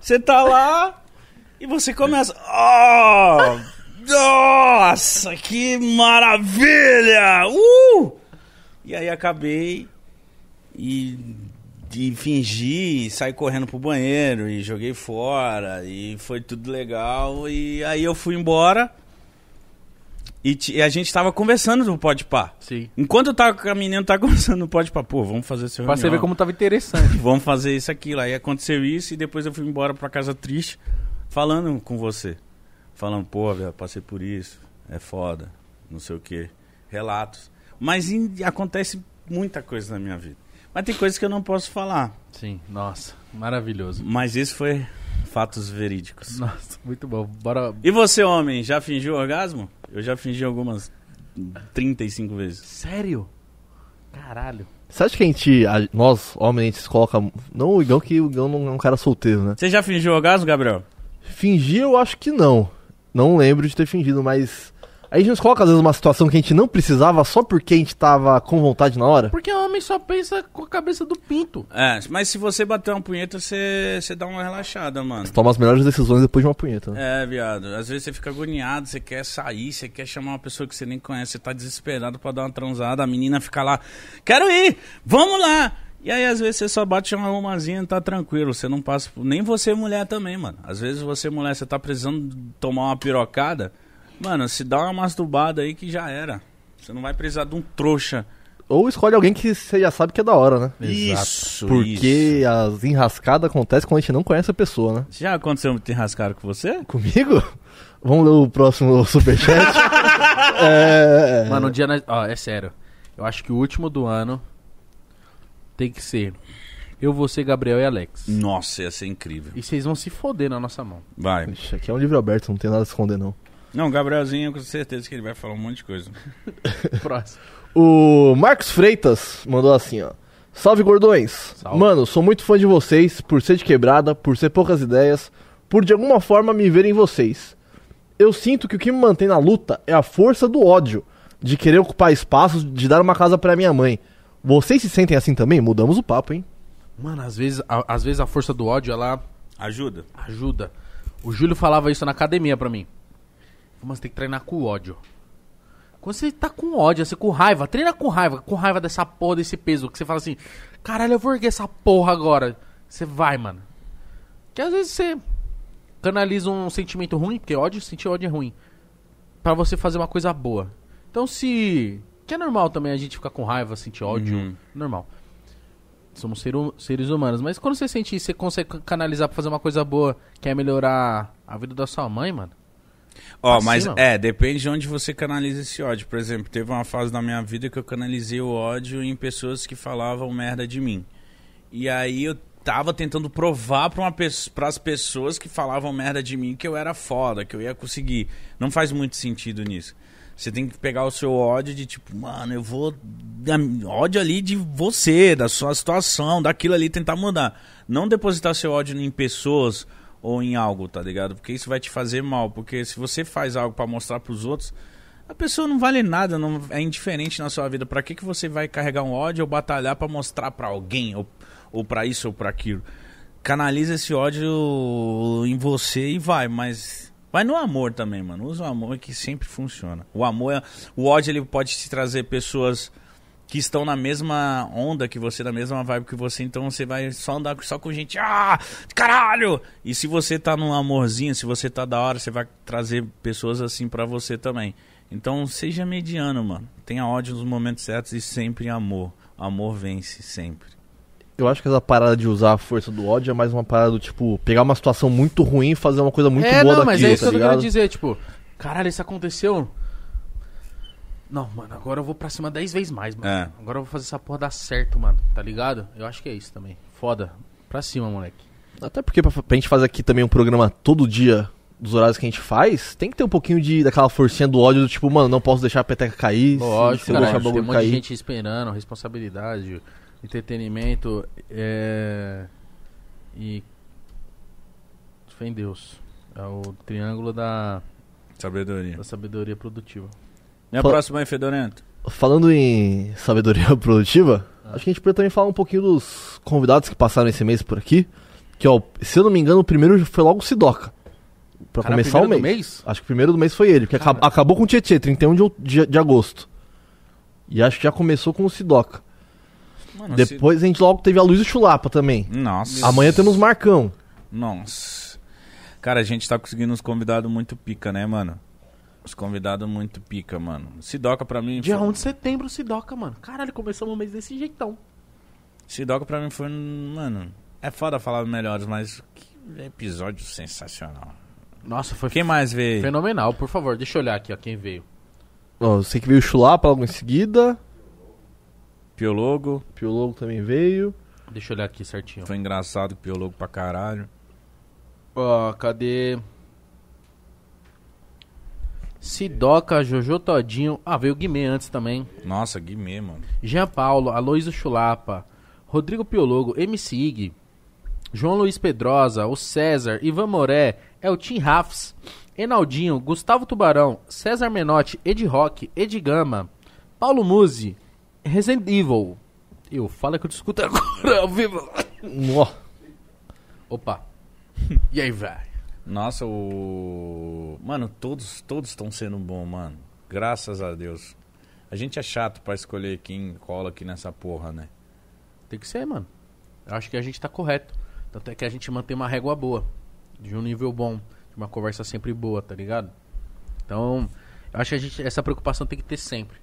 Você tá lá e você começa. Oh! Nossa, que maravilha! Uh! E aí acabei e de fingir, saí correndo pro banheiro e joguei fora e foi tudo legal e aí eu fui embora e, e a gente tava conversando no Pode Pá. Sim. Enquanto eu tava com a menina, tava (laughs) conversando no Pode Pá. Pô, vamos fazer essa Pra você ver como tava interessante. (laughs) Vamos fazer isso, aquilo. Aí aconteceu isso e depois eu fui embora pra casa triste, falando com você. Falando, pô, velho, passei por isso, é foda, não sei o quê. Relatos. Mas em- acontece muita coisa na minha vida. Mas tem coisas que eu não posso falar. Sim, nossa, maravilhoso. Mas isso foi fatos verídicos. Nossa, muito bom. Bora. E você, homem, já fingiu orgasmo? Eu já fingi algumas 35 vezes. Sério? Caralho. Você acha que a gente, a- nós, homens, a gente se coloca. Não o Igão, que o Igão não é um cara solteiro, né? Você já fingiu orgasmo, Gabriel? Fingir, eu acho que não. Não lembro de ter fingido, mas. A gente nos coloca, às vezes, numa situação que a gente não precisava só porque a gente tava com vontade na hora. Porque o homem só pensa com a cabeça do pinto. É, mas se você bater uma punheta, você, você dá uma relaxada, mano. Toma as melhores decisões depois de uma punheta, né? É, viado. Às vezes você fica agoniado, você quer sair, você quer chamar uma pessoa que você nem conhece, você tá desesperado pra dar uma transada, a menina fica lá, quero ir, vamos lá! E aí, às vezes, você só bate uma romazinha e tá tranquilo. Você não passa. por- Nem você, mulher, também, mano. Às vezes, você, mulher, você tá precisando tomar uma pirocada. Mano, se dá uma masturbada aí que já era. Você não vai precisar de um trouxa. Ou escolhe alguém que você já sabe que é da hora, né? Isso, Porque isso. as enrascadas acontecem quando a gente não conhece a pessoa, né? Já aconteceu ter rascado com você? Comigo? Vamos ler o próximo (laughs) superchat? (laughs) é... Mano, um dia. nós- Ó, é sério. Eu acho que o último do ano tem que ser eu, você, Gabriel e Alex. Nossa, ia ser incrível. E vocês vão se foder na nossa mão. Vai. Ixi, aqui é um livro aberto, não tem nada a esconder, não. Não, o Gabrielzinho, com certeza que ele vai falar um monte de coisa. (laughs) Próximo. O Marcos Freitas mandou assim, ó. Salve, gordões. Salve. Mano, sou muito fã de vocês, por ser de quebrada, por ser poucas ideias, por de alguma forma me ver em vocês. Eu sinto que o que me mantém na luta é a força do ódio, de querer ocupar espaços, de dar uma casa pra minha mãe. Vocês se sentem assim também? Mudamos o papo, hein? Mano, às vezes, a, às vezes a força do ódio, ela Ajuda. ajuda. O Júlio falava isso na academia pra mim. Mas tem que treinar com ódio. Quando você tá com ódio, você com raiva, treina com raiva, com raiva dessa porra, desse peso, que você fala assim, caralho, eu vou erguer essa porra agora. Você vai, mano. Que às vezes você canaliza um sentimento ruim, porque ódio, sentir ódio é ruim. Pra você fazer uma coisa boa. Então se. Que é normal também a gente ficar com raiva, sentir ódio. Uhum. Normal. Somos ser seres humanos. Mas quando você sente isso, você consegue canalizar pra fazer uma coisa boa, que é melhorar a vida da sua mãe, mano. Ó, Assim, mas é, depende de onde você canaliza esse ódio. Por exemplo, teve uma fase da minha vida que eu canalizei o ódio em pessoas que falavam merda de mim. E aí eu tava tentando provar para as pessoas que falavam merda de mim que eu era foda, que eu ia conseguir. Não faz muito sentido nisso. Você tem que pegar o seu ódio de tipo, mano, eu vou. ódio ali de você, da sua situação, daquilo ali, tentar mudar. Não depositar seu ódio em pessoas ou em algo, tá ligado? Porque isso vai te fazer mal. Porque se você faz algo pra mostrar pros outros, a pessoa não vale nada, não é indiferente na sua vida. Pra que, que você vai carregar um ódio ou batalhar pra mostrar pra alguém ou, ou para isso ou pra aquilo? Canaliza esse ódio em você e vai, mas vai no amor também, mano. Usa o amor que sempre funciona. O amor, é- o ódio ele pode te trazer pessoas que estão na mesma onda que você, na mesma vibe que você, então você vai só andar só com gente, ah, caralho! E se você tá num amorzinho, se você tá da hora, você vai trazer pessoas assim pra você também. Então seja mediano, mano. Tenha ódio nos momentos certos e sempre amor. Amor vence sempre. Eu acho que essa parada de usar a força do ódio é mais uma parada do tipo, pegar uma situação muito ruim e fazer uma coisa muito é, boa não, mas daquilo, é isso tá que eu quero dizer, tipo, caralho, isso aconteceu. Não, mano, agora eu vou pra cima 10 vezes mais, mano. É. Agora eu vou fazer essa porra dar certo, mano. Tá ligado? Eu acho que é isso também. Foda. Pra cima, moleque. Até porque pra, pra gente fazer aqui também um programa todo dia dos horários que a gente faz, tem que ter um pouquinho de daquela forcinha do ódio do tipo, mano, não posso deixar a peteca cair. se- Lógico, se eu cara. Tem um monte de gente esperando, responsabilidade, entretenimento, é... E... Fé em Deus. É o triângulo da, Sabedoria. da sabedoria produtiva. E a Fala- próxima aí, Fedorento? Falando em sabedoria (laughs) produtiva, acho que a gente podia também falar um pouquinho dos convidados que passaram esse mês por aqui. Que, ó, se eu não me engano, o primeiro foi logo o Sidoca. Pra Cara, começar o mês. do mês? Acho que o primeiro do mês foi ele, porque Cara. acabou com o Tietê, 31 de, de, de agosto. E acho que já começou com o Sidoca. Mano, Depois a gente logo teve a Luísa Chulapa também. Nossa. Amanhã temos Marcão. Nossa. Cara, a gente tá conseguindo uns convidados muito pica, né, mano? Os convidados muito pica, mano. Sidoca pra mim. Dia foi... 1 de setembro, Sidoca, mano. Caralho, começamos o mês desse jeitão. Sidoca pra mim foi. Mano. É foda falar melhores, mas que episódio sensacional. Nossa, foi Quem mais veio? fenomenal. Por favor, deixa eu olhar aqui, ó, quem veio. Ó, eu sei que veio o Chulapa logo em seguida. Piologo. Piologo também veio. Deixa eu olhar aqui certinho. Foi engraçado, Piologo pra caralho. Ó, cadê? Sidoca, Jojo Todinho. Ah, veio o Guimê antes também. Nossa, Guimê, mano. Jean Paulo, Aloysio Chulapa, Rodrigo Piologo, MC Ig, João Luiz Pedrosa, o César, Ivan Moré, Eltim Rafs, Enaldinho, Gustavo Tubarão, César Menotti, Ed Rock, Ed Gama, Paulo Musi, Resident Evil. Eu, fala que eu te escuto agora ao vivo. Opa. (laughs) E aí, velho? Nossa, o. Mano, todos todos estão sendo bom, mano. Graças a Deus. A gente é chato pra escolher quem cola aqui nessa porra, né? Tem que ser, mano. Eu acho que a gente tá correto. Tanto é que a gente mantém uma régua boa. De um nível bom. De uma conversa sempre boa, tá ligado? Então, eu acho que a gente, essa preocupação tem que ter sempre.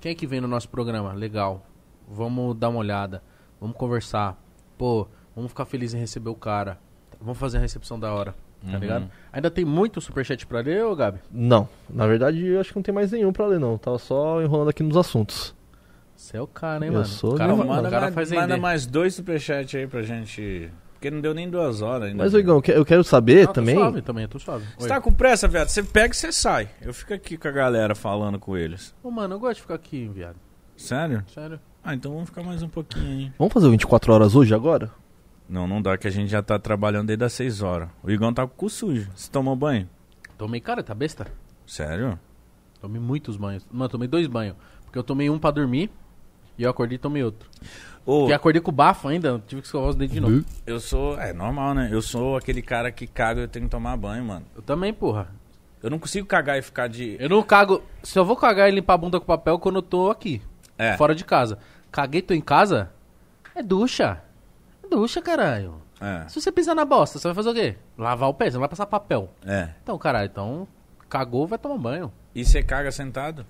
Quem é que vem no nosso programa? Legal. Vamos dar uma olhada. Vamos conversar. Pô, vamos ficar felizes em receber o cara. Vamos fazer a recepção da hora. Tá Uhum. ligado? Ainda tem muito superchat pra ler, ô Gabi? não. Na verdade, eu acho que não tem mais nenhum pra ler, não. Tava só enrolando aqui nos assuntos. Você é o cara, hein, Eu mano? sou o cara, manda, cara mais, faz manda mais dois superchats aí pra gente. Porque não deu nem duas horas ainda. Mas, Oigão, eu que- eu quero saber Não, tô também. suave também, eu tô suave. Você Oi. tá com pressa, viado? Você pega e você sai. Eu fico aqui com a galera falando com eles. Ô, mano, eu gosto de ficar aqui, viado. Sério? Sério. Ah, então vamos ficar mais um pouquinho aí. Vamos fazer o 24 horas hoje agora? Não, não dá que a gente já tá trabalhando desde as 6 horas. O Igão tá com o cu sujo. Você tomou banho? Tomei, cara, tá besta? Sério? Tomei muitos banhos. Mano, tomei dois banhos. Porque eu tomei um pra dormir e eu acordei e tomei outro. Ô, Porque acordei com bafo ainda, eu tive que escovar os dentes de novo. eu sou. É normal, né? Eu sou aquele cara que caga e eu tenho que tomar banho, mano. Eu também, porra. Eu não consigo cagar e ficar de. Eu não cago. Se eu vou cagar e limpar a bunda com papel quando eu tô aqui, É. fora de casa. Caguei, tô em casa, é ducha. Ducha, caralho. É. Se você pisar na bosta, você vai fazer o quê? Lavar o pé, você não vai passar papel. É. Então, caralho, então cagou, vai tomar banho. E você caga sentado?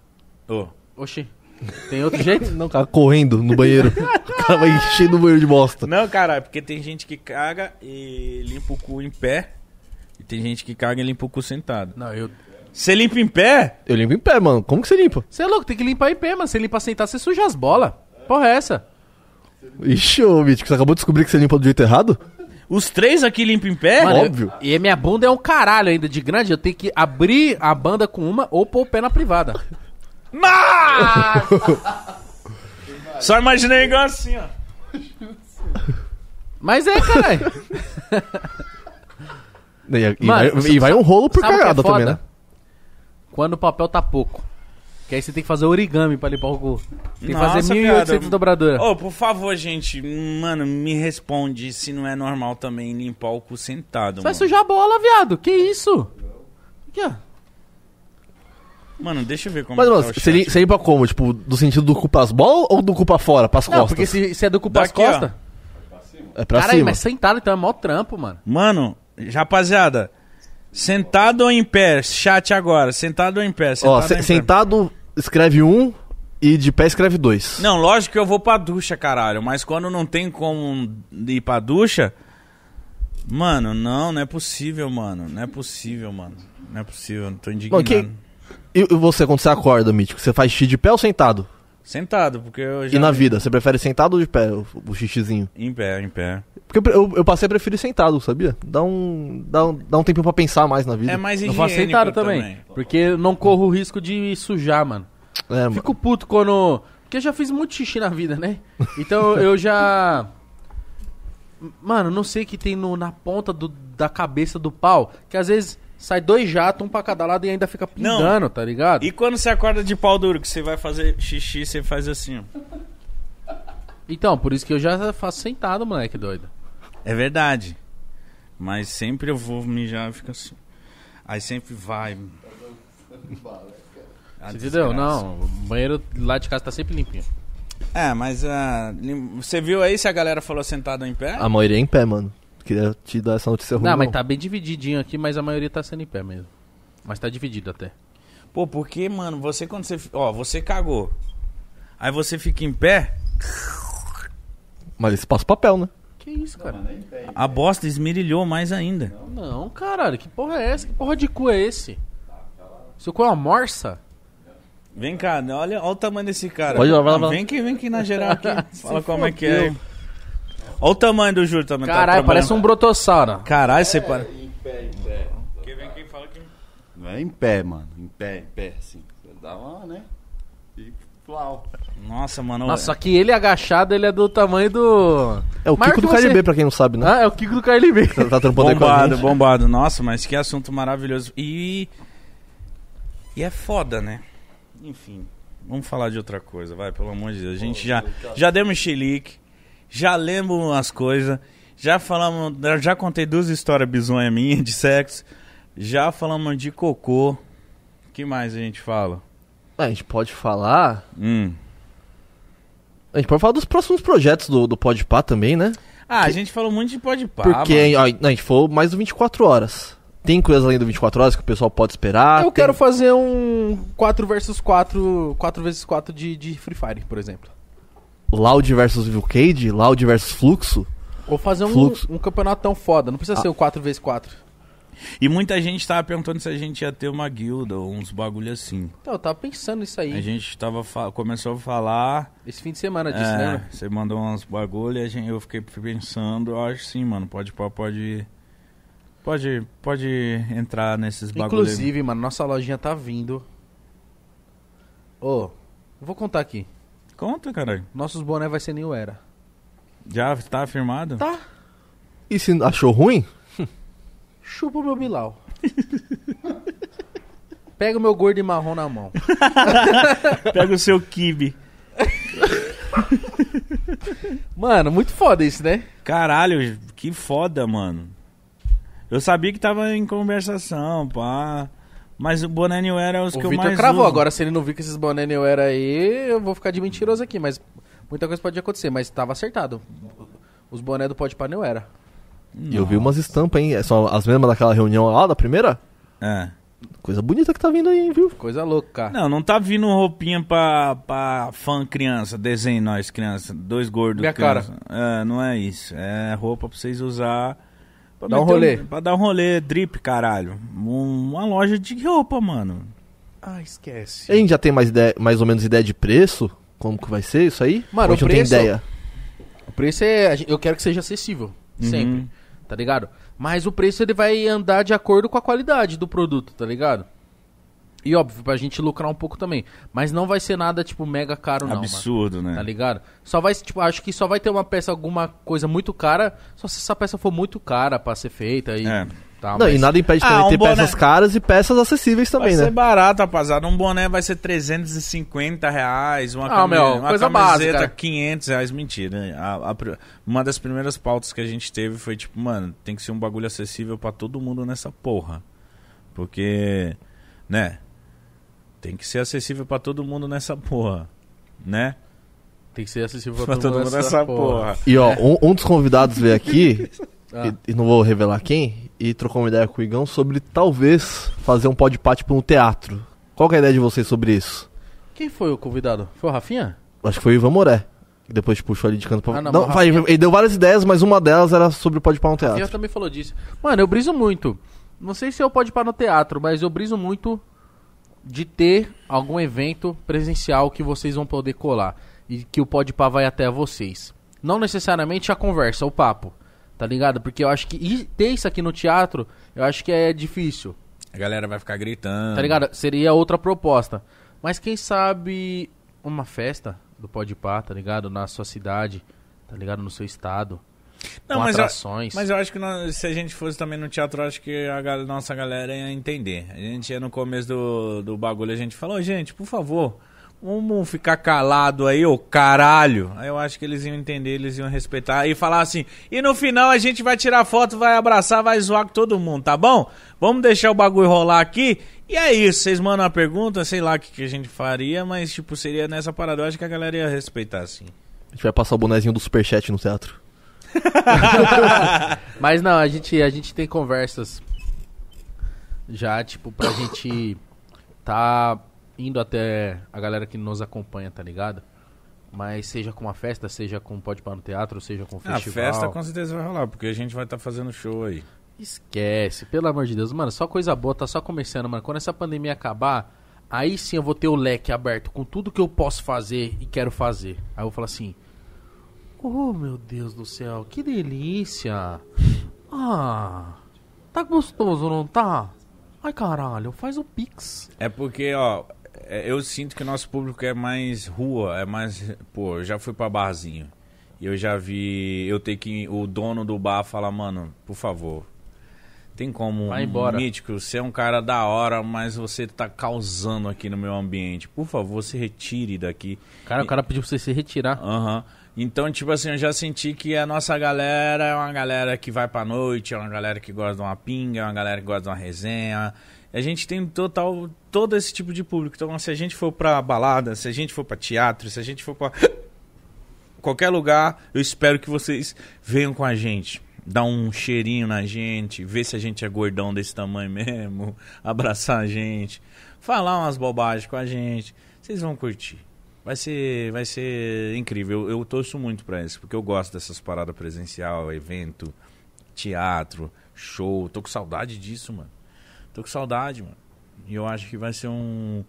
Ô. Oxi. Tem outro jeito? (laughs) Não, cara, correndo no banheiro. o cara vai enchendo o banheiro de bosta. Não, cara, é porque tem gente que caga e limpa o cu em pé. E tem gente que caga e limpa o cu sentado. Não, eu. Você limpa em pé? Eu limpo em pé, mano. Como que você limpa? Você é louco, tem que limpar em pé, mano. Você limpa sentar, você suja as bolas. Porra, é essa? Ixi, ô, Mítico, você acabou de descobrir que você limpa do jeito errado? Os três aqui limpam em pé? Mano, óbvio. eu- e a minha bunda é um caralho ainda de grande. Eu tenho que abrir a banda com uma ou pôr o pé na privada. Só imaginei igual assim, ó. Mas é, caralho. E, e Mano, vai, você e vai um rolo por Sabe o que é cagada foda? também, né? Quando o papel tá pouco. Que aí você tem que fazer origami pra limpar o cu. Tem que fazer Nossa, 1.800 viado. dobraduras. Ô, por favor, gente, mano, me responde se não é normal também limpar o cu sentado, Você vai sujar a bola, viado. Que isso? Aqui, ó. Mano, deixa eu ver como Mas, tá mano, o você, lim- você limpa como? Tipo, do sentido do cu pras bolas ou do cu pra fora, pras Não, costas? porque se, se é do cu pras Daqui, ó. costas. É pra Caralho, cima. mas sentado então é mó trampo, mano. Mano, rapaziada, sentado ou em pé? Chat agora, sentado ou em pé? Sentado Ó, se- em pé? sentado escreve um e de pé escreve dois. Não, lógico que eu vou pra ducha, caralho. Mas quando não tem como ir pra ducha. Mano, não, não é possível, mano. Não é possível, mano. Não é possível, tô indignado. Mano, E, e você, quando você acorda, Mítico, você faz xixi de pé ou sentado? Sentado, porque eu já. E na vida, você prefere sentado ou de pé, o, o xixizinho? Em pé, em pé. Porque eu, eu, eu passei a preferir sentado, sabia? Dá um, dá um, dá um tempinho pra pensar mais na vida. É mais Eu higiênico faço sentado também. Porque eu não corro o risco de sujar, mano. É, mano. Fico puto quando. Porque eu já fiz muito xixi na vida, né? (laughs) Então eu já. Mano, não sei o que tem no- na ponta do- da cabeça do pau. Que às vezes sai dois jatos, um pra cada lado e ainda fica pingando, tá ligado? E quando você acorda de pau duro, que você vai fazer xixi, você faz assim, ó. Então, por isso que eu já faço sentado, moleque doido. É verdade. Mas sempre eu vou mijar e fica assim. Aí sempre vai. (laughs) Você entendeu? Não, o banheiro lá de casa tá sempre limpinho. É, mas lim- você viu aí se a galera falou sentado ou em pé? A maioria é em pé, mano. Queria te dar essa notícia ruim. Não, não. mas tá bem divididinho aqui, mas a maioria tá sendo em pé mesmo. Mas tá dividido até. Pô, porque, mano, você quando você. Ó, você cagou. Aí você fica em pé, Mas eles passam papel, né? Que isso, cara? a bosta esmirilhou mais ainda. Não, caralho, que porra é essa? Que porra de cu é esse? Seu cu é uma morsa? Vem cá, olha, olha o tamanho desse cara. Pode lá, vai lá, vai lá. Vem aqui, vem aqui na geral aqui. (laughs) Fala como é que é. Olha o tamanho do Júlio também. tá Caralho, parece um brotossauro. Caralho, você para. Em pé, em pé. Quem vem quem fala que. Não é em pé, mano. Em pé, em pé, assim. Você dá uma, né? E flau. Nossa, mano. Nossa, só que ele agachado, ele é do tamanho do... É o Maior Kiko do você. KLB, pra quem não sabe, né? Ah, é o Kiko do KLB. Tá, (laughs) tá trampando Bombado, bombado. Nossa, mas que assunto maravilhoso. E. E é foda, né? Enfim. Vamos falar de outra coisa, vai, pelo amor de Deus. A gente já, já demos chilique, já lemos as coisas, já falamos. Já contei duas histórias bizonhas minhas de sexo, já falamos de cocô. O que mais a gente fala? Ah, A gente pode falar... Hum. A gente pode falar dos próximos projetos do, do Podpah também, né? Ah, a gente falou muito de pode pá. Porque não, a gente falou mais do 24 horas. Tem coisas além do 24 horas que o pessoal pode esperar. Eu tem- quero fazer um 4 versus 4, 4 vezes 4 de, de Free Fire, por exemplo. Loud versus Evil Cage, Loud versus Fluxo. Ou fazer um, Fluxo. um campeonato tão foda, não precisa ser o 4 vezes 4 E muita gente tava perguntando se a gente ia ter uma guilda ou uns bagulho assim. Então, eu tava pensando nisso aí, A gente tava começou a falar. esse fim de semana disso, É, né? você mandou uns bagulho e a gente, eu fiquei pensando, eu acho sim, mano. Pode pode. Pode, pode entrar nesses bagulho. Inclusive, mano, nossa lojinha tá vindo. Ô, vou contar aqui. Conta, caralho. Nossos boné vai ser New Era. Já tá afirmado? Tá. E se achou ruim? (laughs) Chupa o meu Bilal. Pega o meu gordo e marrom na mão. (laughs) Pega o seu kibe. Mano, muito foda isso, né? Caralho, que foda, mano. Eu sabia que tava em conversação, pá. Mas o boné New Era é os O que eu Vitor mais cravou. uso. Agora, se ele não viu que esses boné New era aí, eu vou ficar de mentiroso aqui. Mas muita coisa pode acontecer. Mas tava acertado. Os boné do Pode Pá New era. E eu vi umas estampas, hein? São as mesmas daquela reunião lá da primeira? É. Coisa bonita que tá vindo aí, hein, viu? Coisa louca, cara. Não, não tá vindo roupinha pra, pra fã criança, desenho nós criança, dois gordos Minha criança. É, não é isso. É roupa pra vocês usar. Pra Dar um rolê. pra dar um rolê, drip, caralho. Um- uma loja de roupa, mano. Ah, esquece. A gente já tem mais, ideia, mais ou menos ideia de preço? Como que vai ser isso aí? Mano, Ou a gente o não preço- tem ideia. O preço é. Eu quero que seja acessível. Uhum. Sempre. Tá ligado? Mas o preço ele vai andar de acordo com a qualidade do produto, tá ligado? E óbvio, pra gente lucrar um pouco também. Mas não vai ser nada, tipo, mega caro, não. mano. Absurdo, né? Tá ligado? Só vai, tipo, acho que só vai ter uma peça, alguma coisa muito cara, só se essa peça for muito cara pra ser feita e É. tal. Não, mas- e nada impede Ah, também um ter boné- peças caras e peças acessíveis também, vai né? ser barato, rapaziada. Um boné vai ser 350 reais. Uma, Ah, cami- meu, uma coisa camiseta básica. 500 reais. Mentira. A- a uma das primeiras pautas que a gente teve foi tipo, mano, tem que ser um bagulho acessível pra todo mundo nessa porra. Porque, né? Tem que ser acessível pra todo mundo nessa porra. Né? Tem que ser acessível Pra todo mundo nessa porra. E ó, um, um dos convidados veio aqui, (laughs) Ah. e, e não vou revelar quem, e trocou uma ideia com o Igão sobre talvez fazer um podpate pra um teatro. Qual que é a ideia de vocês sobre isso? Quem foi o convidado? Foi o Rafinha? Acho que foi o Ivan Moré. que Depois te puxou ali de canto pra... Ah, não, não, vai, Rafinha- ele deu várias ideias, mas uma delas era sobre o pode um Rafinha teatro. também falou disso. Mano, eu briso muito. Não sei se eu pode para no teatro, mas eu briso muito de ter algum evento presencial que vocês vão poder colar e que o Podpah vai até vocês. Não necessariamente a conversa, o papo, tá ligado? Porque eu acho que ter isso aqui no teatro, eu acho que é difícil, A galera vai ficar gritando. tá ligado? Seria outra proposta. Mas quem sabe uma festa do Podpah, tá ligado? Na sua cidade, tá ligado? No seu estado, Não, com mas eu- atrações. Mas eu acho que nós- se a gente fosse também no teatro, eu acho que a gal- nossa galera ia entender. A gente ia no começo do, do bagulho, a gente falou, gente, por favor, vamos ficar calado aí, ô caralho. Aí eu acho que eles iam entender, eles iam respeitar e falar assim, e no final a gente vai tirar foto, vai abraçar, vai zoar com todo mundo, tá bom? Vamos deixar o bagulho rolar aqui. E é isso, vocês mandam uma pergunta, sei lá o que, que a gente faria, mas tipo, seria nessa parada. Eu acho que a galera ia respeitar, assim. A gente vai passar o bonezinho do superchat no teatro. (laughs) Mas não, a gente, a gente tem conversas já, tipo, pra gente tá indo até a galera que nos acompanha, tá ligado? Mas seja com uma festa, seja com Pode Pá no Teatro, seja com um A festival. festa com certeza vai rolar, porque a gente vai estar fazendo show aí. Esquece, pelo amor de Deus. Mano, só coisa boa, tá só começando, mano. Quando essa pandemia acabar, aí sim eu vou ter o leque aberto com tudo que eu posso fazer e quero fazer. Aí eu vou falar assim: Oh, meu Deus do céu, que delícia! Ah, tá gostoso, não tá? Ai, caralho, faz o Pix. É porque, ó, é, eu sinto que o nosso público é mais rua, é mais. Pô, eu já fui pra barzinho. E eu já vi. Eu ter que. O dono do bar falar, mano, por favor. Tem como. Vai embora. Mítico, você é um cara da hora, mas você tá causando aqui no meu ambiente. Por favor, se retire daqui. Cara, o cara pediu pra você se retirar. Aham. Então, tipo assim, eu já senti que a nossa galera é uma galera que vai pra noite, é uma galera que gosta de uma pinga, é uma galera que gosta de uma resenha. A gente tem total todo esse tipo de público. Então, se a gente for pra balada, se a gente for pra teatro, se a gente for pra (coughs) qualquer lugar, eu espero que vocês venham com a gente. Dar um cheirinho na gente, ver se a gente é gordão desse tamanho mesmo, (laughs) abraçar a gente, falar umas bobagens com a gente. Vocês vão curtir. Vai ser, vai ser incrível. Eu, eu torço muito pra isso, porque eu gosto dessas paradas presencial, evento, teatro, show. Tô com saudade disso, mano. Tô com saudade, mano. E eu acho que vai ser um,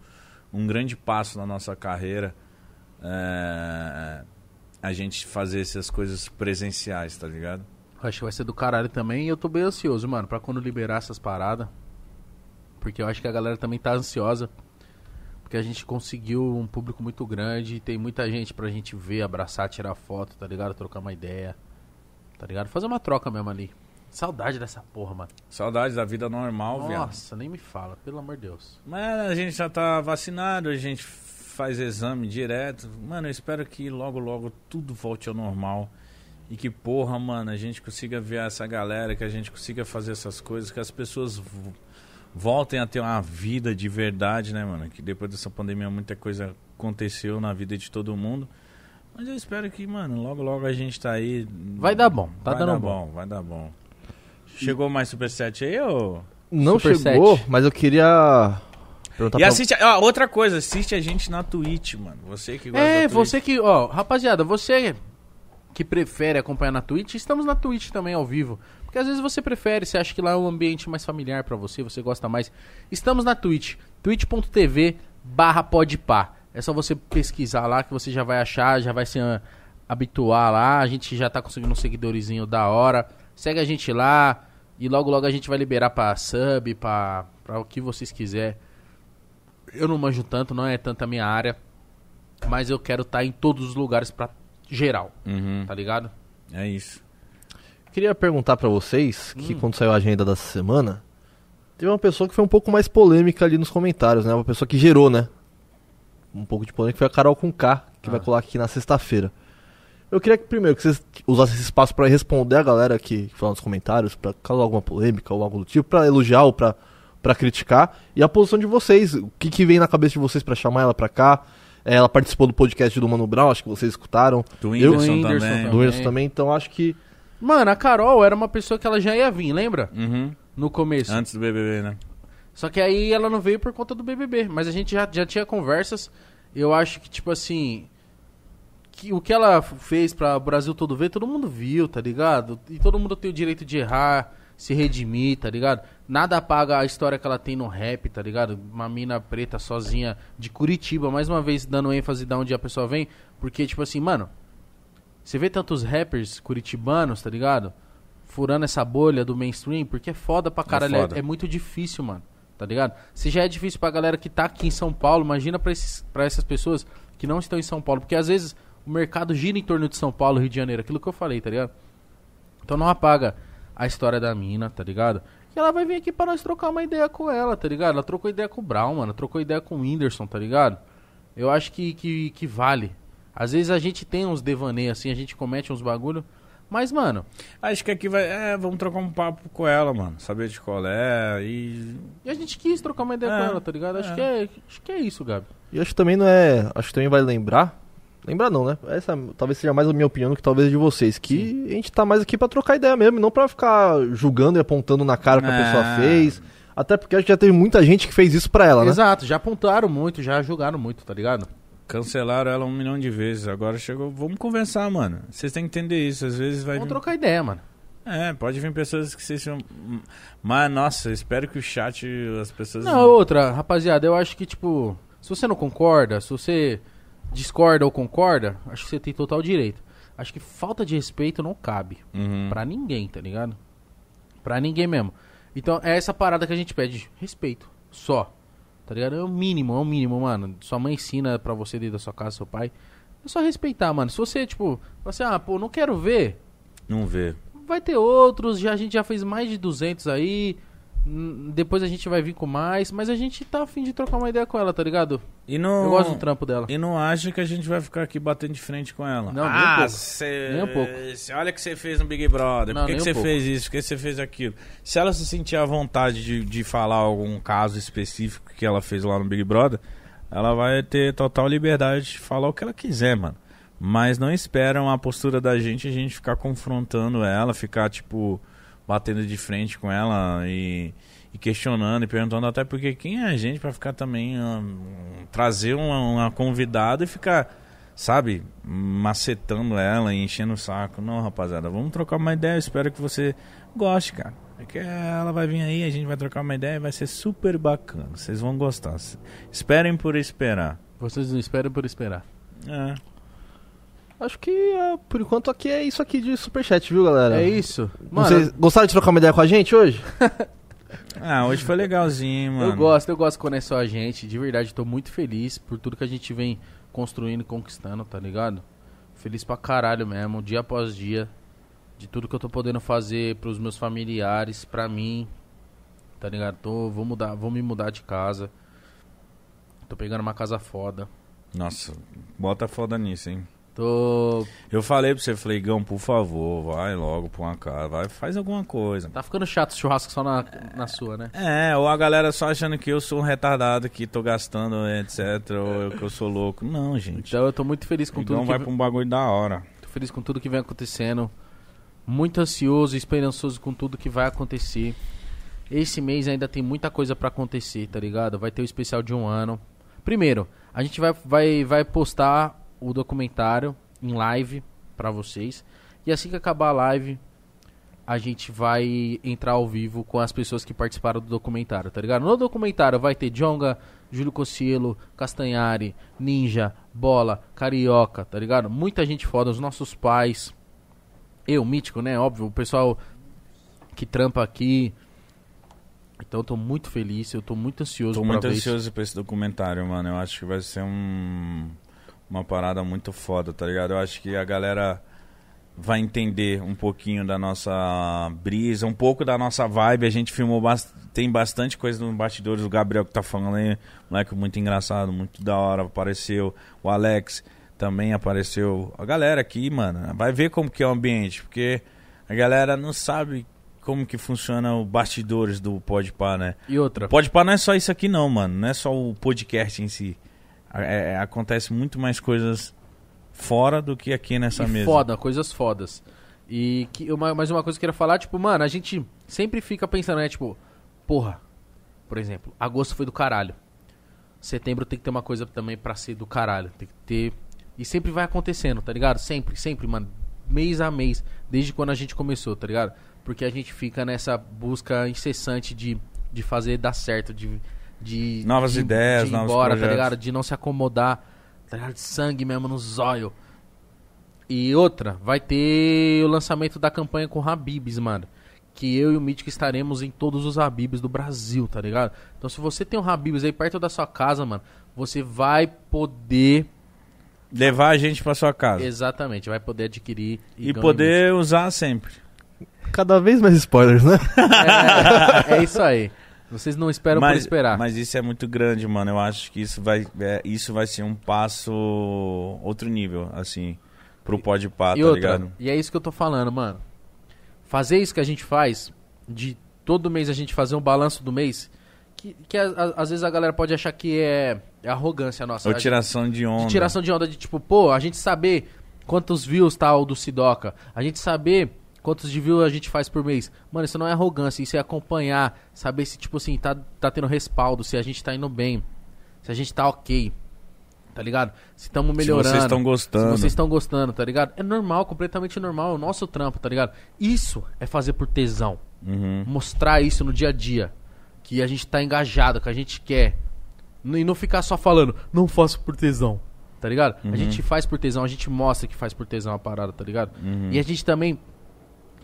um grande passo na nossa carreira é, a gente fazer essas coisas presenciais, tá ligado? Acho que vai ser do caralho também. E eu tô bem ansioso, mano, pra quando liberar essas paradas. Porque eu acho que a galera também tá ansiosa. Porque a gente conseguiu um público muito grande. E tem muita gente pra gente ver, abraçar, tirar foto, tá ligado? Trocar uma ideia. Tá ligado? Fazer uma troca mesmo ali. Saudade dessa porra, mano. Saudades da vida normal, viado. Nossa, nem me fala, pelo amor de Deus. Mas a gente já tá vacinado, a gente faz exame direto. Mano, eu espero que logo, logo tudo volte ao normal. E que, porra, mano, a gente consiga ver essa galera, que a gente consiga fazer essas coisas, que as pessoas voltem a ter uma vida de verdade, né, mano? Que depois dessa pandemia muita coisa aconteceu na vida de todo mundo. Mas eu espero que, mano, logo logo a gente tá aí. Vai dar bom, tá vai dando dar bom. bom. Vai dar bom. Chegou mais Superset aí, ô? Não Super chegou, sete. mas eu queria perguntar E pra assiste. Ó, outra coisa, assiste a gente na Twitch, mano. Você que gosta É, você que, ó, rapaziada, você que prefere acompanhar na Twitch, estamos na Twitch também ao vivo. Porque às vezes você prefere, você acha que lá é um ambiente mais familiar pra você, você gosta mais. Estamos na Twitch, twitch.tv barra podpah. É só você pesquisar lá que você já vai achar, já vai se ah, habituar lá. A gente já tá conseguindo um seguidorzinho da hora. Segue a gente lá e logo logo a gente vai liberar pra sub, pra, pra o que vocês quiser. Eu não manjo tanto, não é tanto a minha área. Mas eu quero estar em todos os lugares pra geral, Uhum, tá ligado? é isso. Queria perguntar pra vocês que Hum. quando saiu a agenda dessa semana, teve uma pessoa que foi um pouco mais polêmica ali nos comentários, né? Uma pessoa que gerou, né? Um pouco de polêmica foi a Carol com K, que Ah. vai colar aqui na sexta-feira. Eu queria que primeiro que vocês usassem esse espaço pra responder a galera que que falou nos comentários, pra causar alguma polêmica ou algo do tipo, pra elogiar ou pra, pra criticar, e a posição de vocês, o que, que vem na cabeça de vocês pra chamar ela pra cá. É, Ela participou do podcast do Mano Brown, acho que vocês escutaram. Do Eu- Whindersson também. também. Do Whindersson também, então acho que Mano, a Carol era uma pessoa que ela já ia vir, lembra? Uhum. No começo. Antes do BBB, né? Só que aí ela não veio por conta do BBB. Mas a gente já, já tinha conversas. Eu acho que, tipo assim. Que o que ela fez pra o Brasil todo ver, todo mundo viu, tá ligado? E todo mundo tem o direito de errar, se redimir, tá ligado? Nada apaga a história que ela tem no rap, tá ligado? Uma mina preta sozinha de Curitiba, mais uma vez dando ênfase de onde a pessoa vem. Porque, tipo assim, mano. Você vê tantos rappers curitibanos, tá ligado? Furando essa bolha do mainstream, porque é foda pra caralho. É, é muito difícil, mano. Tá ligado? Se já é difícil pra galera que tá aqui em São Paulo, imagina pra, esses, pra essas pessoas que não estão em São Paulo. Porque às vezes o mercado gira em torno de São Paulo, Rio de Janeiro. Aquilo que eu falei, tá ligado? Então não apaga a história da mina, tá ligado? E ela vai vir aqui pra nós trocar uma ideia com ela, tá ligado? Ela trocou ideia com o Brown, mano. Trocou ideia com o Whindersson, tá ligado? Eu acho que, que, que vale. Às vezes a gente tem uns devaneios assim, a gente comete uns bagulho. Mas, mano, Acho que aqui vai. É, vamos trocar um papo com ela, mano. Saber de qual é. E. e a gente quis trocar uma ideia É, com ela, tá ligado? Acho, é. que é, acho que é isso, Gabi. E acho que também não é. Acho que também vai lembrar. Lembrar não, né? Essa talvez seja mais a minha opinião do que talvez a de vocês. Que a gente tá mais aqui pra trocar ideia mesmo, e não pra ficar julgando e apontando na cara o que a Ah. pessoa fez. Até porque acho que já teve muita gente que fez isso pra ela, né? Exato, já apontaram muito, já julgaram muito, tá ligado? Cancelaram ela um milhão de vezes. Agora chegou. Vamos conversar, mano. Vocês têm que entender isso. Às vezes vai. Vamos vir- trocar ideia, mano. É, pode vir pessoas que vocês são. Mas, nossa, espero que o chat, as pessoas. Não, outra, rapaziada, eu acho que, tipo, se você não concorda, se você discorda ou concorda, acho que você tem total direito. Acho que falta de respeito não cabe. Uhum. Pra ninguém, tá ligado? Pra ninguém mesmo. Então é essa parada que a gente pede. Respeito. Só. Tá ligado? É o mínimo, é o mínimo, mano. Sua mãe ensina pra você dentro da sua casa, seu pai. É só respeitar, mano. Se você, tipo, você, ah, pô, não quero ver. Não vê. Vai ter outros, já, a gente já fez mais de 200 aí. Hum, Depois a gente vai vir com mais. Mas a gente tá afim de trocar uma ideia com ela, tá ligado? E não. Eu gosto do trampo dela. E não acha que a gente vai ficar aqui batendo de frente com ela. Não, nem um ah, pouco. cê- Nem um pouco. cê- olha o que você fez no Big Brother. Não, Por que, um você pouco. fez isso? Por que você fez aquilo? Se ela se sentir à vontade de, de falar algum caso específico que ela fez lá no Big Brother, ela vai ter total liberdade de falar o que ela quiser, mano. Mas não esperam a postura da gente, a gente ficar confrontando ela, ficar, tipo, batendo de frente com ela e, e questionando e perguntando até porque quem é a gente pra ficar também hum, trazer uma, uma convidada e ficar, sabe, macetando ela e enchendo o saco. Não, rapaziada, vamos trocar uma ideia. Eu espero que você goste, cara. Porque ela vai vir aí, a gente vai trocar uma ideia e vai ser super bacana. Vocês vão gostar. Esperem por esperar. Vocês não esperam por esperar. É. Acho que é, por enquanto aqui é isso aqui de superchat, viu, galera? É isso. Mano, sei, gostaram de trocar uma ideia com a gente hoje? (laughs) Ah, hoje foi legalzinho, mano. eu gosto, eu gosto quando é só a gente. De verdade, tô muito feliz por tudo que a gente vem construindo e conquistando, tá ligado? Feliz pra caralho mesmo, dia após dia. De tudo que eu tô podendo fazer pros meus familiares, pra mim. Tá ligado? Tô, vou mudar, vou me mudar de casa. Tô pegando uma casa foda. Nossa, bota foda nisso, hein? Tô. Eu falei pra você, falei, Gão, por favor, vai logo pra uma casa, vai, faz alguma coisa. Tá ficando chato o churrasco só na, na sua, né? É, ou a galera só achando que eu sou um retardado, que tô gastando, etc, ou eu- que eu sou louco. Não, gente. Então eu tô muito feliz com Então tudo que vai pra um bagulho da hora. Tô feliz com tudo que vem acontecendo. Muito ansioso e esperançoso com tudo que vai acontecer. Esse mês ainda tem muita coisa pra acontecer, tá ligado? Vai ter o especial de um ano. Primeiro, a gente vai, vai, vai postar o documentário em live pra vocês. E assim que acabar a live, a gente vai entrar ao vivo com as pessoas que participaram do documentário, tá ligado? No documentário vai ter Jonga, Júlio Cossielo, Castanhari, Ninja, Bola, Carioca, tá ligado? Muita gente foda, os nossos pais. Eu, Mítico, né? Óbvio, o pessoal que trampa aqui. Então eu tô muito feliz, eu tô muito ansioso Tô pra muito ansioso pra esse documentário, mano. Eu acho que vai ser um, uma parada muito foda, tá ligado? Eu acho que a galera vai entender um pouquinho da nossa brisa, um pouco da nossa vibe. A gente filmou, bas- tem bastante coisa nos bastidores. O Gabriel que tá falando aí, moleque muito engraçado, muito da hora, apareceu. O Alex também apareceu. A galera aqui, mano, vai ver como que é o ambiente, porque a galera não sabe como que funciona o bastidores do Podpah, né? E outra, Pode pá, não é só isso aqui não, mano. Não é só o podcast em si. É- é- acontece muito mais coisas fora do que aqui nessa e mesa. foda, coisas fodas. E que, uma, mais uma coisa que eu queria falar, tipo, mano, a gente sempre fica pensando, né, tipo, porra, por exemplo, agosto foi do caralho. Setembro tem que ter uma coisa também pra ser do caralho. Tem que ter. E sempre vai acontecendo, tá ligado? Sempre, sempre, mano. Mês a mês. Desde quando a gente começou, tá ligado? Porque a gente fica nessa busca incessante de, de fazer dar certo, de. De Novas de- ideias, de ir novos embora, tá ligado? De não se acomodar, tá ligado? De sangue mesmo no zóio. E outra, vai ter o lançamento da campanha com Habibs, mano. Que eu e o Mítico estaremos em todos os Habibs do Brasil, tá ligado? Então se você tem um Habibs aí perto da sua casa, mano, você vai poder. Levar a gente pra sua casa. Exatamente, vai poder adquirir E ganhar poder usar sempre. Cada vez mais spoilers, né? (laughs) É, é isso aí. Vocês não esperam por mas, esperar. mas isso é muito grande, mano. Eu acho que isso vai, é, isso vai ser um passo outro nível, assim, pro Podpah, e tá outra, ligado? e é isso que eu tô falando, mano. Fazer isso que a gente faz, de todo mês a gente fazer um balanço do mês, que, que a- a- às vezes a galera pode achar que é, é arrogância nossa. Ou A tiração de onda. de tiração de onda de tipo, pô, a gente saber quantos views tá o do Sidoca, a gente saber quantos de views a gente faz por mês. Mano, isso não é arrogância, isso é acompanhar, saber se, tipo assim, tá, tá tendo respaldo, se a gente tá indo bem, se a gente tá ok. Tá ligado? Se estamos Se melhorando. vocês estão gostando. Se vocês estão gostando, tá ligado? É normal, completamente normal, é o nosso trampo, tá ligado? Isso é fazer por tesão Uhum. mostrar isso no dia a dia. Que a gente tá engajado, que a gente quer. E não ficar só falando, não faço por tesão. Tá ligado? A gente faz por tesão, a gente mostra que faz por tesão a parada, tá ligado? E a gente também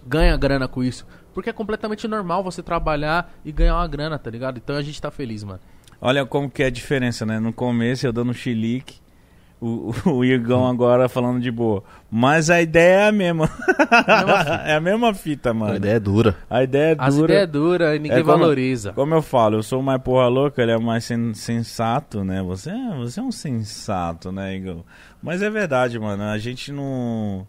ganha grana com isso. Porque é completamente normal você trabalhar e ganhar uma grana, tá ligado? Então a gente tá feliz, mano. Olha como que é a diferença, né? No começo eu dando chilique, o, o, o Igão agora falando de boa. Mas a ideia é a mesma. (laughs) é a mesma fita, mano. A ideia é dura. A ideia é As dura. ideias duras e ninguém É como- valoriza. Como eu falo, eu sou mais porra louca, ele é mais sen- sensato, né? Você, é- você é um sensato, né, Igor? Mas é verdade, mano. A gente não,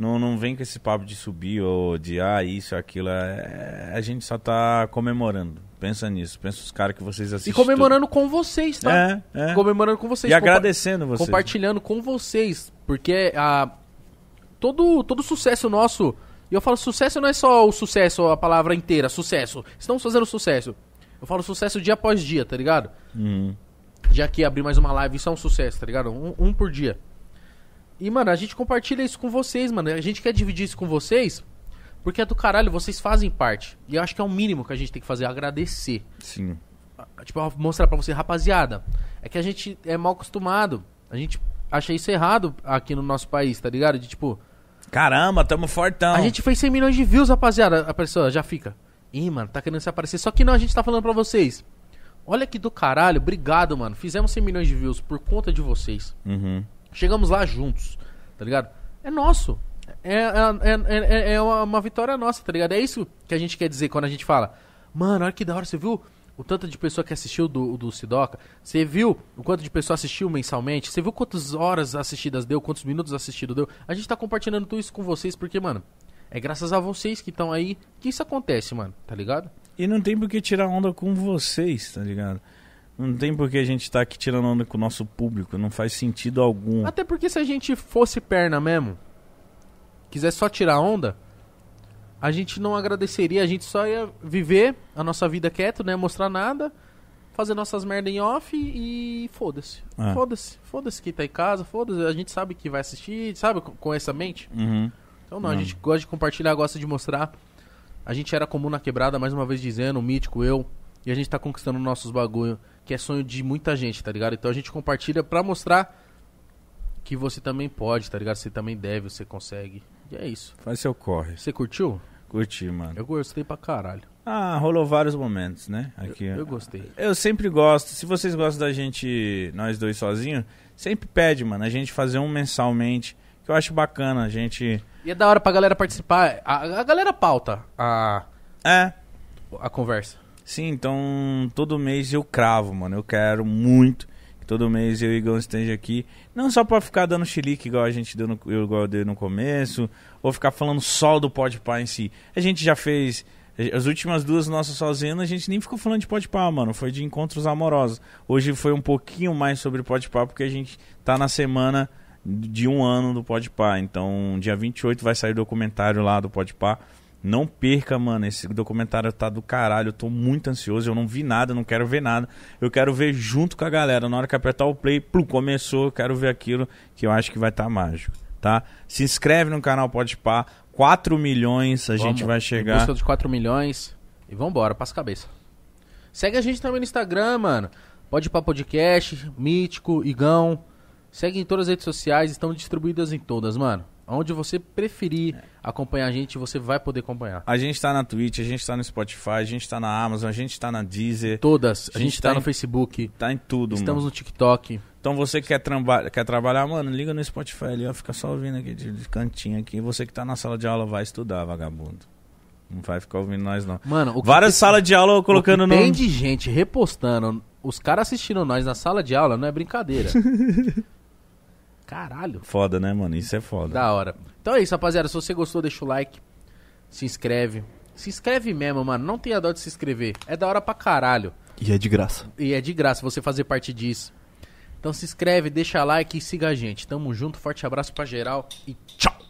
não, não vem com esse papo de subir ou de ah, isso, aquilo. É, a gente só tá comemorando. Pensa nisso. Pensa os caras que vocês E assistem. comemorando com vocês, tudo. tá? É, é. Comemorando com vocês. E agradecendo vocês. compartilhando com vocês, porque a todo todo sucesso nosso, e eu falo sucesso não é só o sucesso, a palavra inteira, sucesso. Estamos fazendo sucesso. Eu falo sucesso dia após dia, tá ligado? Uhum. Dia aqui abrir mais uma live, isso é um sucesso, tá ligado? Um, um por dia. E, mano, a gente compartilha isso com vocês, mano. A gente quer dividir isso com vocês, porque é do caralho, vocês fazem parte. E eu acho que é o mínimo que a gente tem que fazer, agradecer Sim. tipo, mostrar pra você, rapaziada, é que a gente é mal acostumado. A gente acha isso errado aqui no nosso país, tá ligado? De tipo, Caramba, tamo fortão. a gente fez 100 milhões de views, rapaziada. A pessoa já fica, ih, mano, tá querendo se aparecer. Só que não, a gente tá falando pra vocês. Olha que do caralho, obrigado, mano. Fizemos 100 milhões de views por conta de vocês. Uhum. Chegamos lá juntos, tá ligado? É nosso. É, é, é, é- é uma, vitória nossa, tá ligado? É isso que a gente quer dizer quando a gente fala, mano, olha que da hora, você viu? o tanto de pessoa que assistiu do, do Sidoca. Você viu o quanto de pessoa assistiu mensalmente? Você viu quantas horas assistidas deu, quantos minutos assistidos deu? A gente tá compartilhando tudo isso com vocês porque, mano, é graças a vocês que estão aí que isso acontece, mano, tá ligado? E não tem por que tirar onda com vocês, tá ligado? Não tem por que a gente tá aqui tirando onda com o nosso público. Não faz sentido algum. Até porque se a gente fosse perna mesmo, quiser só tirar onda, a gente não agradeceria, a gente só ia viver a nossa vida quieto, né? Mostrar nada, fazer nossas merda em off e foda-se. É. Foda-se. Foda-se quem tá em casa, foda-se. A gente sabe que vai assistir, sabe? Com- essa mente. Uhum. Então não, a Não. gente gosta de compartilhar, gosta de mostrar. A gente era comum na quebrada, mais uma vez dizendo, o mítico, eu. E a gente tá conquistando nossos bagulho, que é sonho de muita gente, tá ligado? Então a gente compartilha pra mostrar que você também pode, tá ligado? Você também deve, você consegue. E é isso. Faz seu corre. Você curtiu? Curti, mano. Eu gostei pra caralho. Ah, rolou vários momentos, né? Aqui. Eu gostei. Eu sempre gosto. Se vocês gostam da gente, nós dois sozinhos, sempre pede, mano, a gente fazer um mensalmente. Que eu acho bacana. A gente. E é da hora pra galera participar. A, a galera pauta a, É. a conversa. Sim, então todo mês eu cravo, mano. Eu quero muito que todo mês eu e o Igão esteja aqui. Não só pra ficar dando chilique igual a gente deu no, eu, igual eu dei no começo, ou ficar falando só do Podpah em si. A gente já fez. As últimas duas nossas sozinhas, a gente nem ficou falando de Podpah, mano. Foi de encontros amorosos. Hoje foi um pouquinho mais sobre Podpah, porque a gente tá na semana de um ano do Podpah. Então, dia 28 vai sair o documentário lá do Podpah. Não perca, mano. Esse documentário tá do caralho. Eu tô muito ansioso. Eu não vi nada, não quero ver nada. Eu quero ver junto com a galera. Na hora que apertar o play, plum, começou. Eu quero ver aquilo que eu acho que vai estar mágico, tá? Se inscreve no canal Podpah. 4 milhões a gente Vamos, vai Em chegar. busca de 4 milhões. E vambora, passa a cabeça. Segue a gente também no Instagram, mano. Pode pra podcast, Mítico, Igão. Segue em todas as redes sociais, estão distribuídas em todas, mano. Onde você preferir acompanhar a gente, você vai poder acompanhar. A gente tá na Twitch, a gente tá no Spotify, a gente tá na Amazon, a gente tá na Deezer. Todas. A, A gente, gente tá no em- Facebook, Tá em tudo, estamos mano. no TikTok. Então você que quer, tramba- quer trabalhar, mano, liga no Spotify ali, ó. Fica só ouvindo aqui de, de cantinho aqui. Você que tá na sala de aula vai estudar, vagabundo. Não vai ficar ouvindo nós, não. Mano, o Várias salas de aula o que colocando no. tem de gente repostando, os caras assistindo nós na sala de aula, não é brincadeira. (laughs) Caralho. Foda, né, mano? Isso é foda. Da hora. Então é isso, rapaziada. Se você gostou, deixa o like. Se inscreve. Se inscreve mesmo, mano. Não tenha dó de se inscrever. É da hora pra caralho. E é de graça. E é de graça você fazer parte disso. Então se inscreve, deixa like e siga a gente. Tamo junto, forte abraço pra geral e tchau!